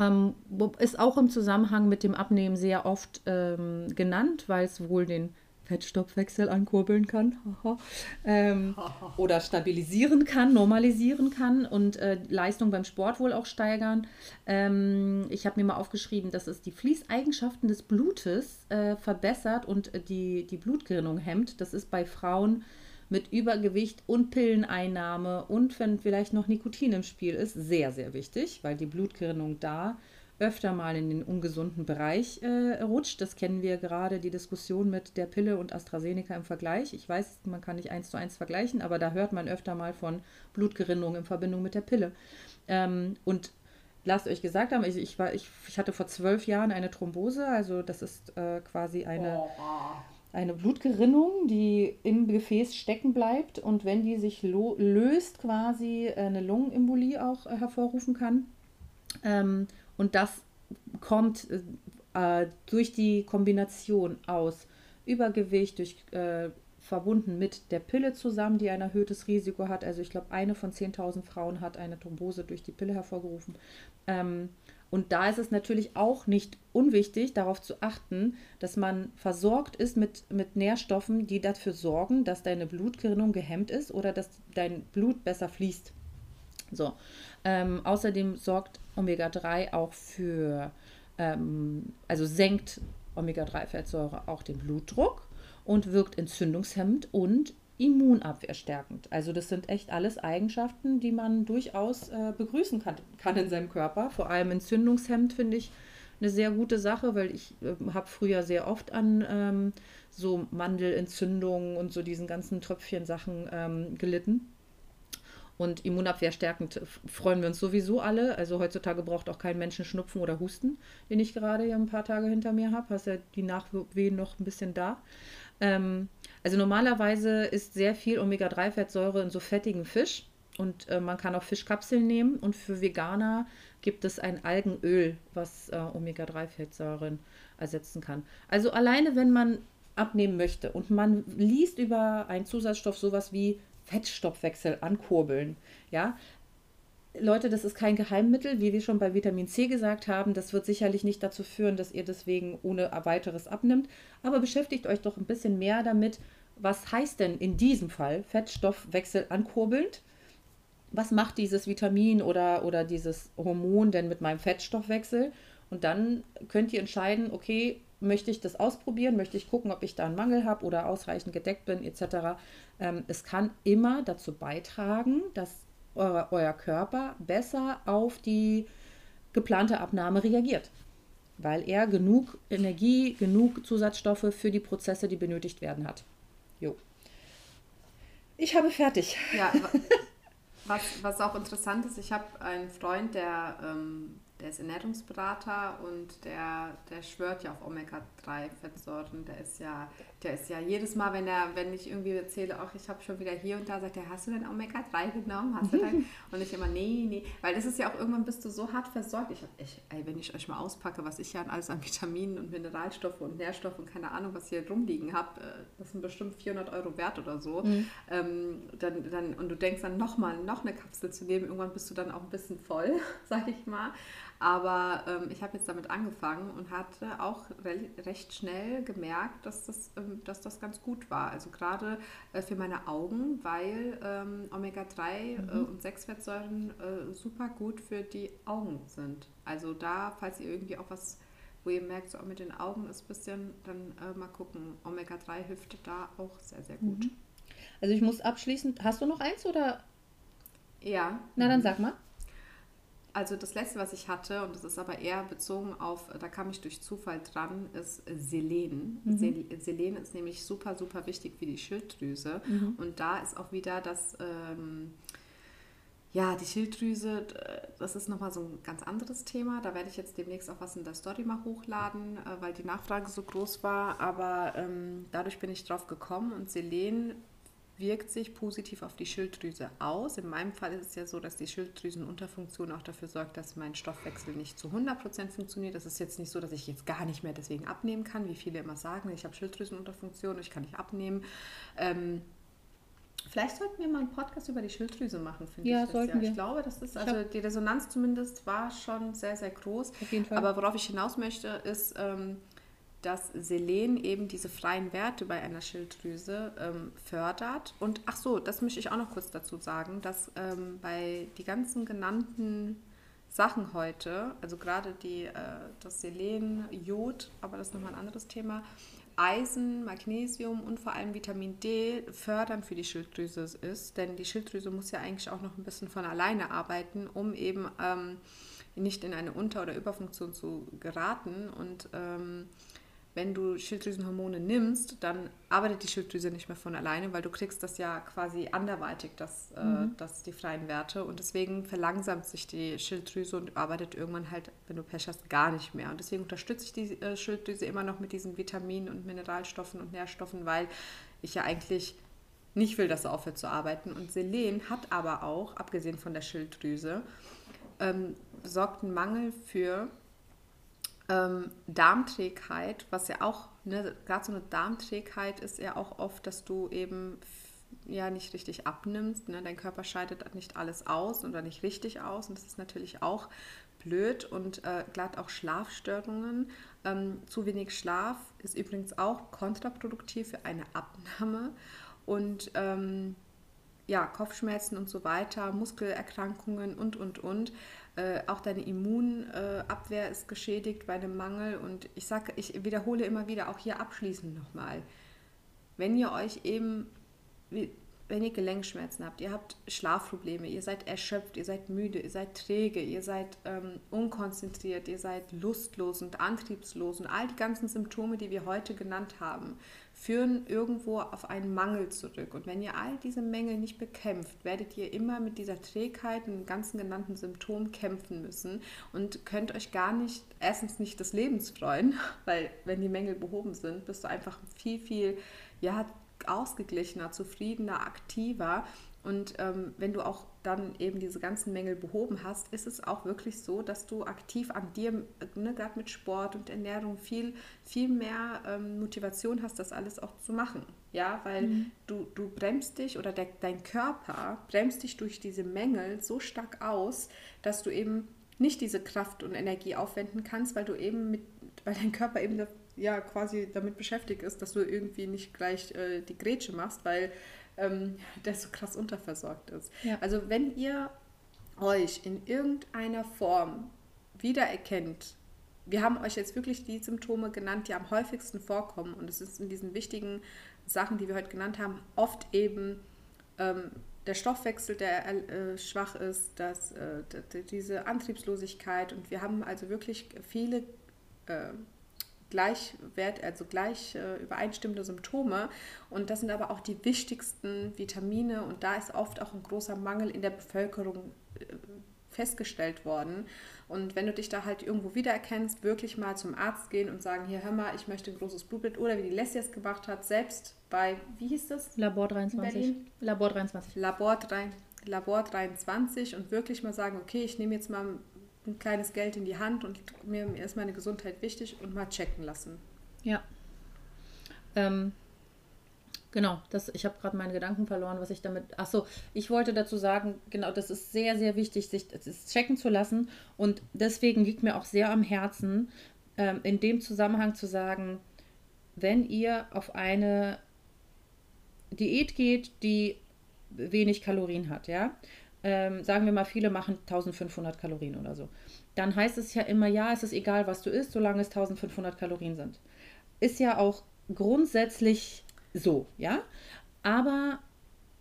Ähm, wo- ist auch im Zusammenhang mit dem Abnehmen sehr oft ähm, genannt, weil es wohl den Fettstoffwechsel ankurbeln kann [LAUGHS] ähm, [LAUGHS] oder stabilisieren kann, normalisieren kann und äh, Leistung beim Sport wohl auch steigern. Ähm, ich habe mir mal aufgeschrieben, dass es die Fließeigenschaften des Blutes äh, verbessert und äh, die, die Blutgerinnung hemmt. Das ist bei Frauen mit Übergewicht und Pilleneinnahme und wenn vielleicht noch Nikotin im Spiel ist, sehr, sehr wichtig, weil die Blutgerinnung da öfter mal in den ungesunden Bereich äh, rutscht. Das kennen wir gerade, die Diskussion mit der Pille und AstraZeneca im Vergleich. Ich weiß, man kann nicht eins zu eins vergleichen, aber da hört man öfter mal von Blutgerinnung in Verbindung mit der Pille. Ähm, und lasst euch gesagt haben, ich, ich, war, ich, ich hatte vor zwölf Jahren eine Thrombose, also das ist äh, quasi eine Oh. Eine Blutgerinnung, die im Gefäß stecken bleibt und wenn die sich löst, quasi eine Lungenembolie auch äh, hervorrufen kann. Ähm, und das kommt äh, durch die Kombination aus Übergewicht, durch äh, verbunden mit der Pille zusammen, die ein erhöhtes Risiko hat. Also ich glaube, eine von 10.000 Frauen hat eine Thrombose durch die Pille hervorgerufen. Ähm, und da ist es natürlich auch nicht unwichtig, darauf zu achten, dass man versorgt ist mit, mit Nährstoffen, die dafür sorgen, dass deine Blutgerinnung gehemmt ist oder dass dein Blut besser fließt. So. Ähm, außerdem sorgt Omega-3 auch für, ähm, also senkt Omega-3-Fettsäure auch den Blutdruck und wirkt entzündungshemmend und immunabwehrstärkend. Also das sind echt alles Eigenschaften, die man durchaus äh, begrüßen kann, kann in seinem Körper. Vor allem entzündungshemmend finde ich eine sehr gute Sache, weil ich äh, habe früher sehr oft an ähm, so Mandelentzündungen und so diesen ganzen Tröpfchen-Sachen ähm, gelitten. Und immunabwehrstärkend freuen wir uns sowieso alle. Also heutzutage braucht auch kein Menschen Schnupfen oder Husten, den ich gerade hier ein paar Tage hinter mir habe. Hast ja die Nachwehen noch ein bisschen da. Ähm, also normalerweise ist sehr viel Omega-3-Fettsäure in so fettigen Fisch. Und äh, man kann auch Fischkapseln nehmen. Und für Veganer gibt es ein Algenöl, was äh, Omega-3-Fettsäuren ersetzen kann. Also alleine, wenn man abnehmen möchte und man liest über einen Zusatzstoff sowas wie Fettstoffwechsel ankurbeln. Ja, Leute, das ist kein Geheimmittel, wie wir schon bei Vitamin C gesagt haben. Das wird sicherlich nicht dazu führen, dass ihr deswegen ohne weiteres abnimmt. Aber beschäftigt euch doch ein bisschen mehr damit, was heißt denn in diesem Fall Fettstoffwechsel ankurbelnd? Was macht dieses Vitamin oder, oder dieses Hormon denn mit meinem Fettstoffwechsel? Und dann könnt ihr entscheiden, okay, möchte ich das ausprobieren, möchte ich gucken, ob ich da einen Mangel habe oder ausreichend gedeckt bin, etc. Ähm, es kann immer dazu beitragen, dass euer, euer Körper besser auf die geplante Abnahme reagiert, weil er genug Energie, genug Zusatzstoffe für die Prozesse, die benötigt werden, hat. Jo. Ich habe fertig. Ja, was, was auch interessant ist, ich habe einen Freund, der ähm, der ist Ernährungsberater und der, der schwört ja auf Omega-3-Fettsäuren. Der ist ja, der ist ja jedes Mal, wenn er, wenn ich irgendwie erzähle, auch ich habe schon wieder hier und da, sagt er, hast du denn Omega-3 genommen? Hast du denn? [LAUGHS] Und ich immer, nee, nee. Weil das ist ja auch irgendwann bist du so hart versorgt. Ich, ich, ey, wenn ich euch mal auspacke, was ich ja alles an Vitaminen und Mineralstoffe und Nährstoffe und keine Ahnung, was hier rumliegen habe, äh, das sind bestimmt 400 Euro wert oder so. Mhm. Ähm, dann, dann, und du denkst dann nochmal, noch eine Kapsel zu nehmen, irgendwann bist du dann auch ein bisschen voll, [LAUGHS] sag ich mal. Aber ähm, ich habe jetzt damit angefangen und hatte auch re recht schnell gemerkt, dass das, ähm, dass das ganz gut war. Also gerade äh, für meine Augen, weil ähm, Omega-3 mhm. äh, und 6-Fettsäuren äh, super gut für die Augen sind. Also da, falls ihr irgendwie auch was wo ihr merkt, so mit den Augen ist ein bisschen, dann äh, mal gucken. Omega-3 hilft da auch sehr, sehr gut. Mhm. Also ich muss abschließend, hast du noch eins oder? Ja. Na dann sag mal. Also das letzte, was ich hatte, und das ist aber eher bezogen auf, da kam ich durch Zufall dran, ist Selen. Mhm. Selen ist nämlich super, super wichtig für die Schilddrüse. Mhm. Und da ist auch wieder das, ähm, ja, die Schilddrüse, das ist nochmal so ein ganz anderes Thema. Da werde ich jetzt demnächst auch was in der Story mal hochladen, äh, weil die Nachfrage so groß war. Aber ähm, dadurch bin ich drauf gekommen und Selen wirkt sich positiv auf die Schilddrüse aus. In meinem Fall ist es ja so, dass die Schilddrüsenunterfunktion auch dafür sorgt, dass mein Stoffwechsel nicht zu 100% funktioniert. Das ist jetzt nicht so, dass ich jetzt gar nicht mehr deswegen abnehmen kann, wie viele immer sagen, ich habe Schilddrüsenunterfunktion, ich kann nicht abnehmen. Ähm, Vielleicht sollten wir mal einen Podcast über die Schilddrüse machen, finde ja, ich. Sollten ja. Wir. Ich glaube, das ist, also die Resonanz zumindest war schon sehr, sehr groß. Auf jeden Fall. Aber worauf ich hinaus möchte, ist, ähm, dass Selen eben diese freien Werte bei einer Schilddrüse ähm, fördert. Und ach so, das möchte ich auch noch kurz dazu sagen, dass ähm, bei die ganzen genannten Sachen heute, also gerade die, äh, das Selen, Jod, aber das ist nochmal ein anderes Thema, Eisen, Magnesium und vor allem Vitamin D fördern für die Schilddrüse ist. Denn die Schilddrüse muss ja eigentlich auch noch ein bisschen von alleine arbeiten, um eben ähm, nicht in eine Unter- oder Überfunktion zu geraten. Und ähm, wenn du Schilddrüsenhormone nimmst, dann arbeitet die Schilddrüse nicht mehr von alleine, weil du kriegst das ja quasi anderweitig, das, äh, mhm. äh, das die freien Werte. Und deswegen verlangsamt sich die Schilddrüse und arbeitet irgendwann halt, wenn du Pech hast, gar nicht mehr. Und deswegen unterstütze ich die äh, Schilddrüse immer noch mit diesen Vitaminen und Mineralstoffen und Nährstoffen, weil ich ja eigentlich nicht will, dass sie aufhört zu arbeiten. Und Selen hat aber auch, abgesehen von der Schilddrüse, ähm, sorgt einen Mangel für ähm, Darmträgheit, was ja auch, ne, gerade so eine Darmträgheit ist ja auch oft, dass du eben ja nicht richtig abnimmst. Ne? Dein Körper scheidet nicht alles aus oder nicht richtig aus. Und das ist natürlich auch blöd und äh, glatt auch Schlafstörungen. Ähm, zu wenig Schlaf ist übrigens auch kontraproduktiv für eine Abnahme. Und ähm, ja, Kopfschmerzen und so weiter, Muskelerkrankungen und, und, und. Äh, auch deine Immunabwehr ist geschädigt bei einem Mangel. Und ich sage, ich wiederhole immer wieder, auch hier abschließend nochmal, wenn ihr euch eben, wenn ihr Gelenkschmerzen habt, ihr habt Schlafprobleme, ihr seid erschöpft, ihr seid müde, ihr seid träge, ihr seid ähm, unkonzentriert, ihr seid lustlos und antriebslos und all die ganzen Symptome, die wir heute genannt haben, führen irgendwo auf einen Mangel zurück. Und wenn ihr all diese Mängel nicht bekämpft, werdet ihr immer mit dieser Trägheit und den ganzen genannten Symptomen kämpfen müssen und könnt euch gar nicht, erstens nicht des Lebens freuen, [LAUGHS] weil wenn die Mängel behoben sind, bist du einfach viel, viel, ja, ausgeglichener, zufriedener, aktiver. Und ähm, wenn du auch dann eben diese ganzen Mängel behoben hast, ist es auch wirklich so, dass du aktiv an dir, ne, gerade mit Sport und Ernährung, viel, viel mehr ähm, Motivation hast, das alles auch zu machen. Ja, weil mhm. du, du bremst dich oder der, dein Körper bremst dich durch diese Mängel so stark aus, dass du eben nicht diese Kraft und Energie aufwenden kannst, weil du eben mit, weil dein Körper eben ja quasi damit beschäftigt ist, dass du irgendwie nicht gleich äh, die Grätsche machst, weil ähm, [LAUGHS] der so krass unterversorgt ist. Ja. Also wenn ihr euch in irgendeiner Form wiedererkennt, wir haben euch jetzt wirklich die Symptome genannt, die am häufigsten vorkommen und es ist in diesen wichtigen Sachen, die wir heute genannt haben, oft eben ähm, der Stoffwechsel, der äh, schwach ist, dass, äh, diese Antriebslosigkeit und wir haben also wirklich viele äh, gleichwert, also gleich äh, übereinstimmende Symptome. Und das sind aber auch die wichtigsten Vitamine und da ist oft auch ein großer Mangel in der Bevölkerung äh, festgestellt worden. Und wenn du dich da halt irgendwo wiedererkennst, wirklich mal zum Arzt gehen und sagen, hier hör mal, ich möchte ein großes Blutbild oder wie die Leslie es gemacht hat, selbst bei, wie hieß das? Labor 23. Labor 23. Labor, 3, Labor 23 und wirklich mal sagen, okay, ich nehme jetzt mal ein kleines Geld in die Hand und mir, ist meine Gesundheit wichtig und mal checken lassen. Ja. Ähm, genau, das, ich habe gerade meine Gedanken verloren, was ich damit. Achso, ich wollte dazu sagen, genau, das ist sehr, sehr wichtig, sich das checken zu lassen. Und deswegen liegt mir auch sehr am Herzen, ähm, in dem Zusammenhang zu sagen, wenn ihr auf eine Diät geht, die wenig Kalorien hat, ja, ähm, sagen wir mal, viele machen 1500 Kalorien oder so, dann heißt es ja immer, ja, es ist egal, was du isst, solange es 1500 Kalorien sind. Ist ja auch grundsätzlich so, ja. Aber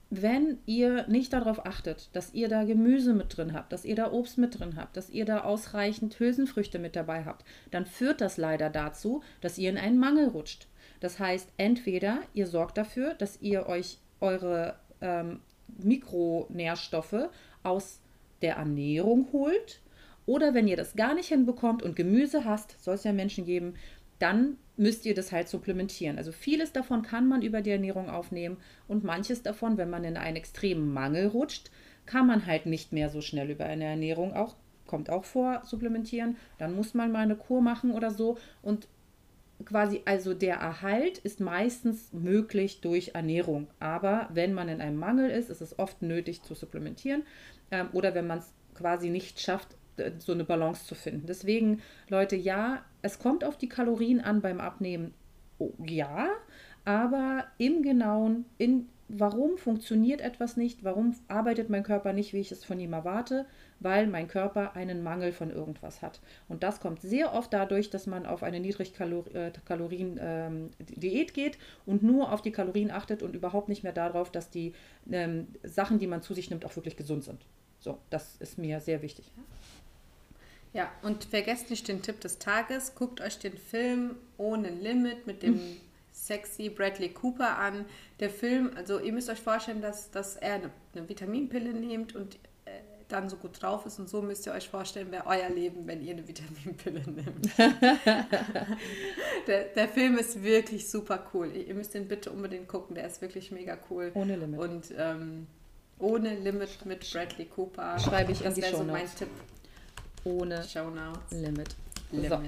wenn ihr nicht darauf achtet, dass ihr da Gemüse mit drin habt, dass ihr da Obst mit drin habt, dass ihr da ausreichend Hülsenfrüchte mit dabei habt, dann führt das leider dazu, dass ihr in einen Mangel rutscht. Das heißt, entweder ihr sorgt dafür, dass ihr euch eure ähm, Mikronährstoffe aus der Ernährung holt. Oder wenn ihr das gar nicht hinbekommt und Gemüse hast, soll es ja Menschen geben, dann müsst ihr das halt supplementieren. Also vieles davon kann man über die Ernährung aufnehmen und manches davon, wenn man in einen extremen Mangel rutscht, kann man halt nicht mehr so schnell über eine Ernährung auch kommt auch vor supplementieren. Dann muss man mal eine Kur machen oder so und quasi, also der Erhalt ist meistens möglich durch Ernährung. Aber wenn man in einem Mangel ist, ist es oft nötig zu supplementieren. Ähm, oder wenn man es quasi nicht schafft, so eine Balance zu finden. Deswegen, Leute, ja, es kommt auf die Kalorien an beim Abnehmen. Oh, ja, aber im Genauen, in warum funktioniert etwas nicht, warum arbeitet mein Körper nicht, wie ich es von ihm erwarte, weil mein Körper einen Mangel von irgendwas hat. Und das kommt sehr oft dadurch, dass man auf eine Niedrigkalorien-Diät ähm, geht und nur auf die Kalorien achtet und überhaupt nicht mehr darauf, dass die ähm, Sachen, die man zu sich nimmt, auch wirklich gesund sind. So, das ist mir sehr wichtig. Ja, und vergesst nicht den Tipp des Tages. Guckt euch den Film ohne Limit mit dem [LAUGHS] sexy Bradley Cooper an. Der Film, also ihr müsst euch vorstellen, dass, dass er eine, eine Vitaminpille nimmt und äh, dann so gut drauf ist und so müsst ihr euch vorstellen, wäre euer Leben, wenn ihr eine Vitaminpille [LAUGHS] nimmt. [LAUGHS] der, der Film ist wirklich super cool. Ihr müsst den bitte unbedingt gucken, der ist wirklich mega cool. Ohne Limit. Und ähm, ohne Limit mit Bradley Cooper. Schreibe ich das in die Show so mein Tipp. Ohne Limit. Limit. So.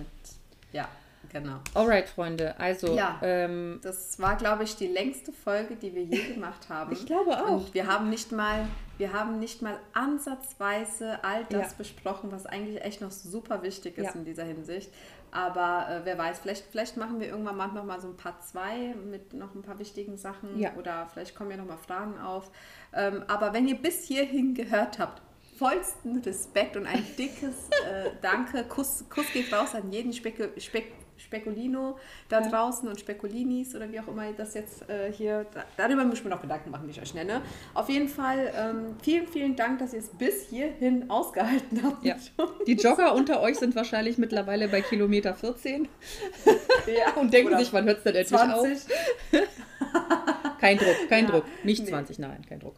Ja. Genau. Alright, Freunde. Also, ja, ähm, das war, glaube ich, die längste Folge, die wir je gemacht [LAUGHS] haben. ich glaube auch. Und wir haben nicht mal, wir haben nicht mal ansatzweise all das ja. besprochen, was eigentlich echt noch super wichtig ist ja. in dieser Hinsicht. Aber äh, wer weiß, vielleicht, vielleicht machen wir irgendwann manchmal mal so ein paar zwei mit noch ein paar wichtigen Sachen ja. oder vielleicht kommen ja noch mal Fragen auf. Ähm, aber wenn ihr bis hierhin gehört habt, vollsten Respekt und ein dickes äh, Danke. Kuss, Kuss geht raus an jeden Spek Spek Spekulino da draußen und Spekulinis oder wie auch immer das jetzt äh, hier, da, darüber müssen wir noch Gedanken machen, wie ich euch nenne. Auf jeden Fall ähm, vielen, vielen Dank, dass ihr es bis hierhin ausgehalten habt. Ja. Die Jogger unter euch sind wahrscheinlich mittlerweile bei Kilometer 14 ja. und denken sich, wann hört es denn endlich 20. auf? kein Druck, kein ja. Druck. Nicht nee. 20, nein, kein Druck.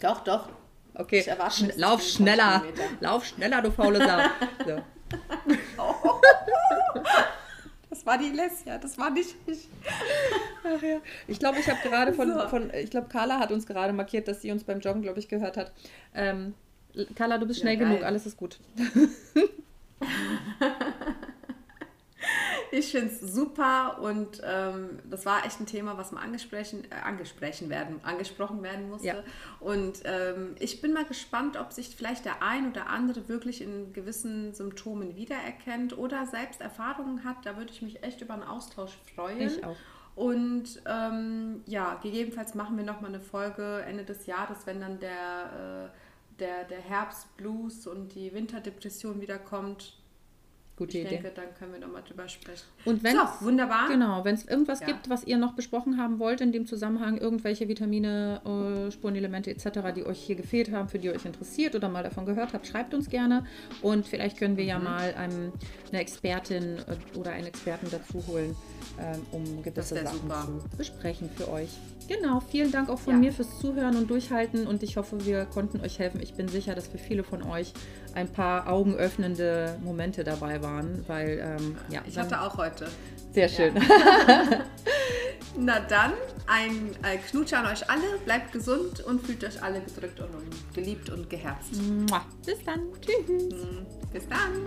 doch, doch. Okay, Schn lauf schneller. Lauf schneller, du faule Sau. So. [LAUGHS] Das war die Lesja, das war nicht ich. Ach ja. Ich glaube, ich habe gerade von, so. von, ich glaube, Carla hat uns gerade markiert, dass sie uns beim Joggen, glaube ich, gehört hat. Ähm, Carla, du bist schnell ja, genug, alles ist gut. [LAUGHS] ich finde es super und ähm, das war echt ein Thema, was mal angesprochen, äh, angesprochen, werden, angesprochen werden musste. Ja. Und ähm, ich bin mal gespannt, ob sich vielleicht der ein oder andere wirklich in gewissen Symptomen wiedererkennt oder selbst Erfahrungen hat. Da würde ich mich echt über einen Austausch freuen. Ich auch. Und ähm, ja, gegebenenfalls machen wir nochmal eine Folge Ende des Jahres, wenn dann der, äh, der, der Herbstblues und die Winterdepression wiederkommt Gute ich Idee. denke, dann können wir nochmal drüber sprechen. Und wenn so, wunderbar. Genau, wenn es irgendwas ja. gibt, was ihr noch besprochen haben wollt in dem Zusammenhang, irgendwelche Vitamine, äh, Spurenelemente etc., die euch hier gefehlt haben, für die euch interessiert oder mal davon gehört habt, schreibt uns gerne. Und vielleicht können wir mhm. ja mal ähm, eine Expertin äh, oder einen Experten dazu holen, ähm, um gewisse Sachen super. zu besprechen für euch. Genau, vielen Dank auch von ja. mir fürs Zuhören und Durchhalten und ich hoffe, wir konnten euch helfen. Ich bin sicher, dass für viele von euch ein paar augenöffnende Momente dabei waren, weil ähm, ja. Ich hatte auch heute. Sehr schön. Ja. [LAUGHS] Na dann, ein äh, Knutsch an euch alle, bleibt gesund und fühlt euch alle gedrückt und geliebt und geherzt. Bis dann. Tschüss. Bis dann.